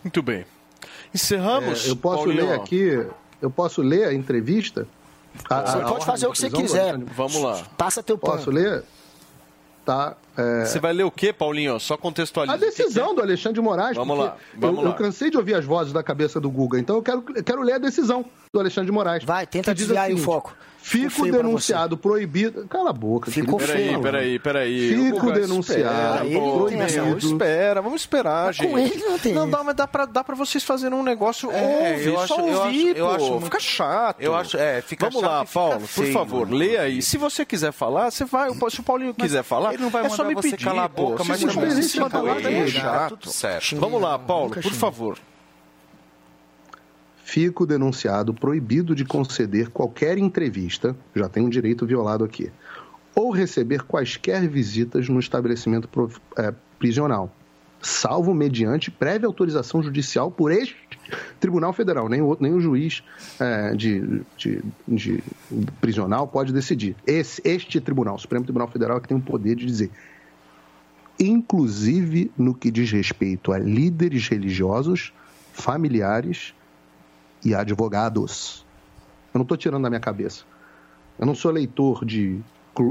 Muito bem. Encerramos. É, eu posso Paulinho? ler aqui, eu posso ler a entrevista? A- Você a- pode fazer o que você quiser. Vamos lá. Passa teu pano. Posso ler? Tá. é, Você vai ler o quê, Paulinho? Só contextualiza. A decisão do Alexandre de Moraes. Vamos lá, vamos eu, lá. eu cansei de ouvir as vozes da cabeça do Guga, então eu quero, eu quero ler a decisão do Alexandre de Moraes. Vai, tenta que desviar aí o seguinte, foco. Fico feio denunciado, proibido. Cala a boca, Ficou querido. Peraí, peraí, peraí. Fico denunciado, espera, Ele não tem essa- proibido. Espera, vamos esperar, Mas gente. com ele não tem Não, dá, mas dá pra, dá pra vocês fazerem um negócio. É, ouve, eu acho- só eu ouvir, acho- eu pô. acho muito- Fica chato. Eu acho- é, fica Vamos chato lá, Paulo, por feio, favor, mano. lê aí. Se você quiser falar, você vai. Se o Paulinho quiser falar, ele não vai é só mandar me você pedir, calar a pô. boca, Se mas não se se calar, é né? chato. Tudo certo. Vamos lá, Paulo, por xinguei. Fico denunciado, proibido de conceder qualquer entrevista, já tem um direito violado aqui, ou receber quaisquer visitas no estabelecimento é, prisional, salvo mediante prévia autorização judicial por este Tribunal Federal. Nem o, outro- nem o juiz é, de, de, de prisional pode decidir. Esse, este tribunal, o Supremo Tribunal Federal, é que tem o poder de dizer inclusive no que diz respeito a líderes religiosos, familiares e advogados. Eu não estou tirando da minha cabeça. Eu não sou leitor de,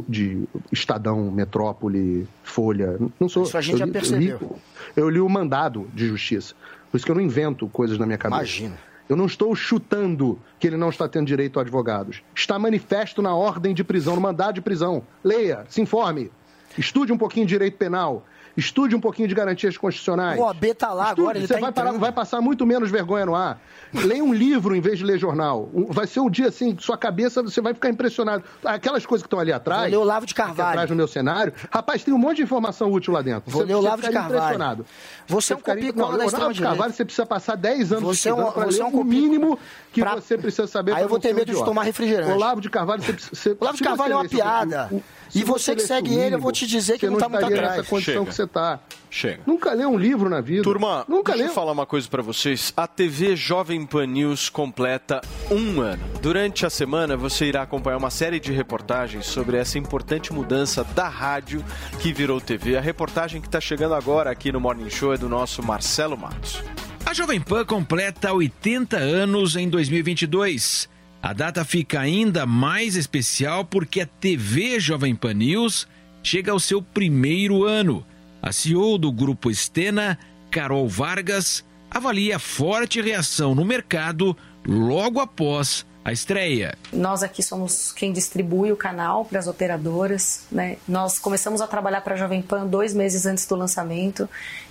de Estadão, Metrópole, Folha. Não sou. Isso a gente eu já percebeu. Eu li, eu li o mandado de justiça. Por isso que eu não invento coisas na minha cabeça. Imagina. Eu não estou chutando que ele não está tendo direito a advogados. Está manifesto na ordem de prisão, no mandado de prisão. Leia, se informe. Estude um pouquinho de direito penal. Estude um pouquinho de garantias constitucionais. O OAB tá lá Estude, agora, ele você tá vai, parar- vai passar muito menos vergonha no ar. Leia um livro em vez de ler jornal. Vai ser um dia assim, sua cabeça, você vai ficar impressionado. Aquelas coisas que estão ali atrás. Vou ler o Olavo de Carvalho. atrás no meu cenário. Rapaz, tem um monte de informação útil lá dentro. Vou Você- ler Olavo de Carvalho. impressionado. Você é um copia cola da o Olavo de. Carvalho, você precisa passar 10 anos Você é um- para você ler é um o mínimo que pra- você precisa saber Aí pra eu vou ter medo de tomar refrigerante. Olavo de Carvalho, você precisa... Olavo de Carvalho é uma lesse o- piada. O- E se você que segue o ele, eu mínimo, vou te dizer que você ele não tá muito atrás. nessa condição Chega. que você está. Chega. Nunca leu um livro na vida. Turma, Nunca deixa leu. eu falar uma coisa pra vocês. A TV Jovem Pan News completa um ano. Durante a semana, você irá acompanhar uma série de reportagens sobre essa importante mudança da rádio que virou TV. A reportagem que está chegando agora aqui no Morning Show é do nosso Marcelo Matos. A Jovem Pan completa 80 anos em 2022. A data fica ainda mais especial porque a TV Jovem Pan News chega ao seu primeiro ano. A CEO do grupo Estena, Carol Vargas, avalia forte reação no mercado logo após a estreia. Nós aqui somos quem distribui o canal para as operadoras. Né? Nós começamos a trabalhar para a Jovem Pan dois meses antes do lançamento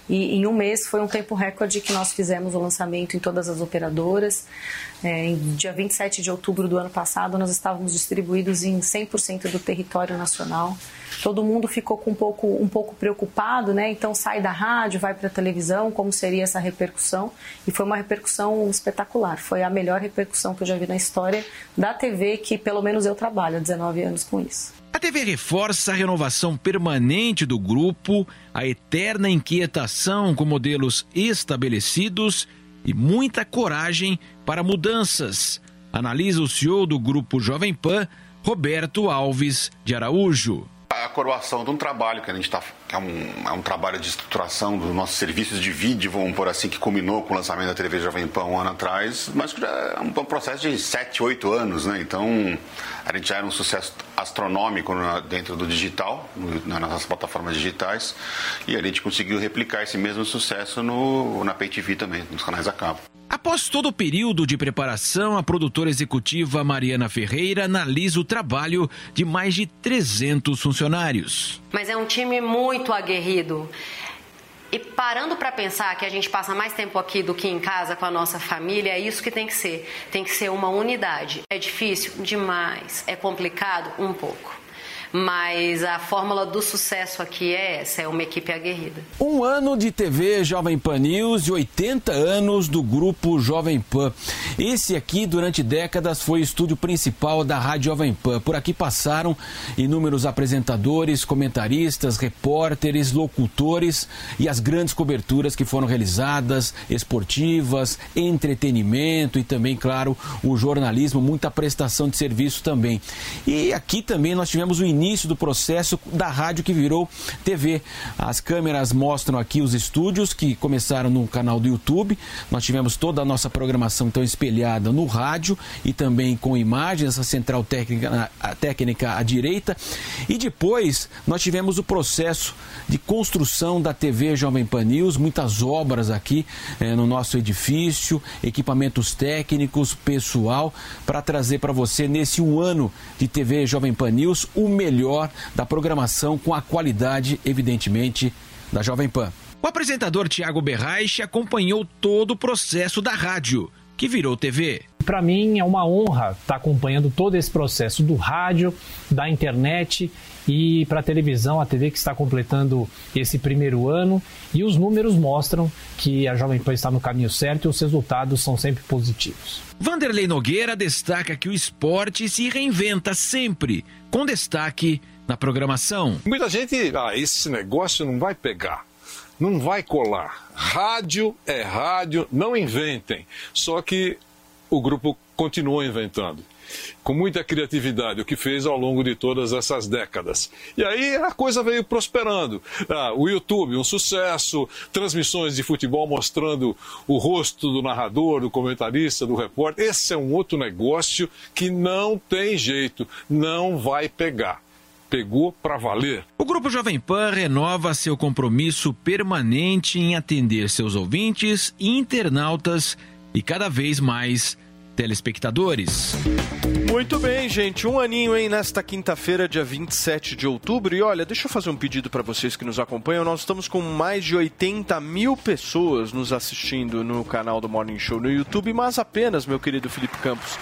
e em um mês foi um tempo recorde que nós fizemos o lançamento em todas as operadoras. É, em dia 27 de outubro do ano passado, nós estávamos distribuídos em 100% do território nacional. Todo mundo ficou com um pouco, um pouco preocupado, né? Então sai da rádio, vai para a televisão, como seria essa repercussão? E foi uma repercussão espetacular. Foi a melhor repercussão que eu já vi na história da TV, que pelo menos eu trabalho há 19 anos com isso. A TV reforça a renovação permanente do grupo, a eterna inquietação com modelos estabelecidos e muita coragem para mudanças. Analisa o CEO do grupo Jovem Pan, Roberto Alves de Araújo. A coroação de um trabalho que a gente está. É um, é um trabalho de estruturação dos nossos serviços de vídeo, vamos por assim, que culminou com o lançamento da TV Jovem Pan um ano atrás, mas que já é um, processo de 7, 8 anos, né? Então a gente já era um sucesso astronômico na- dentro do digital, no- nas nossas plataformas digitais, e a gente conseguiu replicar esse mesmo sucesso no, na Pay TV também, nos canais a cabo. Após todo o período de preparação, a produtora executiva Mariana Ferreira analisa o trabalho de mais de 300 funcionários. Mas é um time muito aguerrido. E parando para pensar que a gente passa mais tempo aqui do que em casa com a nossa família, é isso que tem que ser. Tem que ser uma unidade. É difícil? Demais. É complicado? Um pouco. Mas a fórmula do sucesso aqui é essa, é uma equipe aguerrida. Um ano de TV Jovem Pan News e 80 anos do grupo Jovem Pan. Esse aqui, durante décadas, foi o estúdio principal da Rádio Jovem Pan. Por aqui passaram inúmeros apresentadores, comentaristas, repórteres, locutores e as grandes coberturas que foram realizadas, esportivas, entretenimento e também, claro, o jornalismo, muita prestação de serviço também. E aqui também nós tivemos o início do processo da rádio que virou TV. As câmeras mostram aqui os estúdios que começaram no canal do YouTube. Nós tivemos toda a nossa programação então espelhada no rádio e também com imagens, essa central técnica, a técnica à direita. E depois nós tivemos o processo de construção da TV Jovem Pan News, muitas obras aqui eh, no nosso edifício, equipamentos técnicos, pessoal, para trazer para você nesse um ano de TV Jovem Pan News o melhor melhor da programação com a qualidade, evidentemente, da Jovem Pan. O apresentador Tiago Berraich acompanhou todo o processo da rádio, que virou TV. Para mim é uma honra estar acompanhando todo esse processo do rádio, da internet e para a televisão, a TV que está completando esse primeiro ano. E os números mostram que a Jovem Pan está no caminho certo e os resultados são sempre positivos. Vanderlei Nogueira destaca que o esporte se reinventa sempre, com destaque na programação. Muita gente, ah, esse negócio não vai pegar, não vai colar. Rádio é rádio, não inventem. Só que o grupo continuou inventando com muita criatividade, o que fez ao longo de todas essas décadas. E aí a coisa veio prosperando. Ah, o YouTube, um sucesso, transmissões de futebol mostrando o rosto do narrador, do comentarista, do repórter. Esse é um outro negócio que não tem jeito, não vai pegar pegou para valer. O Grupo Jovem Pan renova seu compromisso permanente em atender seus ouvintes, internautas e cada vez mais telespectadores. Muito bem, gente. Um aninho, hein, nesta quinta-feira, dia 27 de outubro. E olha, deixa eu fazer um pedido para vocês que nos acompanham. Nós estamos com mais de 80 mil pessoas nos assistindo no canal do Morning Show no YouTube, mas apenas, meu querido Felipe Campos,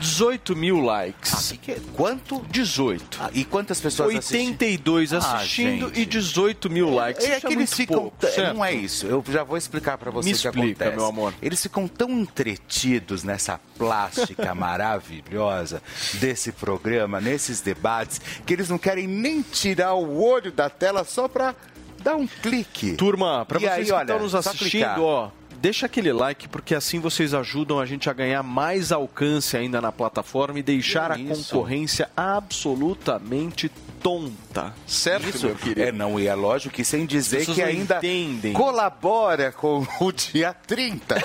18 mil likes. Ah, que, quanto? 18. Ah, e quantas pessoas 82 assistindo ah, e 18 mil likes. É, é que é eles ficam. pouco, certo? não é isso. Eu já vou explicar para você Me o que explica, acontece. meu amor. Eles ficam tão entretidos nessa plástica maravilhosa desse programa, nesses debates, que eles não querem nem tirar o olho da tela só para dar um clique. Turma, para vocês aí, que olha, estão nos assistindo, ó, deixa aquele like, porque assim vocês ajudam a gente a ganhar mais alcance ainda na plataforma e deixar a Que isso? concorrência absolutamente tonta. Certo, Isso. meu querido? É, não, e é lógico que sem dizer que não ainda entendem. colabora com o dia 30.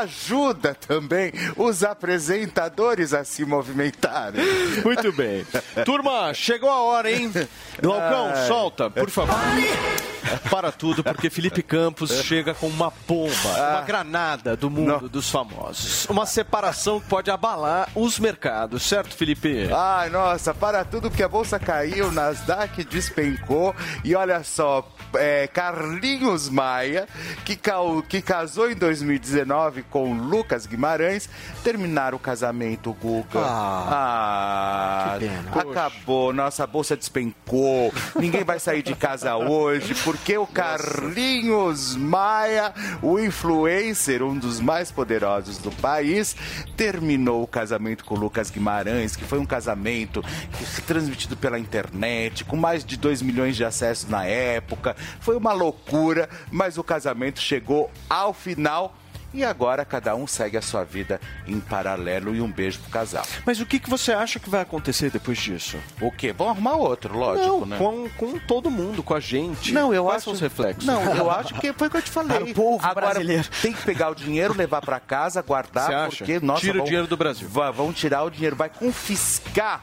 Ajuda também os apresentadores a se movimentarem. Muito bem. Turma, chegou a hora, hein? Glaucão, Ai. solta, por favor. Para tudo, porque Felipe Campos chega com uma bomba, uma granada do mundo dos famosos. Uma separação que pode abalar os mercados, certo, Felipe? Ai, nossa, para tudo que a bolsa caiu, Nasdaq despencou e olha só, é, Carlinhos Maia, que, que casou em 2019 com Lucas Guimarães, terminaram o casamento, Guga. Ah, que pena. acabou, nossa bolsa despencou, ninguém vai sair de casa hoje, porque o Carlinhos Maia, o influencer, um dos mais poderosos do país, terminou o casamento com o Lucas Guimarães, que foi um casamento que- transmitido pela internet, com mais de 2 milhões de acessos na época. Foi uma loucura, mas o casamento chegou ao final. E agora cada um segue a sua vida em paralelo e um beijo pro casal. Mas o que, que você acha que vai acontecer depois disso? O quê? Vão arrumar outro, lógico, Não, né? com, com todo mundo, com a gente. Não, eu Quais acho. são os reflexos? Não, eu acho que foi o que eu te falei. Para o povo Agora, brasileiro. tem que pegar o dinheiro, levar pra casa, guardar, Você acha? porque nossa, Tira o dinheiro do Brasil. Vão tirar o dinheiro, vai confiscar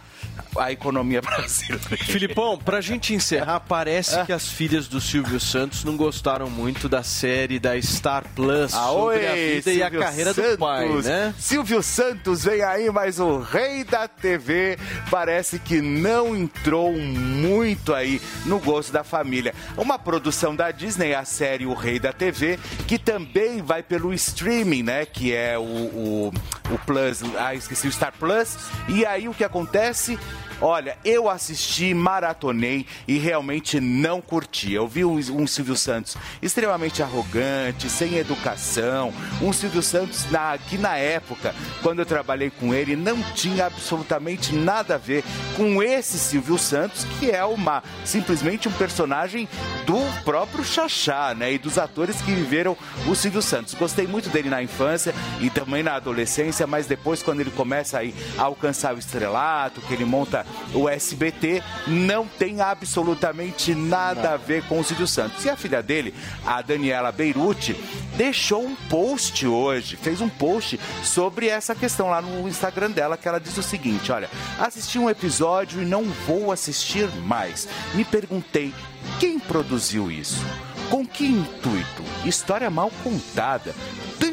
a economia brasileira. Filipão, pra gente encerrar, parece que as filhas do Silvio Santos não gostaram muito da série da Star Plus Ah, sobre a oi, vida e a Silvio carreira do Santos. pai, né? Silvio Santos vem aí, mas o rei da TV parece que não entrou muito aí no gosto da família. Uma produção da Disney, a série O Rei da TV, que também vai pelo streaming, né? Que é o, o, o Plus, ah, esqueci o Star Plus. E aí o que acontece? Olha, eu assisti, maratonei e realmente não curti. Eu vi um, Silvio Santos extremamente arrogante, sem educação. Um Silvio Santos na, que na época, quando eu trabalhei com ele, não tinha absolutamente nada a ver com esse Silvio Santos, que é uma simplesmente um personagem do próprio Xaxá, né? E dos atores que viveram o Silvio Santos. Gostei muito dele na infância e também na adolescência, mas depois, quando ele começa aí a alcançar o estrelato, que ele monta o SBT, não tem absolutamente nada a ver com o Silvio Santos. E a filha dele, a Daniela Beirute, deixou um post hoje, fez um post sobre essa questão lá no Instagram dela, que ela diz o seguinte: olha, assisti um episódio e não vou assistir mais. Me perguntei quem produziu isso? Com que intuito? História mal contada.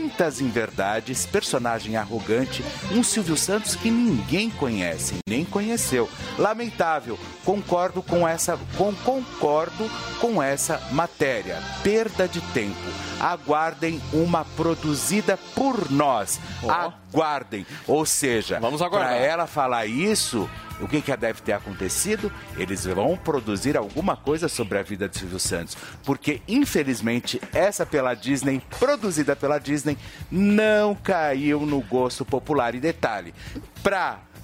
Tantas inverdades, personagem arrogante, um Silvio Santos que ninguém conhece, nem conheceu. Lamentável, concordo com essa, com, concordo com essa matéria. Perda de tempo. Aguardem uma produzida por nós. Aguardem. Ou seja, para ela falar isso, o que, que deve ter acontecido? Eles vão produzir alguma coisa sobre a vida de Silvio Santos. Porque, infelizmente, essa pela Disney, produzida pela Disney, não caiu no gosto popular. E detalhe,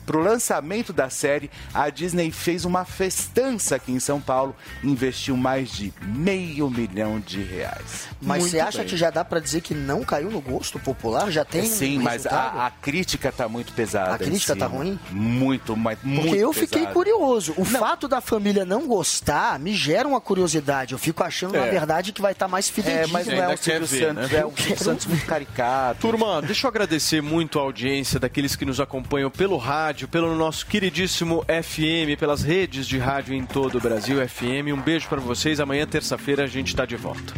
para Pro lançamento da série, a Disney fez uma festança aqui em São Paulo, investiu mais de meio milhão de reais. Mas Muito você acha bem. que já dá pra dizer que não caiu no gosto popular? Já tem Sim, um mas a, a crítica tá muito pesada. A crítica tá ruim? Muito, mas muito Porque eu fiquei pesada. curioso. O fato da família não gostar me gera uma curiosidade. Eu fico achando, na É. verdade, que vai estar mais fidedigno. É, mas não é o Silvio Santos, é o Silvio Santos muito caricato. Turma, deixa eu agradecer muito a audiência daqueles que nos acompanham pelo rádio, pelo nosso queridíssimo FM, pelas redes de rádio em todo o Brasil, FM. Um beijo para vocês. Amanhã, terça-feira, a gente está de volta.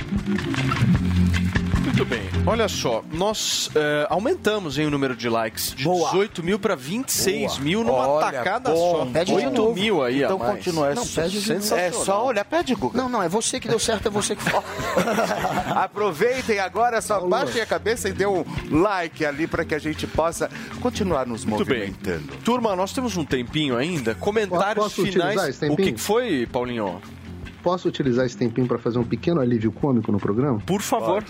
Muito bem. Olha só, nós eh, aumentamos hein, o número de likes de 18 mil para 26 Boa. mil numa Olha, tacada bom. só. Pede de 8 novo. mil aí Então a mais. continua. Não, pede de novo. É só olhar, pede, Guga. Não, não, é você que deu certo, é você que fala. Aproveitem agora, só baixem a cabeça e dê um like ali para que a gente possa continuar nos Muito bem. movimentando. Turma, nós temos um tempinho ainda. Comentários Posso finais. esse O que que foi, Paulinho? Posso utilizar esse tempinho para fazer um pequeno alívio cômico no programa? Por favor.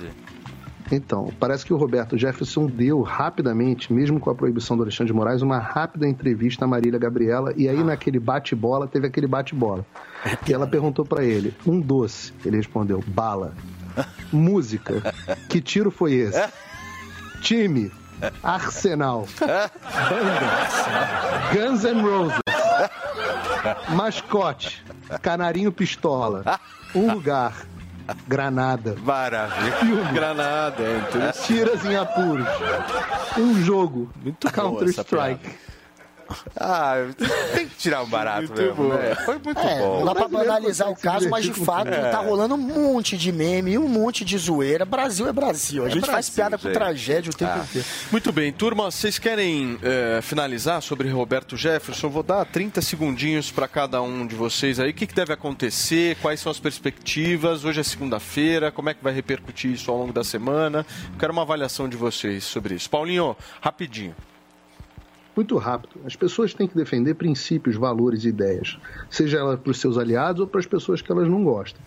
Então, parece que o Roberto Jefferson deu rapidamente, mesmo com a proibição do Alexandre de Moraes, uma rápida entrevista à Marília Gabriela, e aí naquele bate-bola, teve aquele bate-bola. E ela perguntou para ele, um doce. Ele respondeu, bala. Música, que tiro foi esse? Time, Arsenal. Banda, Guns N' Roses. Mascote, Canarinho Pistola. Um lugar, Granada. Maravilha. Filme. Granada, é. Tiras em apuros. Um jogo. Muito Counter Strike. Ah, tem que tirar um barato Muito mesmo, bom. né? Foi muito É, bom. não dá pra banalizar o caso, mas de com fato tudo. tá É. rolando um monte de meme, um monte de zoeira. Brasil é Brasil. A gente faz Brasil, piada com gente. tragédia o tempo Ah. inteiro. Muito bem, turma, vocês querem eh, finalizar sobre Roberto Jefferson? Vou dar 30 segundinhos para cada um de vocês aí. O que, que deve acontecer? Quais são as perspectivas? Hoje é segunda-feira, como é que vai repercutir isso ao longo da semana? Quero uma avaliação de vocês sobre isso. Paulinho, rapidinho. Muito rápido. As pessoas têm que defender princípios, valores e ideias, seja ela para os seus aliados ou para as pessoas que elas não gostam.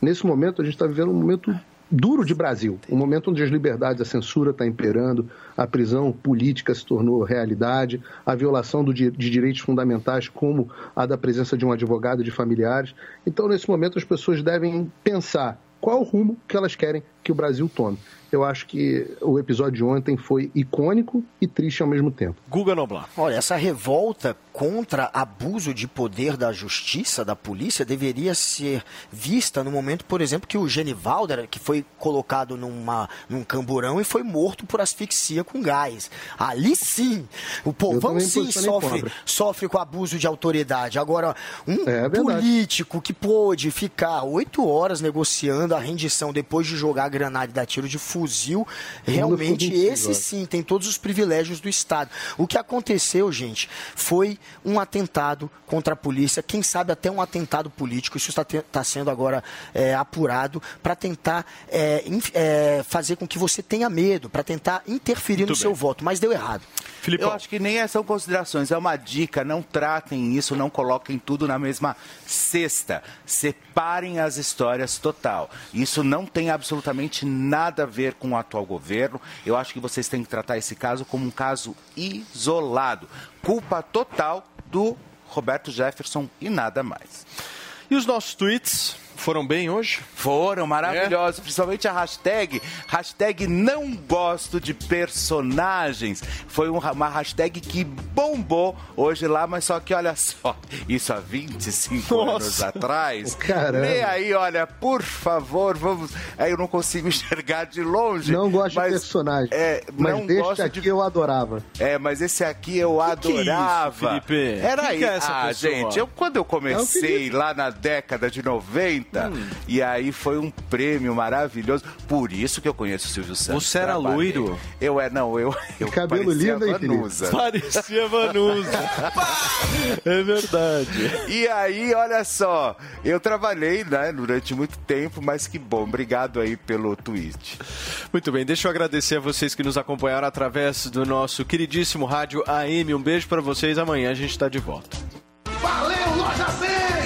Nesse momento, a gente está vivendo um momento duro de Brasil, um momento onde as liberdades, a censura está imperando, a prisão política se tornou realidade, a violação do de direitos fundamentais, como a da presença de um advogado e de familiares. Então, nesse momento, as pessoas devem pensar qual o rumo que elas querem que o Brasil tome. Eu acho que o episódio de ontem foi icônico e triste ao mesmo tempo. Guga Noblar. Olha, essa revolta contra abuso de poder da justiça, da polícia, deveria ser vista no momento, por exemplo, que o Genivalder, que foi colocado numa, num camburão e foi morto por asfixia com gás. Ali sim, o povão sim sofre, sofre com abuso de autoridade. Agora, um É político que pôde ficar oito horas negociando a rendição depois de jogar granada e dar tiro de fuzil, realmente ficou esse sim tem todos os privilégios do Estado. O que aconteceu, gente, foi um atentado contra a polícia, quem sabe até um atentado político. Isso está, está sendo agora é, apurado para tentar é, é, fazer com que você tenha medo, para tentar interferir no seu voto, mas deu errado. Eu acho que nem são considerações, é uma dica. Não tratem isso, não coloquem tudo na mesma cesta. Separem as histórias total. Isso não tem absolutamente nada a ver com o atual governo. Eu acho que vocês têm que tratar esse caso como um caso isolado. Culpa total do Roberto Jefferson e nada mais. E os nossos tweets foram bem hoje? Foram maravilhosos, principalmente a hashtag, hashtag não gosto de personagens. Foi um- uma hashtag que bombou hoje lá, mas só que olha só, isso há 25 anos Nossa. atrás. Caramba. Lê aí, olha, por favor, vamos. Aí eu não consigo enxergar de longe. Não gosto de personagem. É, mas não gosto aqui de eu adorava. é, mas esse aqui eu que é isso, adorava. Felipe? Era aí. que é essa ah, pessoa? gente, eu, quando eu É comecei Felipe. lá na década de 90, Hum. e aí foi um prêmio maravilhoso. Por isso que eu conheço o Silvio Santos. Você era Trabalhei. loiro? Eu é, não, eu, eu cabelo parecia lindo, hein? Vanusa. Parecia Vanusa. é verdade. E aí, olha só, eu trabalhei né, durante muito tempo, mas que bom. Obrigado aí pelo tweet. Muito bem, deixa eu agradecer a vocês que nos acompanharam através do nosso queridíssimo rádio AM. Um beijo pra vocês. Amanhã a gente está de volta. Valeu, Loja 100!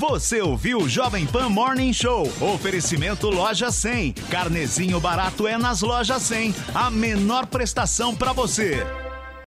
Você ouviu o Jovem Pan Morning Show. Oferecimento Loja 100. Carnezinho barato é nas lojas 100. A menor prestação para você.